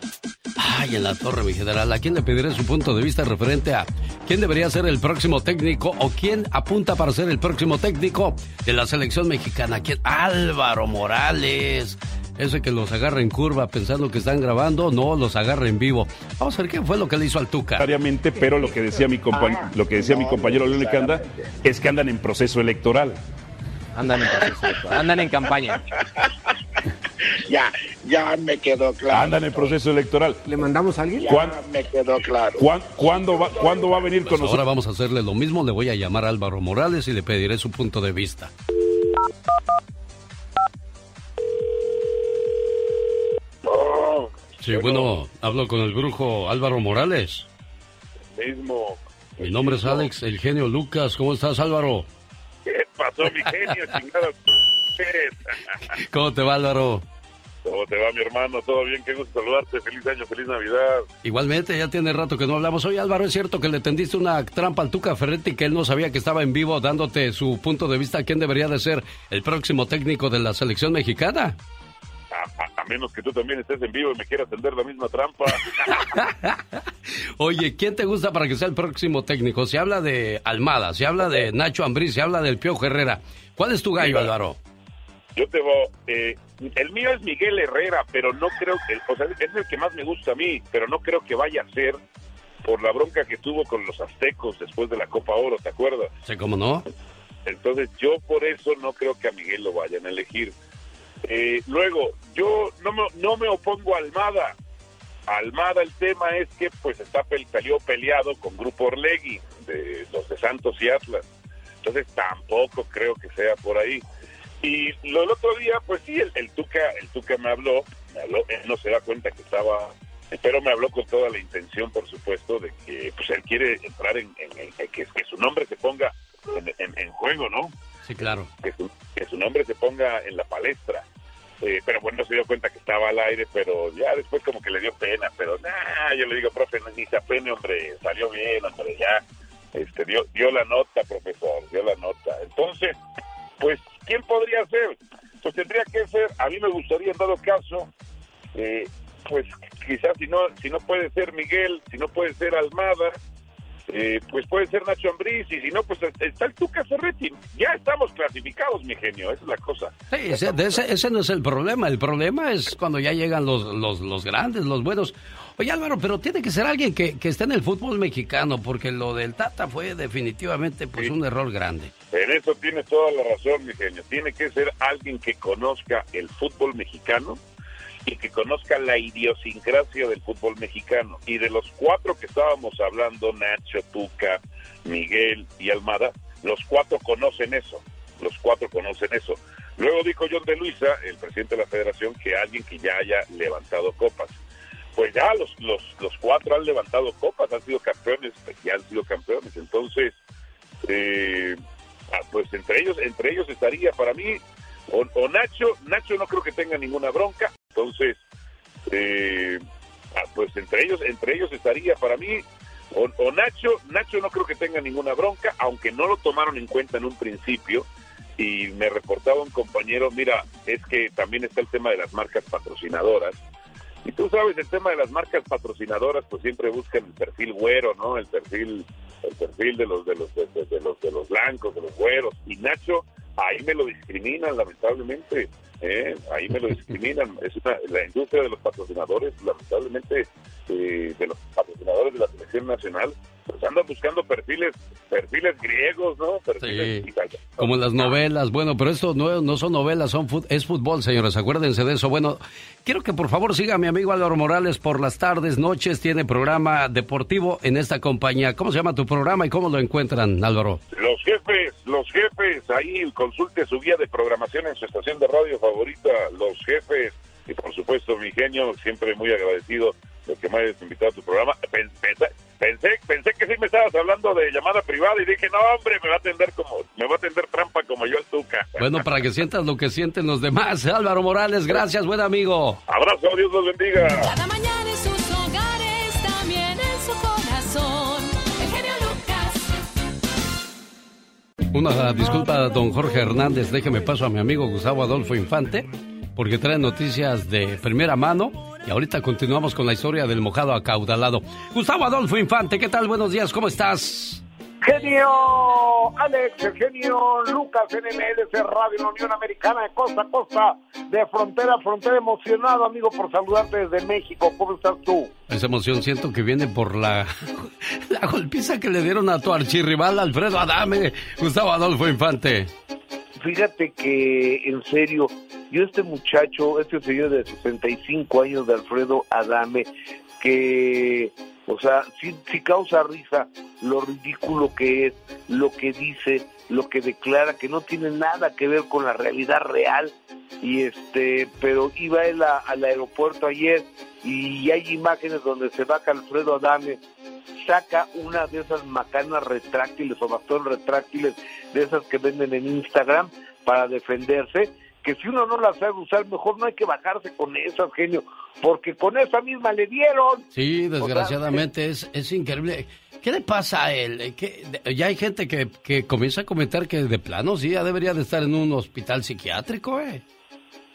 [SPEAKER 2] Ay, en la torre, mi general. ¿A quién le pediré su punto de vista referente a quién debería ser el próximo técnico o quién apunta para ser el próximo técnico de la selección mexicana? ¿Quién? Álvaro Morales. Ese que los agarra en curva pensando que están grabando, no, los agarra en vivo. Vamos a ver qué fue lo que le hizo al Tuca.
[SPEAKER 57] pero lo que decía mi, compa lo que decía mi compañero Lele Canda es que andan en proceso electoral.
[SPEAKER 58] Andan en proceso electoral, andan en campaña.
[SPEAKER 59] ya, ya me quedó claro.
[SPEAKER 57] Andan en proceso electoral.
[SPEAKER 58] ¿Le mandamos a alguien?
[SPEAKER 59] Ya me quedó claro.
[SPEAKER 57] ¿Cuándo, va, ¿Cuándo va a venir con
[SPEAKER 2] Pues
[SPEAKER 57] nosotros?
[SPEAKER 2] ahora vamos a hacerle lo mismo, le voy a llamar a Álvaro Morales y le pediré su punto de vista. Sí, bueno, hablo con el brujo Álvaro Morales.
[SPEAKER 59] Mismo.
[SPEAKER 2] Mi nombre es Alex, el genio Lucas. ¿Cómo estás, Álvaro?
[SPEAKER 59] ¿Qué pasó, mi genio? Chingado.
[SPEAKER 2] ¿Cómo te va, Álvaro?
[SPEAKER 59] ¿Cómo te va, mi hermano? ¿Todo bien? Qué gusto saludarte. Feliz año, feliz Navidad.
[SPEAKER 2] Igualmente, ya tiene rato que no hablamos. Oye, Álvaro, ¿es cierto que le tendiste una trampa al Tuca Ferretti que él no sabía que estaba en vivo dándote su punto de vista a quién debería de ser el próximo técnico de la selección mexicana?
[SPEAKER 59] A, a- a menos que tú también estés en vivo y me quieras tender la misma trampa.
[SPEAKER 2] Oye, ¿quién te gusta para que sea el próximo técnico? Se habla de Almada, se habla de Nacho Ambriz, se habla del Piojo Herrera. ¿Cuál es tu gallo, Álvaro?
[SPEAKER 59] Yo te voy. Eh, el mío es Miguel Herrera, pero no creo que. O sea, es el que más me gusta a mí, pero no creo que vaya a ser por la bronca que tuvo con los aztecos después de la Copa Oro, ¿te acuerdas?
[SPEAKER 2] Sí, ¿cómo no?
[SPEAKER 59] Entonces, yo por eso no creo que a Miguel lo vayan a elegir. Eh, luego, yo no me, no me opongo a Almada. A Almada el tema es que pues está pel- salió peleado con Grupo Orlegui, de los de Santos y Atlas. Entonces tampoco creo que sea por ahí. Y lo el otro día, pues sí, el, el Tuca, el Tuca me habló, me habló, él no se da cuenta que estaba, pero me habló con toda la intención, por supuesto, de que pues él quiere entrar en, en- en- que, que su nombre se ponga en, en- juego, ¿no?
[SPEAKER 2] Sí, claro.
[SPEAKER 59] que su, que su nombre se ponga en la palestra. Eh, pero bueno, se dio cuenta que estaba al aire, pero ya después como que le dio pena, pero nah, yo le digo, profe, no, ni se apene, hombre, salió bien, hombre, ya, este, dio, dio la nota, profesor, dio la nota. Entonces, pues, ¿quién podría ser? Pues tendría que ser, a mí me gustaría en dado caso, eh, pues quizás si no, si no puede ser Miguel, si no puede ser Almada, eh, pues puede ser Nacho Ambriz y si no, pues está el Tuca Ferretti. Ya estamos clasificados, mi genio, esa es la cosa.
[SPEAKER 2] Sí, ese, de ese, ese no es el problema. El problema es cuando ya llegan los, los, los grandes, los buenos. Oye, Álvaro, pero tiene que ser alguien que, que esté en el fútbol mexicano, porque lo del Tata fue definitivamente pues un error grande.
[SPEAKER 59] En eso tienes toda la razón, mi genio. Tiene que ser alguien que conozca el fútbol mexicano y que conozca la idiosincrasia del fútbol mexicano. Y de los cuatro que estábamos hablando, Nacho, Tuca, Miguel y Almada, los cuatro conocen eso. Los cuatro conocen eso. Luego dijo John de Luisa, el presidente de la federación, que alguien que ya haya levantado copas. Pues ya los, los, los cuatro han levantado copas, han sido campeones, ya han sido campeones. Entonces, eh, ah, pues entre ellos, entre ellos estaría para mí, o, Nacho, Nacho no creo que tenga ninguna bronca, entonces, eh, ah, pues entre ellos, entre ellos estaría para mí, o, o Nacho, Nacho no creo que tenga ninguna bronca, aunque no lo tomaron en cuenta en un principio, y me reportaba un compañero, mira, es que también está el tema de las marcas patrocinadoras, y tú sabes, el tema de las marcas patrocinadoras, pues siempre buscan el perfil güero, ¿no? El perfil, el perfil de los de los de, los de los blancos, de los güeros. Y Nacho, ahí me lo discriminan, lamentablemente. ¿Eh? Ahí me lo discriminan. Es una, la industria de los patrocinadores, lamentablemente, eh, de los patrocinadores de la selección nacional, pues andan buscando perfiles, perfiles griegos, ¿no? Perfiles
[SPEAKER 2] Sí. Como las novelas. Bueno, pero esto no, no son novelas, son fut- es fútbol, señores. Acuérdense de eso. Bueno, quiero que por favor siga a mi amigo Álvaro Morales por las tardes, noches. Tiene programa deportivo en esta compañía. ¿Cómo se llama tu programa y cómo lo encuentran, Álvaro?
[SPEAKER 59] Los jefes, los jefes, ahí consulte su guía de programación en su estación de radio favorita, los jefes. Y por supuesto, mi genio, siempre muy agradecido de que me hayas invitado a tu programa. Pen- Pensé, pensé, pensé que sí me estabas hablando de llamada privada y dije, no, hombre, me va a atender como, me va a atender trampa como yo el Tuca.
[SPEAKER 2] Bueno, para que sientas lo que sienten los demás. Álvaro Morales, gracias, buen amigo.
[SPEAKER 59] Abrazo, Dios los bendiga.
[SPEAKER 16] Cada mañana en sus hogares, también en su corazón.
[SPEAKER 2] Una disculpa, don Jorge Hernández. Déjeme paso a mi amigo Gustavo Adolfo Infante, porque trae noticias de primera mano. Y ahorita continuamos con la historia del mojado acaudalado. Gustavo Adolfo Infante, ¿qué tal? Buenos días, ¿cómo estás?
[SPEAKER 60] Genio Alex, el genio Lucas en MLC Radio la Unión Americana de costa a costa, de frontera a frontera, emocionado amigo por saludarte desde México. ¿Cómo estás tú?
[SPEAKER 2] Esa emoción siento que viene por la, la golpiza que le dieron a tu archirrival Alfredo Adame, Gustavo Adolfo Infante.
[SPEAKER 60] Fíjate que, en serio, yo este muchacho, este señor de 65 años de Alfredo Adame, que, o sea, sí causa risa lo ridículo que es, lo que dice, lo que declara, que no tiene nada que ver con la realidad real. Y este, pero iba él a- al aeropuerto ayer y hay imágenes donde se baja Alfredo Adame, saca una de esas macanas retráctiles o bastones retráctiles de esas que venden en Instagram para defenderse, que si uno no las sabe usar, mejor no hay que bajarse con esas, genio, porque con esa misma le dieron.
[SPEAKER 2] Sí, desgraciadamente es, es increíble. ¿Qué le pasa a él? ¿Qué- ya hay gente que, que comienza a comentar que de plano sí, ya debería de estar en un hospital psiquiátrico, ¿eh?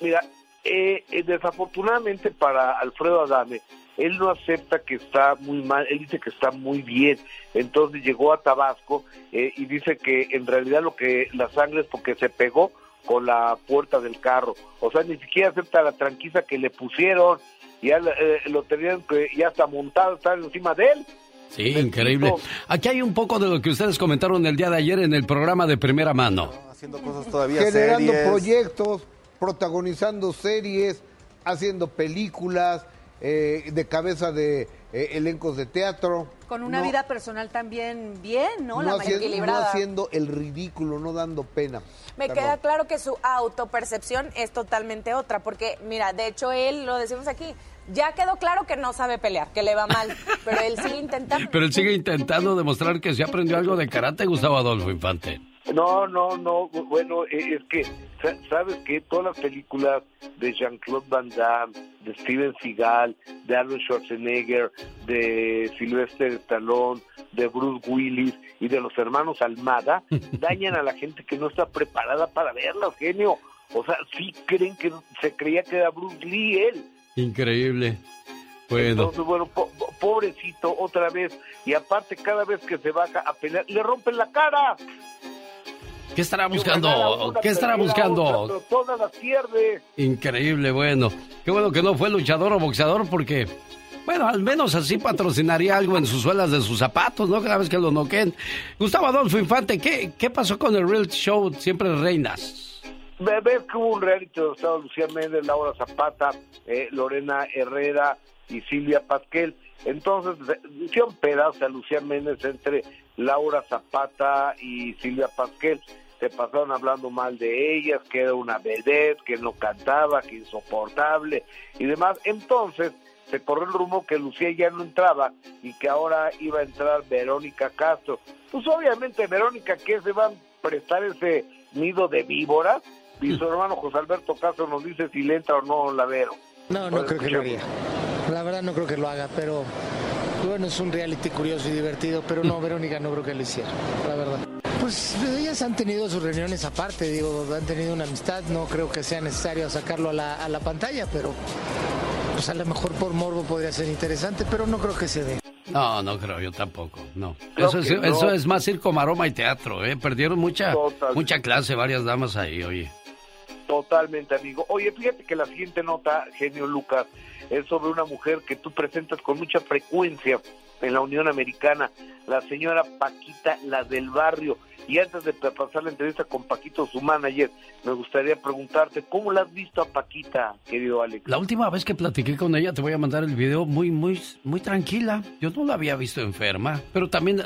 [SPEAKER 60] Mira, eh, eh, desafortunadamente para Alfredo Adame, él no acepta que está muy mal, él dice que está muy bien. Entonces llegó a Tabasco eh, y dice que en realidad lo que la sangre es porque se pegó con la puerta del carro. O sea, ni siquiera acepta la tranquiza que le pusieron. Ya eh, lo tenían que ya está montado, está encima de él.
[SPEAKER 2] Sí, increíble. Aquí hay un poco de lo que ustedes comentaron el día de ayer en el programa de primera mano.
[SPEAKER 61] haciendo cosas todavía
[SPEAKER 62] generando
[SPEAKER 61] series.
[SPEAKER 62] proyectos, protagonizando series, haciendo películas, eh, de cabeza de eh, elencos de teatro.
[SPEAKER 63] Con una
[SPEAKER 62] No-
[SPEAKER 63] vida personal también bien, ¿no? La
[SPEAKER 62] no,
[SPEAKER 63] mayor
[SPEAKER 62] haciendo, no
[SPEAKER 63] equilibrada.
[SPEAKER 62] haciendo el ridículo, no dando pena.
[SPEAKER 64] Me
[SPEAKER 62] Perdón.
[SPEAKER 64] queda claro que su autopercepción es totalmente otra, porque mira, de hecho él, lo decimos aquí, ya quedó claro que no sabe pelear, que le va mal, pero él sigue intentando.
[SPEAKER 2] Pero él sigue intentando demostrar que sí aprendió algo de karate, Gustavo Adolfo Infante.
[SPEAKER 60] No, no, no. Bueno, es que, ¿sabes que Todas las películas de Jean-Claude Van Damme, de Steven Seagal, de Arnold Schwarzenegger, de Sylvester Stallone, de Bruce Willis y de los hermanos Almada, dañan a la gente que no está preparada para verlas, genio. O sea, sí creen que se creía que era Bruce Lee él.
[SPEAKER 2] Increíble. Bueno,
[SPEAKER 60] Entonces, bueno, po- po- pobrecito, otra vez. Y aparte, cada vez que se baja a pelear, le rompen la cara.
[SPEAKER 2] ¿Qué estará buscando? ¿Qué estará buscando?
[SPEAKER 60] todas las pierde.
[SPEAKER 2] Increíble, bueno. Qué bueno que no fue luchador o boxeador porque, bueno, al menos así patrocinaría algo en sus suelas de sus zapatos, ¿no? Cada vez que lo noquen. Gustavo Adolfo Infante, ¿qué, qué pasó con el Real Show Siempre Reinas?
[SPEAKER 60] Ve- Ves que hubo un reality donde estaba Lucía Méndez, Laura Zapata, eh, Lorena Herrera y Silvia Pasquel. Entonces hicieron pedazos a Lucía Méndez entre Laura Zapata y Silvia Pasquel. Se pasaron hablando mal de ellas, que era una vedette, que no cantaba, que insoportable y demás. Entonces se corrió el rumor que Lucía ya no entraba y que ahora iba a entrar Verónica Castro. Pues obviamente Verónica, que se va a prestar ese nido de víboras? Y su hermano José Alberto Castro nos dice si le entra o no la Vero.
[SPEAKER 65] No, no creo que lo haría. La verdad no creo que lo haga, pero bueno, es un reality curioso y divertido, pero no, Verónica no creo que lo hiciera, la verdad. Pues ellas han tenido sus reuniones aparte, digo, han tenido una amistad, no creo que sea necesario sacarlo a la, a la pantalla, pero pues a lo mejor por morbo podría ser interesante, pero no creo que se dé.
[SPEAKER 2] No, no creo, yo tampoco, no.
[SPEAKER 65] Creo
[SPEAKER 2] Eso es,
[SPEAKER 65] no.
[SPEAKER 2] eso es más circo, maroma y teatro, ¿eh? Perdieron mucha,
[SPEAKER 60] Total.
[SPEAKER 2] mucha clase varias damas ahí, oye.
[SPEAKER 60] Totalmente, amigo. Oye, fíjate que la siguiente nota, genio Lucas, es sobre una mujer que tú presentas con mucha frecuencia en la Unión Americana, la señora Paquita, la del barrio. Y antes de pasar la entrevista con Paquito, su manager, me gustaría preguntarte, ¿cómo la has visto a Paquita, querido Alex?
[SPEAKER 2] La última vez que platiqué con ella, te voy a mandar el video muy, muy, muy tranquila. Yo no la había visto enferma, pero también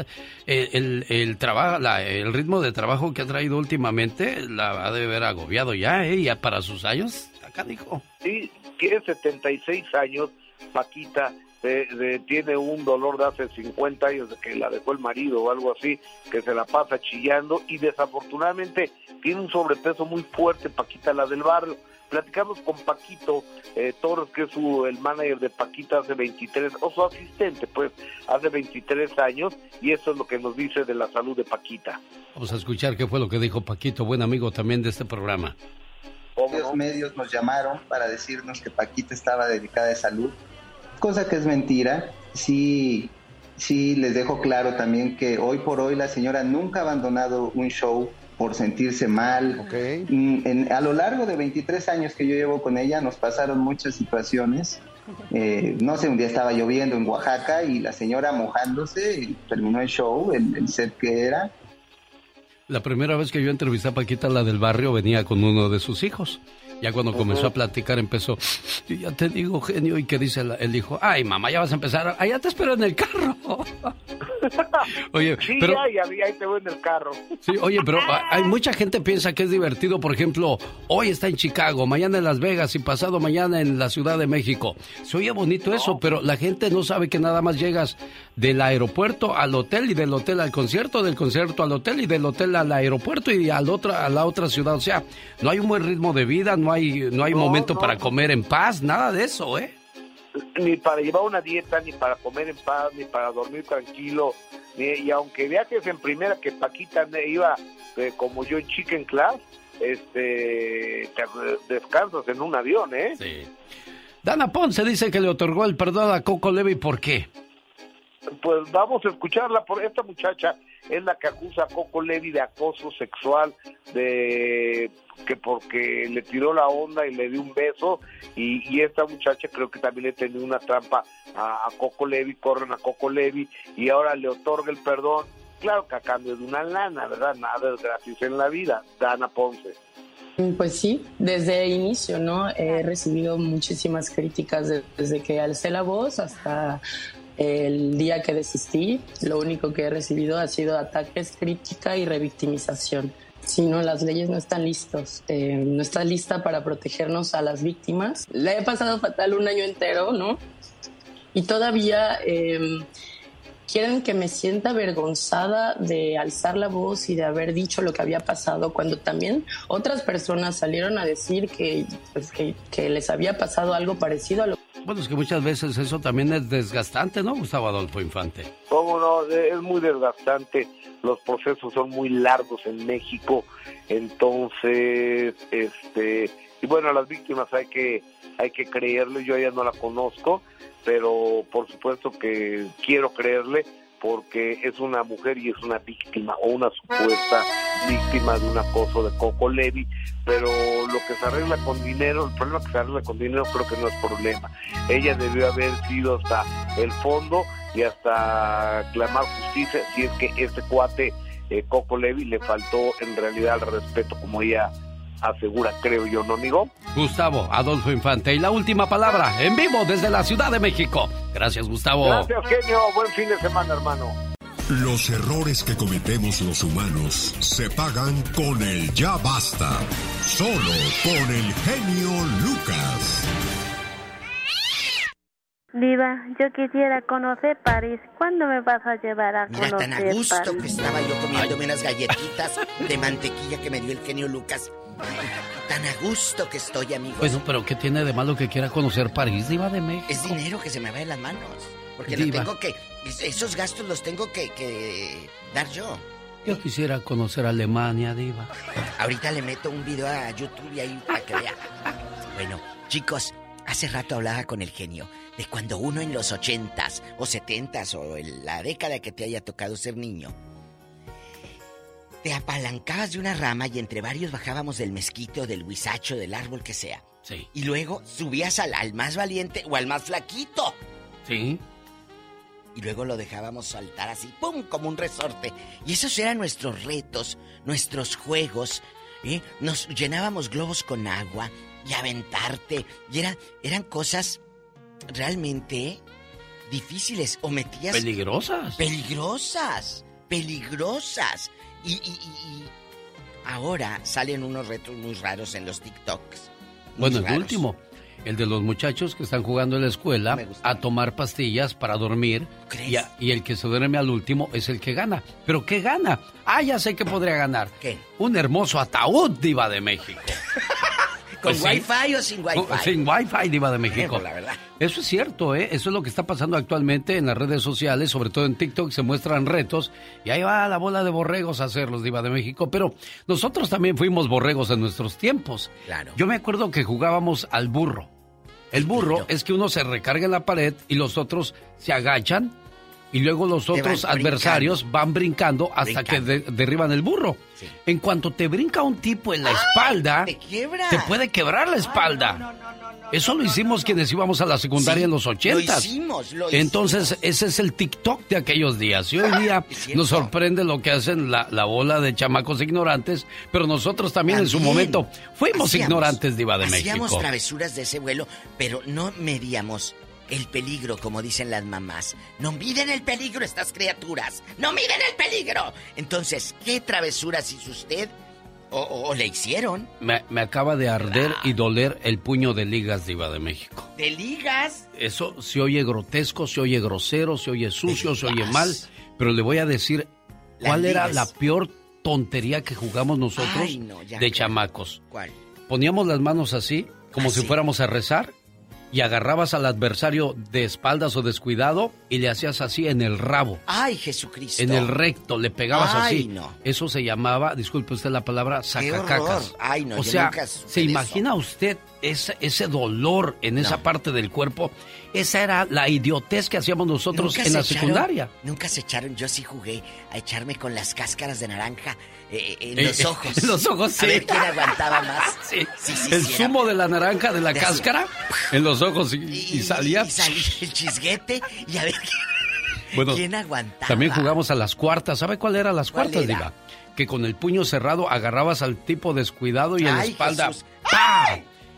[SPEAKER 2] eh, el, el, trabajo, la- el ritmo de trabajo que ha traído últimamente la ha de ver agobiado ya, ¿eh? Ya para sus años, acá dijo.
[SPEAKER 60] Sí, tiene 76 años, Paquita, eh, de- tiene un dolor de hace 50 años de que la dejó el marido o algo así, que se la pasa chillando y desafortunadamente tiene un sobrepeso muy fuerte, Paquita, la del barrio. Platicamos con Paquito eh, Torres, que es su, el manager de Paquita hace 23, o su asistente, pues, hace 23 años, y eso es lo que nos dice de la salud de Paquita.
[SPEAKER 2] Vamos a escuchar qué fue lo que dijo Paquito, buen amigo también de este programa.
[SPEAKER 66] Varios medios nos llamaron para decirnos que Paquita estaba delicada de salud, cosa que es mentira. Sí, sí les dejo claro también que hoy por hoy la señora nunca ha abandonado un show por sentirse mal. Mm, en- a lo largo de 23 años que yo llevo con ella nos pasaron muchas situaciones. Eh, no sé, un día estaba lloviendo en Oaxaca y la señora mojándose y terminó el show, el, el set que era.
[SPEAKER 2] La primera vez que yo entrevisté a Paquita, la del barrio, venía con uno de sus hijos. Ya cuando comenzó a platicar empezó, "Yo ya te digo, genio, y que dice la- el hijo, ay mamá, ya vas a empezar, allá te espero en el carro. Oye,
[SPEAKER 60] Sí,
[SPEAKER 2] pero...
[SPEAKER 60] ya, ya, ahí te voy en el carro.
[SPEAKER 2] Sí, oye, pero hay mucha gente piensa que es divertido, por ejemplo, hoy está en Chicago, mañana en Las Vegas y pasado mañana en la Ciudad de México. Se oye bonito eso, pero la gente no sabe que nada más llegas del aeropuerto al hotel y del hotel al concierto, del concierto al hotel y del hotel al aeropuerto y al otra a la otra ciudad. O sea, no hay un buen ritmo de vida, no hay no hay
[SPEAKER 60] No,
[SPEAKER 2] momento
[SPEAKER 60] no.
[SPEAKER 2] para comer en paz, nada de eso, ¿eh?
[SPEAKER 60] Ni para llevar una dieta, ni para comer en paz, ni para dormir tranquilo. ni- y aunque viajes en primera, que Paquita iba eh, como yo en Chicken Class, este, te descansas en un avión, ¿eh?
[SPEAKER 2] Sí. Dana Ponce dice que le otorgó el perdón a Coco Levi, ¿por qué?
[SPEAKER 60] Pues vamos a escucharla, por esta muchacha es la que acusa a Coco Levi de acoso sexual, de que porque le tiró la onda y le dio un beso, y, y esta muchacha creo que también le tenía una trampa a, Coco Levi, corren a Coco Levi, y ahora le otorga el perdón, claro que a cambio de una lana, ¿verdad? Nada es gratis en la vida, Dana Ponce.
[SPEAKER 67] Pues sí, desde el inicio, ¿no? He recibido muchísimas críticas de- desde que alcé la voz hasta el día que desistí. Lo único que he recibido ha sido ataques, crítica y revictimización. Si no, las leyes no están listos, eh, no está lista para protegernos a las víctimas. Le he pasado fatal un año entero, ¿no? Y todavía eh, quieren que me sienta avergonzada de alzar la voz y de haber dicho lo que había pasado, cuando también otras personas salieron a decir que, pues, que, que les había pasado algo parecido a lo
[SPEAKER 2] Bueno, es que muchas veces eso también es desgastante, ¿no, Gustavo Adolfo Infante?
[SPEAKER 60] ¿Cómo no? Es muy desgastante. Los procesos son muy largos en México. Entonces, este, y bueno, las víctimas hay que, hay que creerle. Yo a ella no la conozco, pero por supuesto que quiero creerle porque es una mujer y es una víctima o una supuesta víctima de un acoso de Coco Levi, pero lo que se arregla con dinero, el problema que se arregla con dinero creo que no es problema. Ella debió haber sido hasta el fondo y hasta clamar justicia si es que este cuate eh, Coco Levi le faltó en realidad el respeto como ella asegura, creo yo, ¿no, amigo?
[SPEAKER 2] Gustavo Adolfo Infante. Y la última palabra, en vivo desde la Ciudad de México. Gracias, Gustavo.
[SPEAKER 60] Gracias, genio. Buen fin de semana, hermano.
[SPEAKER 68] Los errores que cometemos los humanos se pagan con el ya basta. Solo con el genio Lucas.
[SPEAKER 31] Diva, yo quisiera conocer París. ¿Cuándo me vas a llevar a
[SPEAKER 38] Mira,
[SPEAKER 31] conocer
[SPEAKER 38] tan a gusto
[SPEAKER 31] París?
[SPEAKER 38] que estaba yo comiéndome unas galletitas de mantequilla que me dio el genio Lucas. Tan a gusto que estoy, amigo.
[SPEAKER 2] Bueno, pero ¿qué tiene de malo que quiera conocer París, Diva de México?
[SPEAKER 38] Es dinero que se me va de las manos. Porque
[SPEAKER 2] Diva.
[SPEAKER 38] lo tengo que. Esos gastos los tengo que, que dar yo.
[SPEAKER 2] Yo quisiera conocer Alemania, Diva.
[SPEAKER 38] Ahorita le meto un video a YouTube y ahí para que vea. Bueno, chicos, hace rato hablaba con el genio de cuando uno en los ochentas o setentas o en la década que te haya tocado ser niño, te apalancabas de una rama y entre varios bajábamos del mezquite o del huizacho, del árbol que sea.
[SPEAKER 2] Sí.
[SPEAKER 38] Y luego subías al, al más valiente o al más flaquito.
[SPEAKER 2] Sí.
[SPEAKER 38] Y luego lo dejábamos saltar así, ¡pum! como un resorte. Y esos eran nuestros retos, nuestros juegos. ¿eh? Nos llenábamos globos con agua y aventarte. Y era- eran cosas realmente difíciles. O metías.
[SPEAKER 2] Peligrosas.
[SPEAKER 38] Peligrosas. Peligrosas. Y, y- y- y ahora salen unos retos muy raros en los TikToks.
[SPEAKER 2] Bueno, el último. El de los muchachos que están jugando en la escuela a tomar pastillas para dormir. Y, a- y el que se duerme al último es el que gana. ¿Pero qué gana? Ah, ya sé que podría ganar.
[SPEAKER 38] ¿Qué?
[SPEAKER 2] Un hermoso ataúd, Diva de México.
[SPEAKER 38] ¿Con
[SPEAKER 2] Pues sí.
[SPEAKER 38] wifi o sin wifi?
[SPEAKER 2] Sin Wi-Fi, Diva de México.
[SPEAKER 38] La verdad.
[SPEAKER 2] Eso es cierto, ¿eh? Eso es lo que está pasando actualmente en las redes sociales, sobre todo en TikTok, se muestran retos y ahí va la bola de borregos a hacerlos, Diva de México. Pero nosotros también fuimos borregos en nuestros tiempos.
[SPEAKER 38] Claro.
[SPEAKER 2] Yo me acuerdo que jugábamos al burro. El burro es que uno se recarga en la pared y los otros se agachan y luego los otros adversarios van brincando hasta que de- derriban el burro. En cuanto te brinca un tipo en la espalda,
[SPEAKER 38] Te quiebra.
[SPEAKER 2] te puede quebrar la espalda. Eso lo hicimos quienes íbamos a la secundaria
[SPEAKER 38] Sí,
[SPEAKER 2] en los
[SPEAKER 38] lo
[SPEAKER 2] ochentas.
[SPEAKER 38] hicimos, lo
[SPEAKER 2] Entonces, ese es el TikTok de aquellos días. Y hoy día
[SPEAKER 38] cierto.
[SPEAKER 2] nos sorprende lo que hacen la, la bola de chamacos ignorantes, pero nosotros también, en su momento fuimos
[SPEAKER 38] Hacíamos-
[SPEAKER 2] ignorantes, Diva de
[SPEAKER 38] Hacíamos
[SPEAKER 2] México.
[SPEAKER 38] travesuras de ese vuelo, pero no medíamos el peligro, como dicen las mamás. No miden el peligro estas criaturas. No miden el peligro. Entonces, ¿qué travesuras hizo usted? O, o- o le hicieron?
[SPEAKER 2] Me, me acaba de arder y doler el puño de ligas, Diva de México.
[SPEAKER 38] ¿De ligas?
[SPEAKER 2] Eso se oye grotesco, se oye grosero, se oye sucio, se oye mal, pero le voy a decir cuál era la peor tontería que jugamos nosotros
[SPEAKER 38] Ay, no, ya
[SPEAKER 2] de
[SPEAKER 38] creo.
[SPEAKER 2] chamacos.
[SPEAKER 38] ¿Cuál?
[SPEAKER 2] Poníamos las manos así, como si fuéramos a rezar, y agarrabas al adversario de espaldas o descuidado y le hacías así en el rabo.
[SPEAKER 38] Ay, Jesucristo.
[SPEAKER 2] En el recto, le pegabas
[SPEAKER 38] Ay,
[SPEAKER 2] así.
[SPEAKER 38] no.
[SPEAKER 2] Eso se llamaba, disculpe usted la palabra, sacacacas.
[SPEAKER 38] Ay, no,
[SPEAKER 2] o sea,
[SPEAKER 38] nunca
[SPEAKER 2] ¿se imagina usted ese, ese dolor en esa parte del cuerpo? Esa era la idiotez que hacíamos nosotros
[SPEAKER 38] ¿Nunca
[SPEAKER 2] en
[SPEAKER 38] se
[SPEAKER 2] la
[SPEAKER 38] echaron-
[SPEAKER 2] secundaria.
[SPEAKER 38] Nunca se echaron, yo sí jugué a echarme con las cáscaras de naranja eh, en
[SPEAKER 2] Eh,
[SPEAKER 38] los ojos.
[SPEAKER 2] en los ojos, sí.
[SPEAKER 38] A ver quién aguantaba más.
[SPEAKER 2] Sí.
[SPEAKER 38] sí, sí,
[SPEAKER 2] el
[SPEAKER 38] era-
[SPEAKER 2] zumo de la naranja de la
[SPEAKER 38] De
[SPEAKER 2] cáscara en los ojos y, y salía.
[SPEAKER 38] Y salía el chisguete y a ver
[SPEAKER 2] Bueno,
[SPEAKER 38] quién aguantaba.
[SPEAKER 2] También jugamos a las cuartas. ¿Sabe cuál era las
[SPEAKER 38] ¿Cuál
[SPEAKER 2] cuartas,
[SPEAKER 38] era?
[SPEAKER 2] Diva? Que con el puño cerrado agarrabas al tipo descuidado y en la
[SPEAKER 38] Ay,
[SPEAKER 2] espalda.
[SPEAKER 38] Jesús.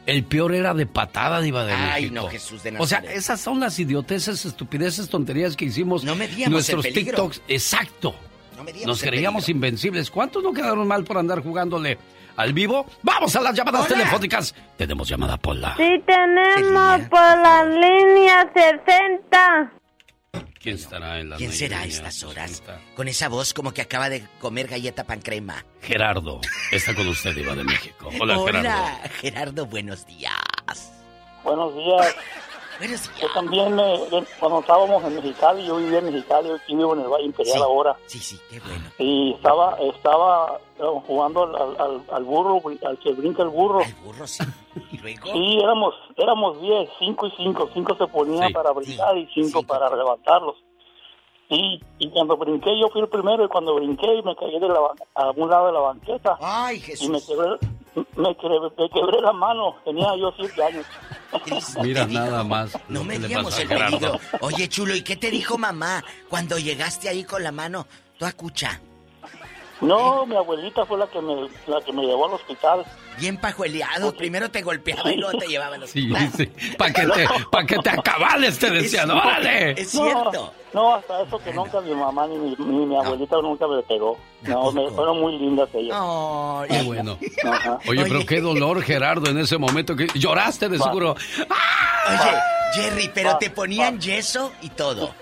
[SPEAKER 2] El peor era de patada, Diva de
[SPEAKER 38] Ay,
[SPEAKER 2] México.
[SPEAKER 38] no, Jesús de
[SPEAKER 2] O sea,
[SPEAKER 38] Nazaret.
[SPEAKER 2] esas son las idioteces, estupideces, tonterías que hicimos.
[SPEAKER 38] No medíamos
[SPEAKER 2] nuestros
[SPEAKER 38] el peligro.
[SPEAKER 2] TikToks. Exacto.
[SPEAKER 38] No medíamos
[SPEAKER 2] Nos
[SPEAKER 38] el
[SPEAKER 2] creíamos invencibles. ¿Cuántos no quedaron mal por andar jugándole al vivo? Vamos a las llamadas telefónicas. Tenemos llamada Pola.
[SPEAKER 31] Sí tenemos por la línea 60.
[SPEAKER 2] ¿Quién estará en la
[SPEAKER 38] ¿Quién será a estas horas?
[SPEAKER 2] 60?
[SPEAKER 38] Con esa voz como que acaba de comer galleta pan crema.
[SPEAKER 2] Gerardo está con usted, Diva de México. Hola, Gerardo.
[SPEAKER 38] Hola, Gerardo. Buenos días.
[SPEAKER 69] Buenos días. Yo también, eh, cuando estábamos en Mexicali, yo vivía en Mexicali, yo aquí vivo en el Valle Imperial
[SPEAKER 38] Sí.
[SPEAKER 69] ahora.
[SPEAKER 38] Sí, sí, qué bueno.
[SPEAKER 69] Y estaba, estaba eh, jugando al, al- al- al burro, al que brinca el burro.
[SPEAKER 38] El burro, sí. Y luego.
[SPEAKER 69] Sí, éramos, éramos 10, 5 y 5. 5 se ponía
[SPEAKER 38] Sí,
[SPEAKER 69] para brincar y 5 para levantarlos. Y, y cuando brinqué, yo fui el primero. Y cuando brinqué, me caí de la, a un lado de la banqueta.
[SPEAKER 38] Ay, Jesús.
[SPEAKER 69] Y me quebré, me quebré, me quebré la mano. Tenía yo 7 años.
[SPEAKER 2] Mira nada más.
[SPEAKER 38] No
[SPEAKER 2] pasa a
[SPEAKER 38] el peligro. Oye, chulo, ¿y qué te dijo mamá cuando llegaste ahí con la mano toda cucha?
[SPEAKER 69] No, mi abuelita fue la que me, la que me llevó al hospital.
[SPEAKER 38] Bien pajueleado. Primero te golpeaba y luego te llevaba al
[SPEAKER 2] Sí,
[SPEAKER 38] hospital.
[SPEAKER 2] sí. Para que, te, pa' que te acabales, te decían.
[SPEAKER 38] Es-
[SPEAKER 2] ¡Órale!
[SPEAKER 38] Es cierto.
[SPEAKER 69] No, no, hasta eso que nunca mi mamá ni mi, ni mi abuelita nunca me pegó. No, me, fueron muy lindas ellas.
[SPEAKER 2] Qué bueno.
[SPEAKER 69] Ajá.
[SPEAKER 2] Oye, pero qué dolor, Gerardo, en ese momento que lloraste de seguro.
[SPEAKER 38] Oye, Jerry, pero te ponían yeso y todo.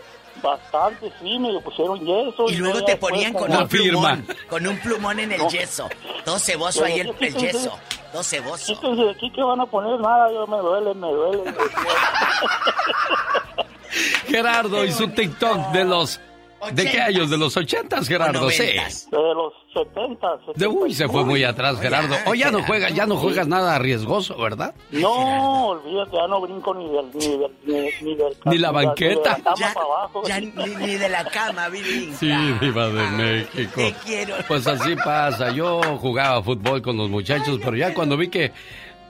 [SPEAKER 69] Bastante, sí, me pusieron yeso.
[SPEAKER 38] Y luego
[SPEAKER 69] ya
[SPEAKER 38] te ponían con un plumón. Con un plumón en el yeso. Todo ceboso ahí el, el yeso. Todo ceboso.
[SPEAKER 69] Quítense de aquí que van a poner nada, yo me duele, me duele.
[SPEAKER 2] Gerardo y su TikTok de los... ¿De qué años? ¿De los ochentas, Gerardo? Sí.
[SPEAKER 69] De los 70.
[SPEAKER 2] De uy, se fue muy atrás, Gerardo. O ya no juegas, ya no juegas nada riesgoso, ¿verdad?
[SPEAKER 69] No, olvídate, ya no brinco ni del... Ni, del, ni, ni del
[SPEAKER 2] Ni la
[SPEAKER 69] ni de
[SPEAKER 2] banqueta.
[SPEAKER 69] cama
[SPEAKER 38] Ya,
[SPEAKER 69] para abajo.
[SPEAKER 38] ya ni, ni de la cama, Billy.
[SPEAKER 2] Sí, viva de México.
[SPEAKER 38] Te quiero.
[SPEAKER 2] Pues así pasa. Yo jugaba fútbol con los muchachos, pero ya cuando vi que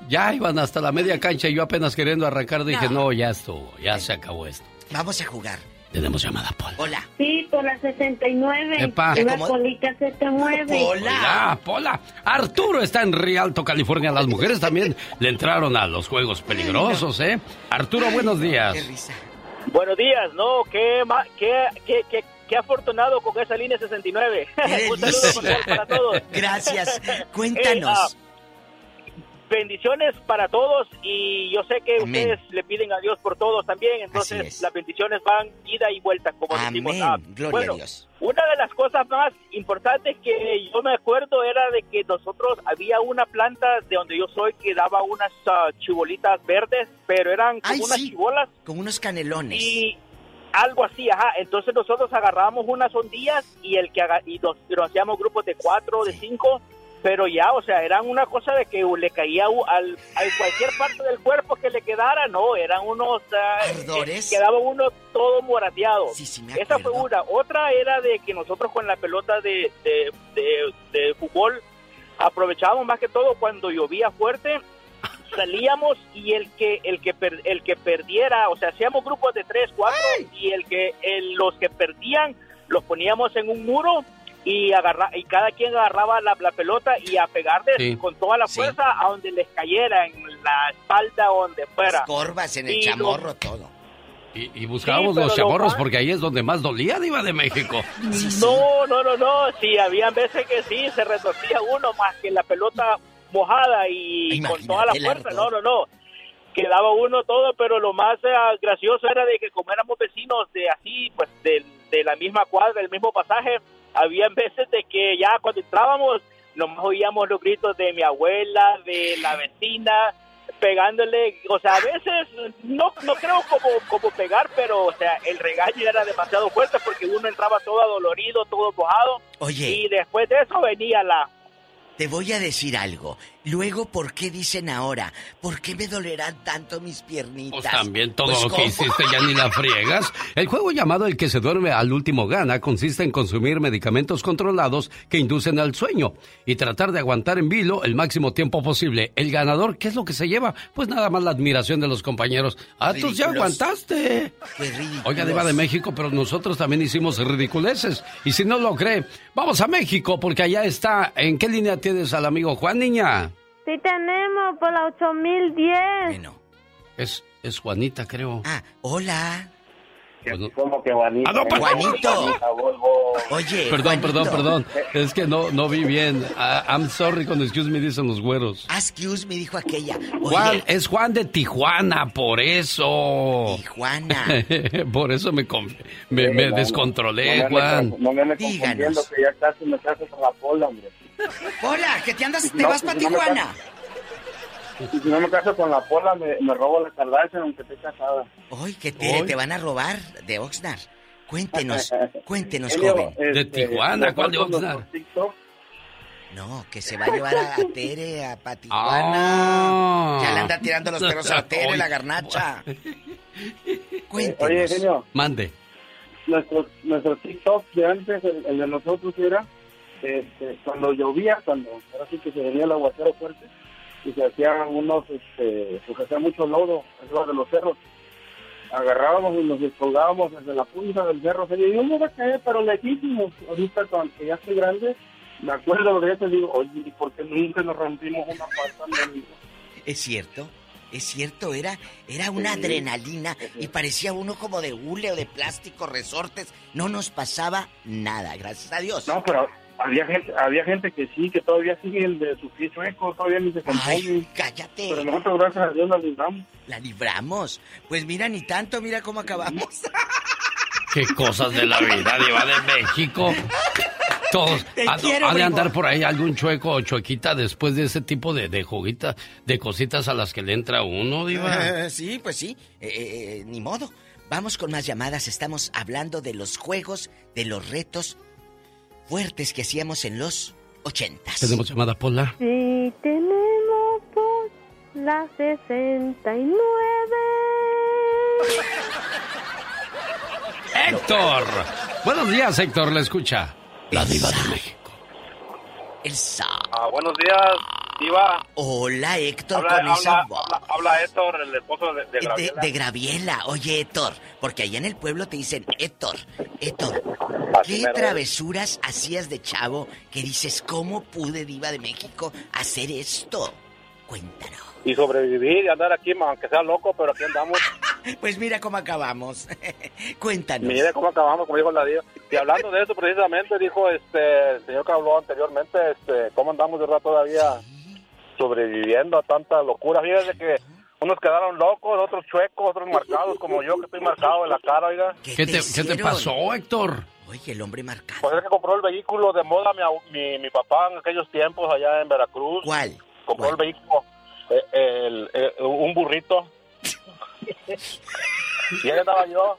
[SPEAKER 2] ya iban hasta la media cancha y yo apenas queriendo arrancar, dije, no, ya estuvo, ya se acabó esto.
[SPEAKER 38] Vamos a jugar.
[SPEAKER 2] Tenemos llamada, Paul.
[SPEAKER 38] Hola.
[SPEAKER 31] Sí, por la 69.
[SPEAKER 2] Epa.
[SPEAKER 31] Una
[SPEAKER 2] ¿Cómo?
[SPEAKER 31] colita se te mueve.
[SPEAKER 2] Hola, Pola. Arturo está en Rialto, California. Las mujeres también le entraron a los juegos peligrosos, ¿eh? Arturo, buenos días.
[SPEAKER 70] Buenos días, no, qué, ma- qué, qué, qué, qué afortunado con esa línea 69. Un saludo para todos.
[SPEAKER 38] Gracias.
[SPEAKER 70] Eh,
[SPEAKER 38] Cuéntanos.
[SPEAKER 70] ah, bendiciones para todos y yo sé que
[SPEAKER 38] Amén.
[SPEAKER 70] ustedes le piden a Dios por todos también, entonces las bendiciones van ida y vuelta, como decimos.
[SPEAKER 38] Amén.
[SPEAKER 70] Ah,
[SPEAKER 38] Gloria
[SPEAKER 70] bueno,
[SPEAKER 38] a Dios.
[SPEAKER 70] una de las cosas más importantes que yo me acuerdo era de que nosotros había una planta de donde yo soy que daba unas ah, chibolitas verdes, pero eran como
[SPEAKER 38] Ay,
[SPEAKER 70] unas
[SPEAKER 38] sí.
[SPEAKER 70] chibolas
[SPEAKER 38] Con unos canelones.
[SPEAKER 70] y algo así, ajá. Entonces nosotros agarrábamos unas ondillas y el que haga, y nos, y nos hacíamos grupos de cuatro, de cinco pero ya, o sea, eran una cosa de que le caía al, a cualquier parte del cuerpo que le quedara, no, eran unos... ah,
[SPEAKER 38] ¿Ardores?
[SPEAKER 70] que- Quedaba uno todo morateado.
[SPEAKER 38] me
[SPEAKER 70] Esa fue una. Otra era de que nosotros con la pelota de, de, de- de fútbol aprovechábamos más que todo cuando llovía fuerte salíamos y el que el que per- el que perdiera o sea hacíamos grupos de tres cuatro y el que el- los que perdían los poníamos en un muro y agarra y cada quien agarraba la, la pelota y a pegarles
[SPEAKER 2] Sí.
[SPEAKER 70] con toda la fuerza a donde les cayera en la espalda o donde fuera
[SPEAKER 38] Corvas en el
[SPEAKER 70] Y lo-
[SPEAKER 38] chamorro, todo.
[SPEAKER 2] Y, y buscábamos
[SPEAKER 70] Sí,
[SPEAKER 2] los
[SPEAKER 70] lo
[SPEAKER 2] chamorros
[SPEAKER 70] más-
[SPEAKER 2] porque ahí es donde más dolía, Diva de México.
[SPEAKER 70] No, no, no, no. Sí, habían veces que sí, se retorcía uno más que la pelota mojada y con toda la fuerza. No, no, no. Quedaba uno todo, pero lo más eh, gracioso era de que como éramos vecinos de así, pues de, de la misma cuadra, del mismo pasaje, habían veces de que ya cuando entrábamos, nomás oíamos los gritos de mi abuela, de la vecina, pegándole, o sea, a veces no, no creo como, como pegar, pero o sea, el regaño era demasiado fuerte porque uno entraba todo adolorido, todo mojado.
[SPEAKER 38] Oye.
[SPEAKER 70] Y después de eso venía la...
[SPEAKER 38] Te voy a decir algo. Luego, ¿por qué dicen ahora? ¿Por qué me dolerán tanto mis piernitas?
[SPEAKER 2] Pues también todo
[SPEAKER 38] Pues,
[SPEAKER 2] lo que hiciste ya ni la friegas. El juego llamado El que se duerme al último gana consiste en consumir medicamentos controlados que inducen al sueño y tratar de aguantar en vilo el máximo tiempo posible. El ganador, ¿qué es lo que se lleva? Pues nada más la admiración de los compañeros. Ah, tú ya aguantaste.
[SPEAKER 38] Qué ridículos.
[SPEAKER 2] Oiga, Diva de México, pero nosotros también hicimos ridiculeces. Y si no lo cree, vamos a México porque allá está. ¿En qué línea tienes al amigo Juan Niña?
[SPEAKER 31] Sí tenemos por la 8010.
[SPEAKER 2] Es, es Juanita, creo.
[SPEAKER 38] Ah, hola.
[SPEAKER 60] ¿Cómo que Juanito?
[SPEAKER 2] Ah, no.
[SPEAKER 38] Juanito. Oye,
[SPEAKER 2] Perdón,
[SPEAKER 38] Juanito.
[SPEAKER 2] perdón, perdón. Es que no, no vi bien. Ah, I'm sorry con excuse me dicen los güeros.
[SPEAKER 38] Excuse me, dijo aquella. Oye,
[SPEAKER 2] Juan, es Juan de Tijuana, por eso.
[SPEAKER 38] Tijuana.
[SPEAKER 2] por eso me, con- me, me descontrolé, Juan.
[SPEAKER 60] No me ande
[SPEAKER 38] Díganos.
[SPEAKER 60] confundiendo que ya casi me caso con la pola, hombre.
[SPEAKER 38] Hola, que te andas, te
[SPEAKER 60] No,
[SPEAKER 38] vas para
[SPEAKER 60] si no me
[SPEAKER 38] Tijuana.
[SPEAKER 60] Si no me caso con la pola, me, me robo la Kardashian aunque esté casada.
[SPEAKER 38] Hoy que te, te van a robar de Oxnard. Cuéntenos, cuéntenos,
[SPEAKER 60] Elio,
[SPEAKER 38] joven.
[SPEAKER 60] este,
[SPEAKER 2] De Tijuana, ¿cuál de Oxnard?
[SPEAKER 38] No, que se va a llevar a, a Tere, a pa' Tijuana.
[SPEAKER 2] Ah.
[SPEAKER 38] Ya le anda tirando los perros a Tere, la garnacha.
[SPEAKER 60] Oye,
[SPEAKER 38] Cuéntenos.
[SPEAKER 60] genio,
[SPEAKER 2] Mande.
[SPEAKER 60] nuestro, nuestro TikTok de antes, el, el de nosotros era este, cuando llovía, cuando ahora sí que se venía el aguacero fuerte y se hacían unos, este, pues hacía mucho lodo arriba de los cerros. Agarrábamos y nos descolgábamos desde la punta del cerro. Y yo me iba a caer, pero lejísimos. Ahorita, cuando ya estoy grande, me acuerdo de eso y digo, oye, ¿y por qué nunca nos rompimos una pata?
[SPEAKER 38] Es cierto, es cierto, era, era una
[SPEAKER 60] Sí.
[SPEAKER 38] adrenalina y parecía uno como de hule o de plástico, resortes. No nos pasaba nada, gracias a Dios.
[SPEAKER 60] No, pero había gente, había gente que sí, que todavía sigue el de su pie chueco, todavía ni se compone.
[SPEAKER 38] Ay, cállate.
[SPEAKER 60] Pero nosotros, gracias a Dios, la libramos.
[SPEAKER 38] La libramos. Pues mira, ni tanto, mira cómo acabamos.
[SPEAKER 2] Qué cosas de la vida, Diva de México. Todos.
[SPEAKER 38] Te
[SPEAKER 2] ha,
[SPEAKER 38] quiero,
[SPEAKER 2] ha de andar por ahí algún chueco o chuequita después de ese tipo de, de juguitas, de cositas a las que le entra uno, Diva.
[SPEAKER 38] Eh, sí, pues sí, Eh, eh, eh, ni modo. Vamos con más llamadas. Estamos hablando de los juegos, de los retos fuertes que hacíamos en los ochentas.
[SPEAKER 2] Tenemos llamada Pola.
[SPEAKER 31] Sí tenemos por la 69.
[SPEAKER 2] Héctor. Buenos días, Héctor, le escucha. La Diva de México.
[SPEAKER 38] El sa.
[SPEAKER 71] Ah, buenos días,
[SPEAKER 38] Hola, Héctor,
[SPEAKER 71] Habla,
[SPEAKER 38] con esa voz.
[SPEAKER 71] habla, habla Héctor, el esposo de, de
[SPEAKER 38] De,
[SPEAKER 71] Graciela.
[SPEAKER 38] de Graviela. Oye, Héctor, porque allá en el pueblo te dicen, Héctor, Héctor,
[SPEAKER 71] Así
[SPEAKER 38] ¿qué travesuras hacías de chavo que dices, cómo pude, Diva de México, hacer esto? Cuéntanos.
[SPEAKER 71] Y sobrevivir y andar aquí, aunque sea loco, pero aquí andamos.
[SPEAKER 38] Pues mira cómo acabamos. Cuéntanos.
[SPEAKER 71] Mire cómo acabamos, como dijo la Diva. Y hablando de eso, precisamente, dijo este el señor que habló anteriormente, este, cómo andamos de verdad todavía sobreviviendo a tanta locura. Fíjese que unos quedaron locos, otros chuecos, otros marcados, como yo que estoy marcado en la cara, oiga.
[SPEAKER 2] ¿Qué te, ¿Qué te pasó, Héctor?
[SPEAKER 38] Oye, el hombre marcado.
[SPEAKER 71] Pues es que compró el vehículo de moda mi, mi, mi papá en aquellos tiempos allá en Veracruz.
[SPEAKER 38] ¿Cuál?
[SPEAKER 71] Compró el vehículo, eh, el- eh, un burrito. y ahí andaba yo.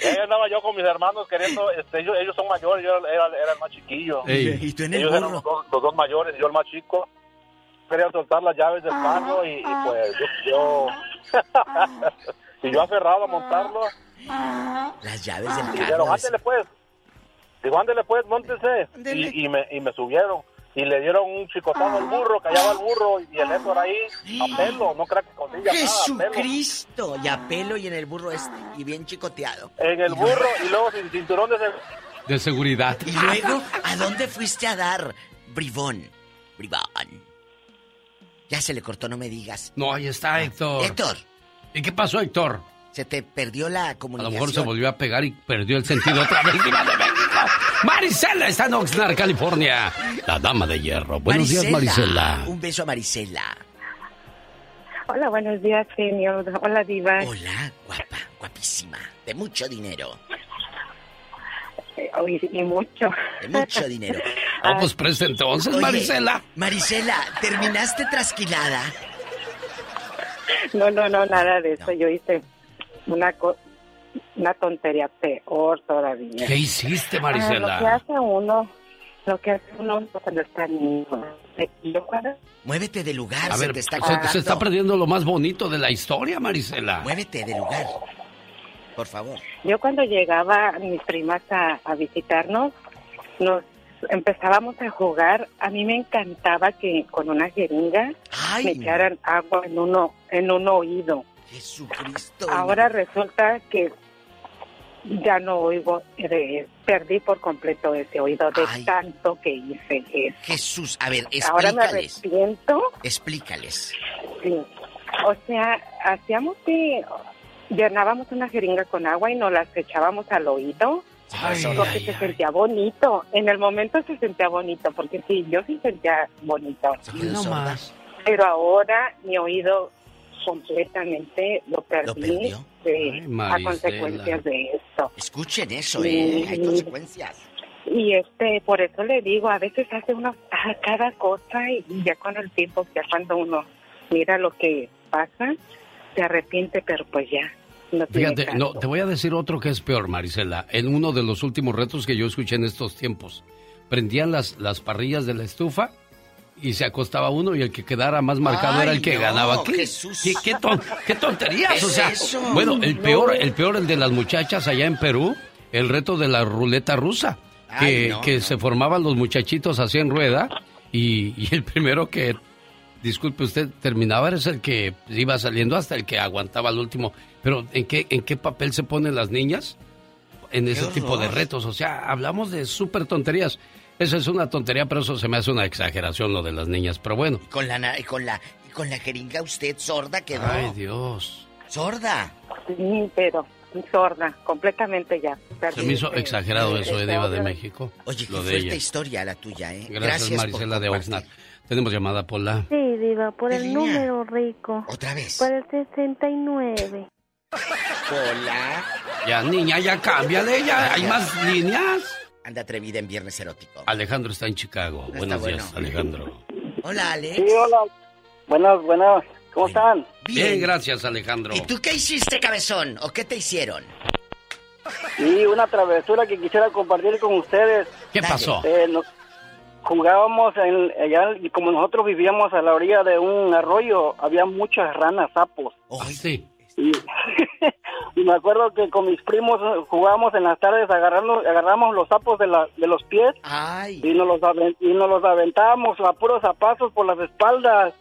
[SPEAKER 71] ahí andaba yo con mis hermanos queriendo, este, ellos, ellos son mayores, yo era, era el más chiquillo.
[SPEAKER 38] Ey. ¿Y tú en el
[SPEAKER 71] ellos eran los dos, los dos mayores, yo el más chico. Quería soltar las llaves del carro y, y pues yo... yo y yo aferrado a montarlo.
[SPEAKER 38] Las llaves del
[SPEAKER 71] Dijeron,
[SPEAKER 38] carro.
[SPEAKER 71] ándele pues. Digo, ándele pues, móntese. Y, y, me, y me subieron. Y le dieron un chicotazo al burro, callaba el burro y el Héctor ahí a pelo, no crea que con ella nada, a pelo.
[SPEAKER 38] Jesucristo. Y a pelo y en el burro este. Y bien chicoteado.
[SPEAKER 71] En el burro y luego sin cinturón de seguridad.
[SPEAKER 2] De seguridad.
[SPEAKER 38] Y luego, ¿a dónde fuiste a dar? Bribón. Bribón. Ya se le cortó, no me digas.
[SPEAKER 2] No, ahí está Héctor.
[SPEAKER 38] Héctor.
[SPEAKER 2] ¿Y qué pasó, Héctor?
[SPEAKER 38] Se te perdió la
[SPEAKER 2] A lo
[SPEAKER 38] comunicación.
[SPEAKER 2] mejor se volvió a pegar y perdió el sentido otra vez. ¡Diva de México! Marisela está en Oxnard, California. La dama de hierro. Buenos días, Marisela.
[SPEAKER 38] Un beso a Marisela.
[SPEAKER 72] Hola, buenos días, genio. Hola, Diva.
[SPEAKER 38] Hola, guapa, guapísima. De mucho dinero.
[SPEAKER 72] Hoy sí, mucho.
[SPEAKER 38] De mucho dinero.
[SPEAKER 2] Oh, pues presta entonces,
[SPEAKER 38] Oye,
[SPEAKER 2] Marisela.
[SPEAKER 38] Marisela, ¿terminaste trasquilada?
[SPEAKER 72] No, no, no, nada de eso. Yo hice una co- una tontería peor todavía.
[SPEAKER 2] ¿Qué hiciste,
[SPEAKER 72] Ah, lo que
[SPEAKER 2] Marisela?
[SPEAKER 72] hace uno, lo que hace uno cuando está niño. Y Yo cuando
[SPEAKER 38] Muévete de lugar,
[SPEAKER 2] A
[SPEAKER 38] se
[SPEAKER 2] ver,
[SPEAKER 38] te está
[SPEAKER 2] se, se está perdiendo lo más bonito de la historia, Marisela.
[SPEAKER 38] Muévete de lugar. Por favor.
[SPEAKER 72] Yo cuando llegaba mis primas a, a visitarnos, nos empezábamos a jugar. A mí me encantaba que con una jeringa
[SPEAKER 38] Ay,
[SPEAKER 72] me echaran agua en uno en un oído.
[SPEAKER 38] Jesucristo.
[SPEAKER 72] Ahora resulta que ya no oigo, eh, perdí por completo ese oído de
[SPEAKER 38] Ay.
[SPEAKER 72] tanto que hice eso.
[SPEAKER 38] Jesús, a ver,
[SPEAKER 72] Ahora me
[SPEAKER 38] explícales.
[SPEAKER 72] arrepiento.
[SPEAKER 38] Explícales.
[SPEAKER 72] Sí. O sea, hacíamos que llenábamos una jeringa con agua y nos las echábamos al oído.
[SPEAKER 38] Ay,
[SPEAKER 72] porque
[SPEAKER 38] ay,
[SPEAKER 72] se sentía bonito. En el momento se sentía bonito, porque sí, yo sí sentía bonito.
[SPEAKER 38] No más.
[SPEAKER 72] Pero ahora mi oído completamente lo perdí de- a consecuencias de esto.
[SPEAKER 38] Escuchen eso,
[SPEAKER 72] Sí.
[SPEAKER 38] ¿eh? Hay consecuencias.
[SPEAKER 72] Y este, por eso le digo, a veces hace uno a cada cosa y ya con el tiempo, ya cuando uno mira lo que pasa, se arrepiente, pero pues ya. No
[SPEAKER 2] Fíjate, no, te voy a decir otro que es peor, Marisela. En uno de los últimos retos que yo escuché en estos tiempos, prendían las, las parrillas de la estufa y se acostaba uno y el que quedara más marcado
[SPEAKER 38] Ay,
[SPEAKER 2] era el que
[SPEAKER 38] no,
[SPEAKER 2] ganaba. ¿Qué,
[SPEAKER 38] Jesús.
[SPEAKER 2] qué, qué ton- qué tonterías?
[SPEAKER 38] ¿Qué
[SPEAKER 2] o sea,
[SPEAKER 38] eso?
[SPEAKER 2] bueno, el
[SPEAKER 38] No.
[SPEAKER 2] peor, el peor, el de las muchachas allá en Perú, el reto de la ruleta rusa, que,
[SPEAKER 38] no,
[SPEAKER 2] que
[SPEAKER 38] no.
[SPEAKER 2] se formaban los muchachitos así en rueda y, y el primero que, disculpe usted, terminaba era el que iba saliendo hasta el que aguantaba el último. Pero ¿en qué, en qué papel se ponen las niñas? En ese tipo de retos. O sea, hablamos de súper tonterías. Eso es una tontería, pero eso se me hace una exageración lo de las niñas. Pero bueno.
[SPEAKER 38] Con la, na- y con la, y con la jeringa usted sorda quedó.
[SPEAKER 2] Ay, Dios.
[SPEAKER 38] Sorda.
[SPEAKER 72] Sí, pero sorda, completamente ya.
[SPEAKER 2] Se me hizo exagerado eso,
[SPEAKER 72] eh,
[SPEAKER 2] Diva de
[SPEAKER 72] eh,
[SPEAKER 2] México.
[SPEAKER 38] Oye, qué
[SPEAKER 2] lo de
[SPEAKER 38] fuerte
[SPEAKER 2] ella.
[SPEAKER 38] historia la tuya, ¿eh?
[SPEAKER 2] Gracias, Marisela de. Oxnard. Tenemos llamada, Pola.
[SPEAKER 31] Sí, Diva, por el
[SPEAKER 38] línea?
[SPEAKER 31] número rico.
[SPEAKER 38] ¿Otra vez?
[SPEAKER 31] Por el 69.
[SPEAKER 38] Hola.
[SPEAKER 2] Ya, niña, ya cámbiale, ya. ¿Hay más líneas?
[SPEAKER 38] Anda atrevida en Viernes Erótico.
[SPEAKER 2] Alejandro está en Chicago.
[SPEAKER 38] está
[SPEAKER 2] Buenos
[SPEAKER 38] bueno.
[SPEAKER 2] días, Alejandro.
[SPEAKER 38] Hola, Alex.
[SPEAKER 61] Sí, hola. Buenas, buenas. ¿Cómo están?
[SPEAKER 2] Bien, gracias, Alejandro.
[SPEAKER 38] ¿Y tú qué hiciste, cabezón? ¿O qué te hicieron?
[SPEAKER 61] Sí, una travesura que quisiera compartir con ustedes.
[SPEAKER 2] ¿Qué pasó?
[SPEAKER 61] Eh, nos- jugábamos en, allá y como nosotros vivíamos a la orilla de un arroyo, había muchas ranas, sapos.
[SPEAKER 2] sí.
[SPEAKER 61] Y, y me acuerdo que con mis primos jugábamos en las tardes agarrando, agarramos los sapos de, la, de los pies y nos los, y nos los aventábamos a puros zapazos por las espaldas.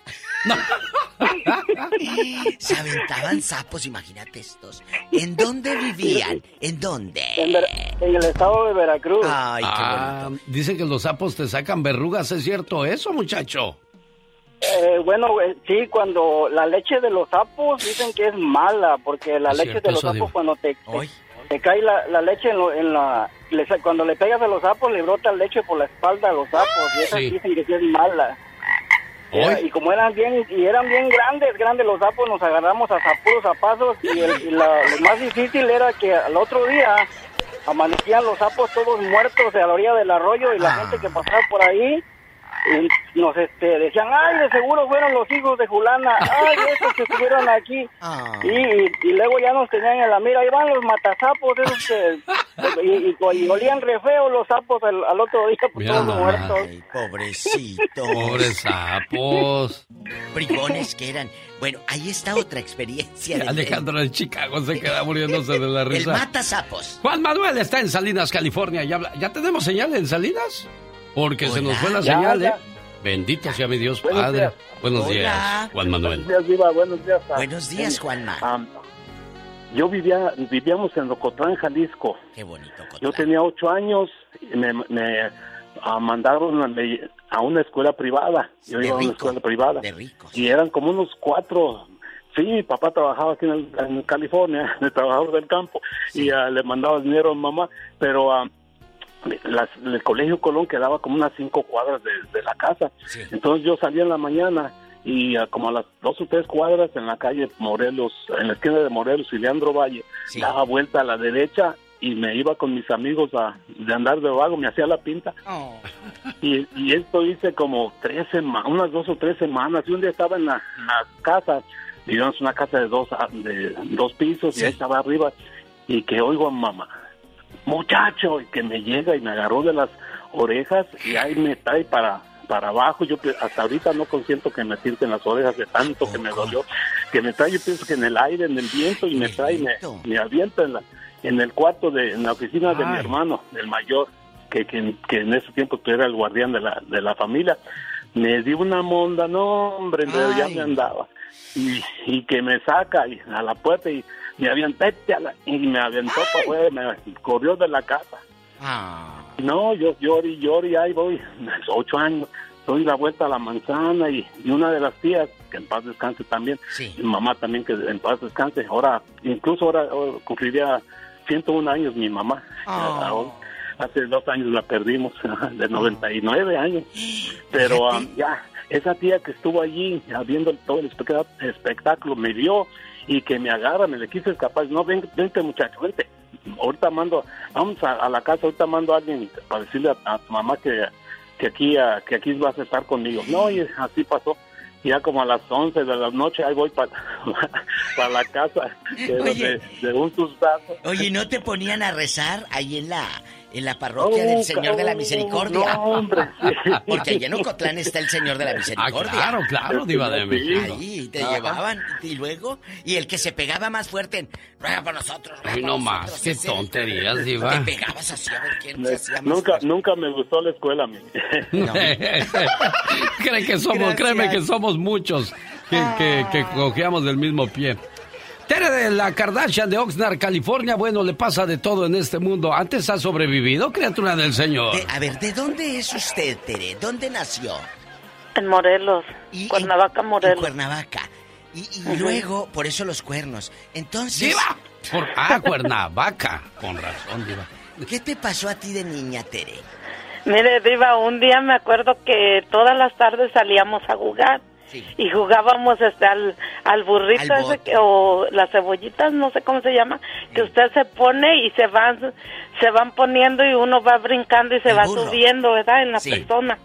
[SPEAKER 38] Se aventaban sapos, imagínate estos. ¿En dónde vivían? ¿En dónde?
[SPEAKER 61] En, Ver- en el estado de Veracruz.
[SPEAKER 38] Ay, qué
[SPEAKER 2] Ah, dicen que los sapos te sacan verrugas, ¿es cierto eso, muchacho?
[SPEAKER 61] Eh, bueno, eh, sí, cuando la leche de los sapos dicen que es mala, porque la
[SPEAKER 2] Es
[SPEAKER 61] leche
[SPEAKER 2] cierto,
[SPEAKER 61] de los sapos
[SPEAKER 2] digo.
[SPEAKER 61] cuando te, te, te cae la, la leche en, lo- en la... le cuando le pegas a los sapos le brota leche por la espalda a los sapos y esas
[SPEAKER 2] Sí.
[SPEAKER 61] dicen que sí es mala. Era- y como eran bien y eran bien grandes, grandes los sapos, nos agarramos a zapuros a pasos y, el- y la- lo más difícil era que al otro día amanecían los sapos todos muertos a la orilla del arroyo y la gente que pasaba por ahí nos este, decían, ay, de seguro fueron los hijos de Julana, ay, esos que estuvieron aquí.
[SPEAKER 38] Ah.
[SPEAKER 61] Y, y, y luego ya nos tenían en la mira, ahí van los matazapos, esos que, y, y- y olían re feo los sapos al, al otro día, pues
[SPEAKER 2] Mira
[SPEAKER 61] todos
[SPEAKER 2] nomás.
[SPEAKER 61] muertos.
[SPEAKER 38] Pobrecito.
[SPEAKER 2] Pobres sapos.
[SPEAKER 38] Bribones que eran. Bueno, ahí está otra experiencia. de-
[SPEAKER 2] Alejandro de Chicago se queda muriéndose de la
[SPEAKER 38] El
[SPEAKER 2] risa.
[SPEAKER 38] mata sapos.
[SPEAKER 2] Juan Manuel está en Salinas, California. ¿Ya, habla- ¿Ya tenemos señal en Salinas? Porque se nos fue la
[SPEAKER 69] Ya,
[SPEAKER 2] señal,
[SPEAKER 69] ya.
[SPEAKER 2] ¿eh? Bendito sea mi Dios
[SPEAKER 69] Buenos
[SPEAKER 2] Padre.
[SPEAKER 69] días.
[SPEAKER 2] Buenos
[SPEAKER 38] Hola.
[SPEAKER 2] días, Juan Manuel.
[SPEAKER 69] Buenos días, Diva. Buenos días. ah,
[SPEAKER 38] Buenos días, Juanma.
[SPEAKER 69] ah, yo vivía, vivíamos en Locotlán, Jalisco.
[SPEAKER 38] Qué bonito.
[SPEAKER 69] Yo tenía ocho años y me, me, ah, mandaron a, me- a una escuela privada. Yo
[SPEAKER 38] De
[SPEAKER 69] iba a una
[SPEAKER 38] rico,
[SPEAKER 69] escuela privada.
[SPEAKER 38] de ricos.
[SPEAKER 69] Y eran como unos cuatro. Sí, mi papá trabajaba aquí en, el- en California, de trabajador del campo, y ah, le mandaba dinero a mi mamá, pero ah, las- el colegio Colón quedaba como unas cinco cuadras de, de la casa. Entonces yo salía en la mañana y ah, como a las dos o tres cuadras en la calle Morelos, en la esquina de Morelos y Leandro Valle, daba vuelta a la derecha y me iba con mis amigos a de andar de vago, me hacía la pinta. Y, y esto hice como tres semanas, unas dos o tres semanas. Y un día estaba en la, en la casa, vivíamos una casa de dos, ah, de dos pisos y ahí estaba arriba. Y que oigo a mamá, muchacho, y que me llega y me agarró de las orejas y ahí me trae para para abajo. Yo hasta ahorita no consiento que me sienten las orejas de tanto que me dolió. Que me trae, yo pienso que en el aire, en el viento, y me trae, me, me avienta en, la, en el cuarto, de, en la oficina de mi hermano, el mayor, que, que, que en ese tiempo tú era el guardián de la, de la familia. Me dio una monda, no, hombre, pero ya me andaba. Y, y que me saca y a la puerta y me avienta, "Vete a la-", y me aventó para afuera, me corrió de la casa. No, yo lloro y lloro y ahí voy, ocho años, doy la vuelta a la manzana y, y una de las tías, que en paz descanse también, mi mamá también que en paz descanse, ahora, incluso ahora, ahora cumpliría 101 años mi mamá. Ahora, Hace dos años la perdimos, de 99 años. Pero ah, ya, esa tía que estuvo allí ah, viendo todo el espectá- espectáculo me vio y que me agarra, me le quise escapar. No, ven, vente muchacho, vente. Ahorita mando, vamos a, a la casa, ahorita mando a alguien para decirle a, a tu mamá que, que aquí ah, que aquí vas a estar conmigo. No, y así pasó. Ya como a las 11 de la noche ahí voy para, para la casa de,
[SPEAKER 38] Oye.
[SPEAKER 69] de- de un sustazo.
[SPEAKER 38] Oye, ¿no te ponían a rezar ahí en la en la parroquia
[SPEAKER 69] Oh,
[SPEAKER 38] del Señor de la Misericordia?
[SPEAKER 69] no, hombre.
[SPEAKER 38] Porque allá en Ocotlán está el Señor de la Misericordia.
[SPEAKER 2] claro, claro, Diva de México.
[SPEAKER 38] Ahí te
[SPEAKER 2] Ajá.
[SPEAKER 38] llevaban y luego y el que se pegaba más fuerte en ruega por nosotros. ruega
[SPEAKER 2] Ay, no
[SPEAKER 38] nosotros",
[SPEAKER 2] más, qué
[SPEAKER 38] ese-
[SPEAKER 2] tonterías, Diva.
[SPEAKER 38] Te pegabas así a ver quién se hacía más
[SPEAKER 69] Nunca, nunca me gustó la escuela a mí.
[SPEAKER 2] Cree que somos,
[SPEAKER 69] Gracias.
[SPEAKER 2] créeme que somos muchos que, que, que cojeamos del mismo pie. Tere de la Kardashian de Oxnard, California, bueno, le pasa de todo en este mundo. Antes ha sobrevivido, criatura del Señor.
[SPEAKER 38] De- a ver, ¿de dónde es usted, Tere? ¿Dónde nació?
[SPEAKER 31] En Morelos, Cuernavaca, Morelos.
[SPEAKER 38] En Cuernavaca. Y, y luego, por eso los cuernos. Entonces.
[SPEAKER 2] ¡Diva! Por, ah, Cuernavaca. Con razón, Diva.
[SPEAKER 38] ¿Qué te pasó a ti de niña, Tere?
[SPEAKER 31] Mire, Diva, un día me acuerdo que todas las tardes salíamos a jugar. Y jugábamos este al, al burrito
[SPEAKER 38] Al
[SPEAKER 31] ese que- o las cebollitas, no sé cómo se llama, que usted se pone y se van se van poniendo y uno va brincando y se
[SPEAKER 38] El
[SPEAKER 31] va
[SPEAKER 38] burro.
[SPEAKER 31] subiendo, ¿verdad? En la
[SPEAKER 38] Sí.
[SPEAKER 31] persona.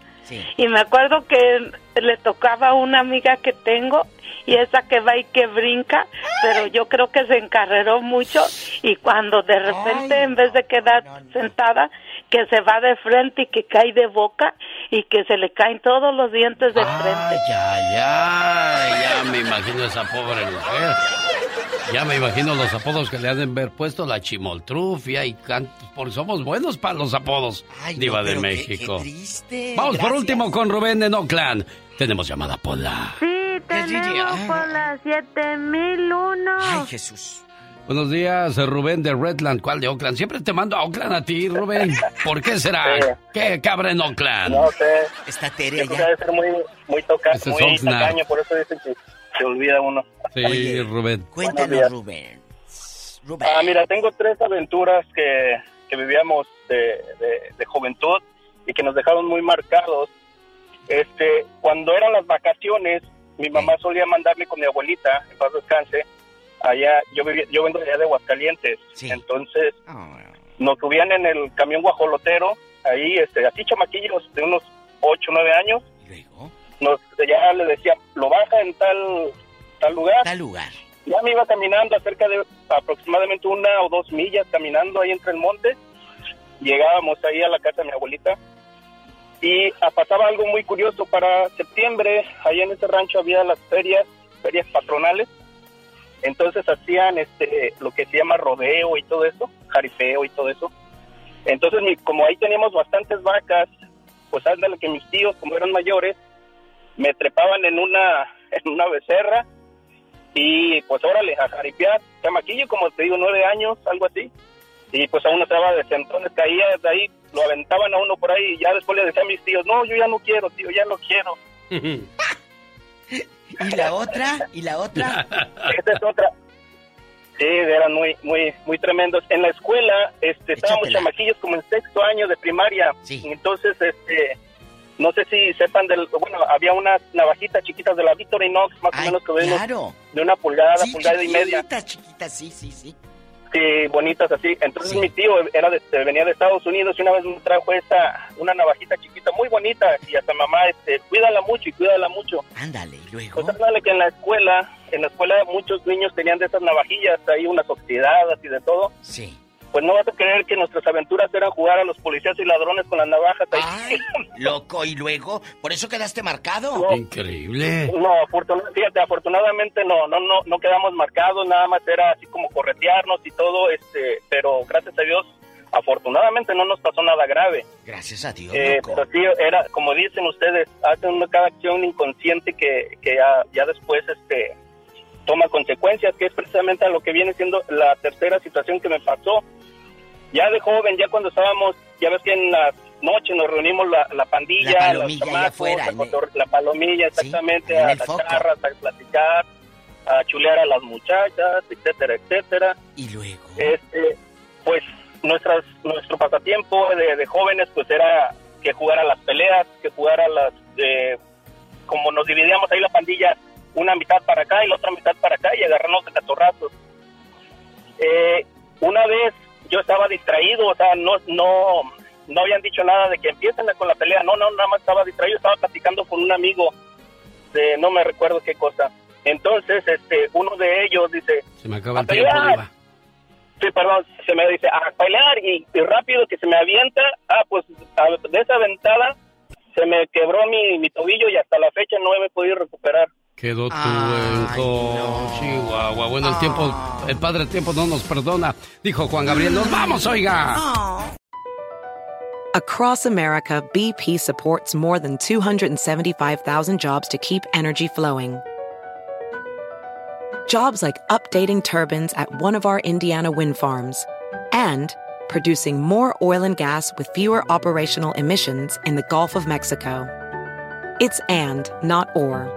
[SPEAKER 31] Y me acuerdo que le tocaba a una amiga que tengo y esa que va y que brinca, pero yo creo que se encarreró mucho y cuando de repente en vez de quedar sentada, que se va de frente y que cae de boca y que se le caen todos los dientes de frente.
[SPEAKER 2] Ya, ya, ya me imagino esa pobre mujer. Ya me imagino los apodos que le han de haber puesto, la chimoltrufia y cantos, porque somos buenos para los apodos, Diva de
[SPEAKER 38] pero qué-
[SPEAKER 2] México.
[SPEAKER 38] qué triste.
[SPEAKER 2] Vamos por
[SPEAKER 38] Gracias.
[SPEAKER 2] último con Rubén en Oakland. Tenemos llamada Pola.
[SPEAKER 31] Sí, tenemos por las 7001.
[SPEAKER 38] Ay, Jesús.
[SPEAKER 2] Buenos días, Rubén de Redland. ¿Cuál de Oakland? Siempre te mando a Oakland a ti, Rubén. ¿Por qué será?
[SPEAKER 73] Sí.
[SPEAKER 2] ¿Qué cabra en Oakland?
[SPEAKER 73] No sé.
[SPEAKER 38] Está Tere
[SPEAKER 73] Siempre debe ser muy, muy, toca,
[SPEAKER 2] Ese es
[SPEAKER 73] muy
[SPEAKER 2] Oxnard.
[SPEAKER 73] tacaño, por eso dicen que se olvida uno.
[SPEAKER 2] Sí, Rubén.
[SPEAKER 73] Buenos días.
[SPEAKER 38] Rubén.
[SPEAKER 73] Ah, mira, tengo tres aventuras que, que vivíamos de, de- de juventud y que nos dejaron muy marcados. Este, cuando eran las vacaciones, mi mamá solía mandarme con mi abuelita, en paz descanse, allá, yo vivía, yo vengo de allá de Aguascalientes, entonces nos subían en el camión guajolotero, ahí, este, así chamaquillos de unos 8 o 9 años. Nos, ya le decía, lo baja en tal, tal lugar.
[SPEAKER 38] Tal lugar.
[SPEAKER 73] Ya me iba caminando acerca de aproximadamente una o dos millas caminando ahí entre el monte. Llegábamos ahí a la casa de mi abuelita y ah, pasaba algo muy curioso para septiembre. Ahí en ese rancho había las ferias, ferias patronales. Entonces hacían este lo que se llama rodeo y todo eso, jaripeo y todo eso. Entonces, como ahí teníamos bastantes vacas, pues ándale que mis tíos, como eran mayores, me trepaban en una en una becerra y pues órale, a jaripear, chamaquillo, como te digo, nueve años, algo así. Y pues a uno estaba de sentones, caía de ahí, lo aventaban a uno por ahí y ya después le decía a mis tíos, no, yo ya no quiero, tío, ya no quiero.
[SPEAKER 38] ¿Y la otra? ¿Y la otra?
[SPEAKER 73] Esta es otra. Sí, eran muy, muy, muy tremendos. En la escuela, este, estábamos chamaquillos como en sexto año de primaria. Entonces, este, no sé si sepan del, bueno, había unas navajitas chiquitas de la Victorinox, más o menos que
[SPEAKER 38] claro.
[SPEAKER 73] de una pulgada,
[SPEAKER 38] Sí,
[SPEAKER 73] pulgada y media.
[SPEAKER 38] chiquitas, chiquitas, sí, sí, sí.
[SPEAKER 73] Sí, bonitas así. Entonces mi tío era de, venía de Estados Unidos y una vez me trajo esta, una navajita chiquita muy bonita y hasta mamá, este, cuídala mucho y cuídala mucho.
[SPEAKER 38] Ándale, y luego.
[SPEAKER 73] Pues ándale que en la escuela, en la escuela muchos niños tenían de esas navajillas, ahí unas oxidadas y de todo.
[SPEAKER 38] Sí.
[SPEAKER 73] Pues no vas a creer que nuestras aventuras eran jugar a los policías y ladrones con las navajas ahí.
[SPEAKER 38] Loco, y luego, por eso quedaste marcado.
[SPEAKER 2] Increíble.
[SPEAKER 73] No, afortun- fíjate, afortunadamente no, no, no, no quedamos marcados, nada más era así como corretearnos y todo, este, pero gracias a Dios, afortunadamente no nos pasó nada grave.
[SPEAKER 38] Gracias a Dios,
[SPEAKER 73] Eh,
[SPEAKER 38] loco.
[SPEAKER 73] pero sí, era, como dicen ustedes, hacen una cada acción inconsciente que, que ya, ya después, este, toma consecuencias, que es precisamente a lo que viene siendo la tercera situación que me pasó. Ya de joven, ya cuando estábamos, ya ves que en las noches nos reunimos la, la pandilla,
[SPEAKER 38] La
[SPEAKER 73] los
[SPEAKER 38] palomilla ahí
[SPEAKER 73] chamacos,
[SPEAKER 38] afuera,
[SPEAKER 73] a
[SPEAKER 38] en
[SPEAKER 73] cotor- la palomilla, exactamente,
[SPEAKER 38] en
[SPEAKER 73] a las charras, a platicar, a chulear a las muchachas, etcétera, etcétera.
[SPEAKER 38] Y luego.
[SPEAKER 73] Este, pues nuestras, nuestro pasatiempo de, de jóvenes pues era que jugar a las peleas, que jugar a las, eh, como nos dividíamos ahí la pandilla, una mitad para acá y la otra mitad para acá y agarrarnos de catorrazos. Eh, una vez yo estaba distraído, o sea, no, no, no habían dicho nada de que empiecen con la pelea, no, no, nada más estaba distraído, estaba platicando con un amigo de no me recuerdo qué cosa. Entonces, este, uno de ellos dice,
[SPEAKER 2] Se me acaba el tiempo.
[SPEAKER 73] Sí, perdón, se me dice a pelear y, y rápido que se me avienta. Ah, pues a- de esa aventada se me quebró mi, mi tobillo y hasta la fecha no me he podido recuperar.
[SPEAKER 2] Quedó tu enco, Chihuahua. Bueno, el ah. tiempo, el padre tiempo no nos perdona. Dijo Juan Gabriel, nos vamos, oiga. Oh.
[SPEAKER 74] Across America, BP supports more than 275,000 jobs to keep energy flowing. Jobs like updating turbines at one of our Indiana wind farms and producing more oil and gas with fewer operational emissions in the Gulf of Mexico. It's and, not or.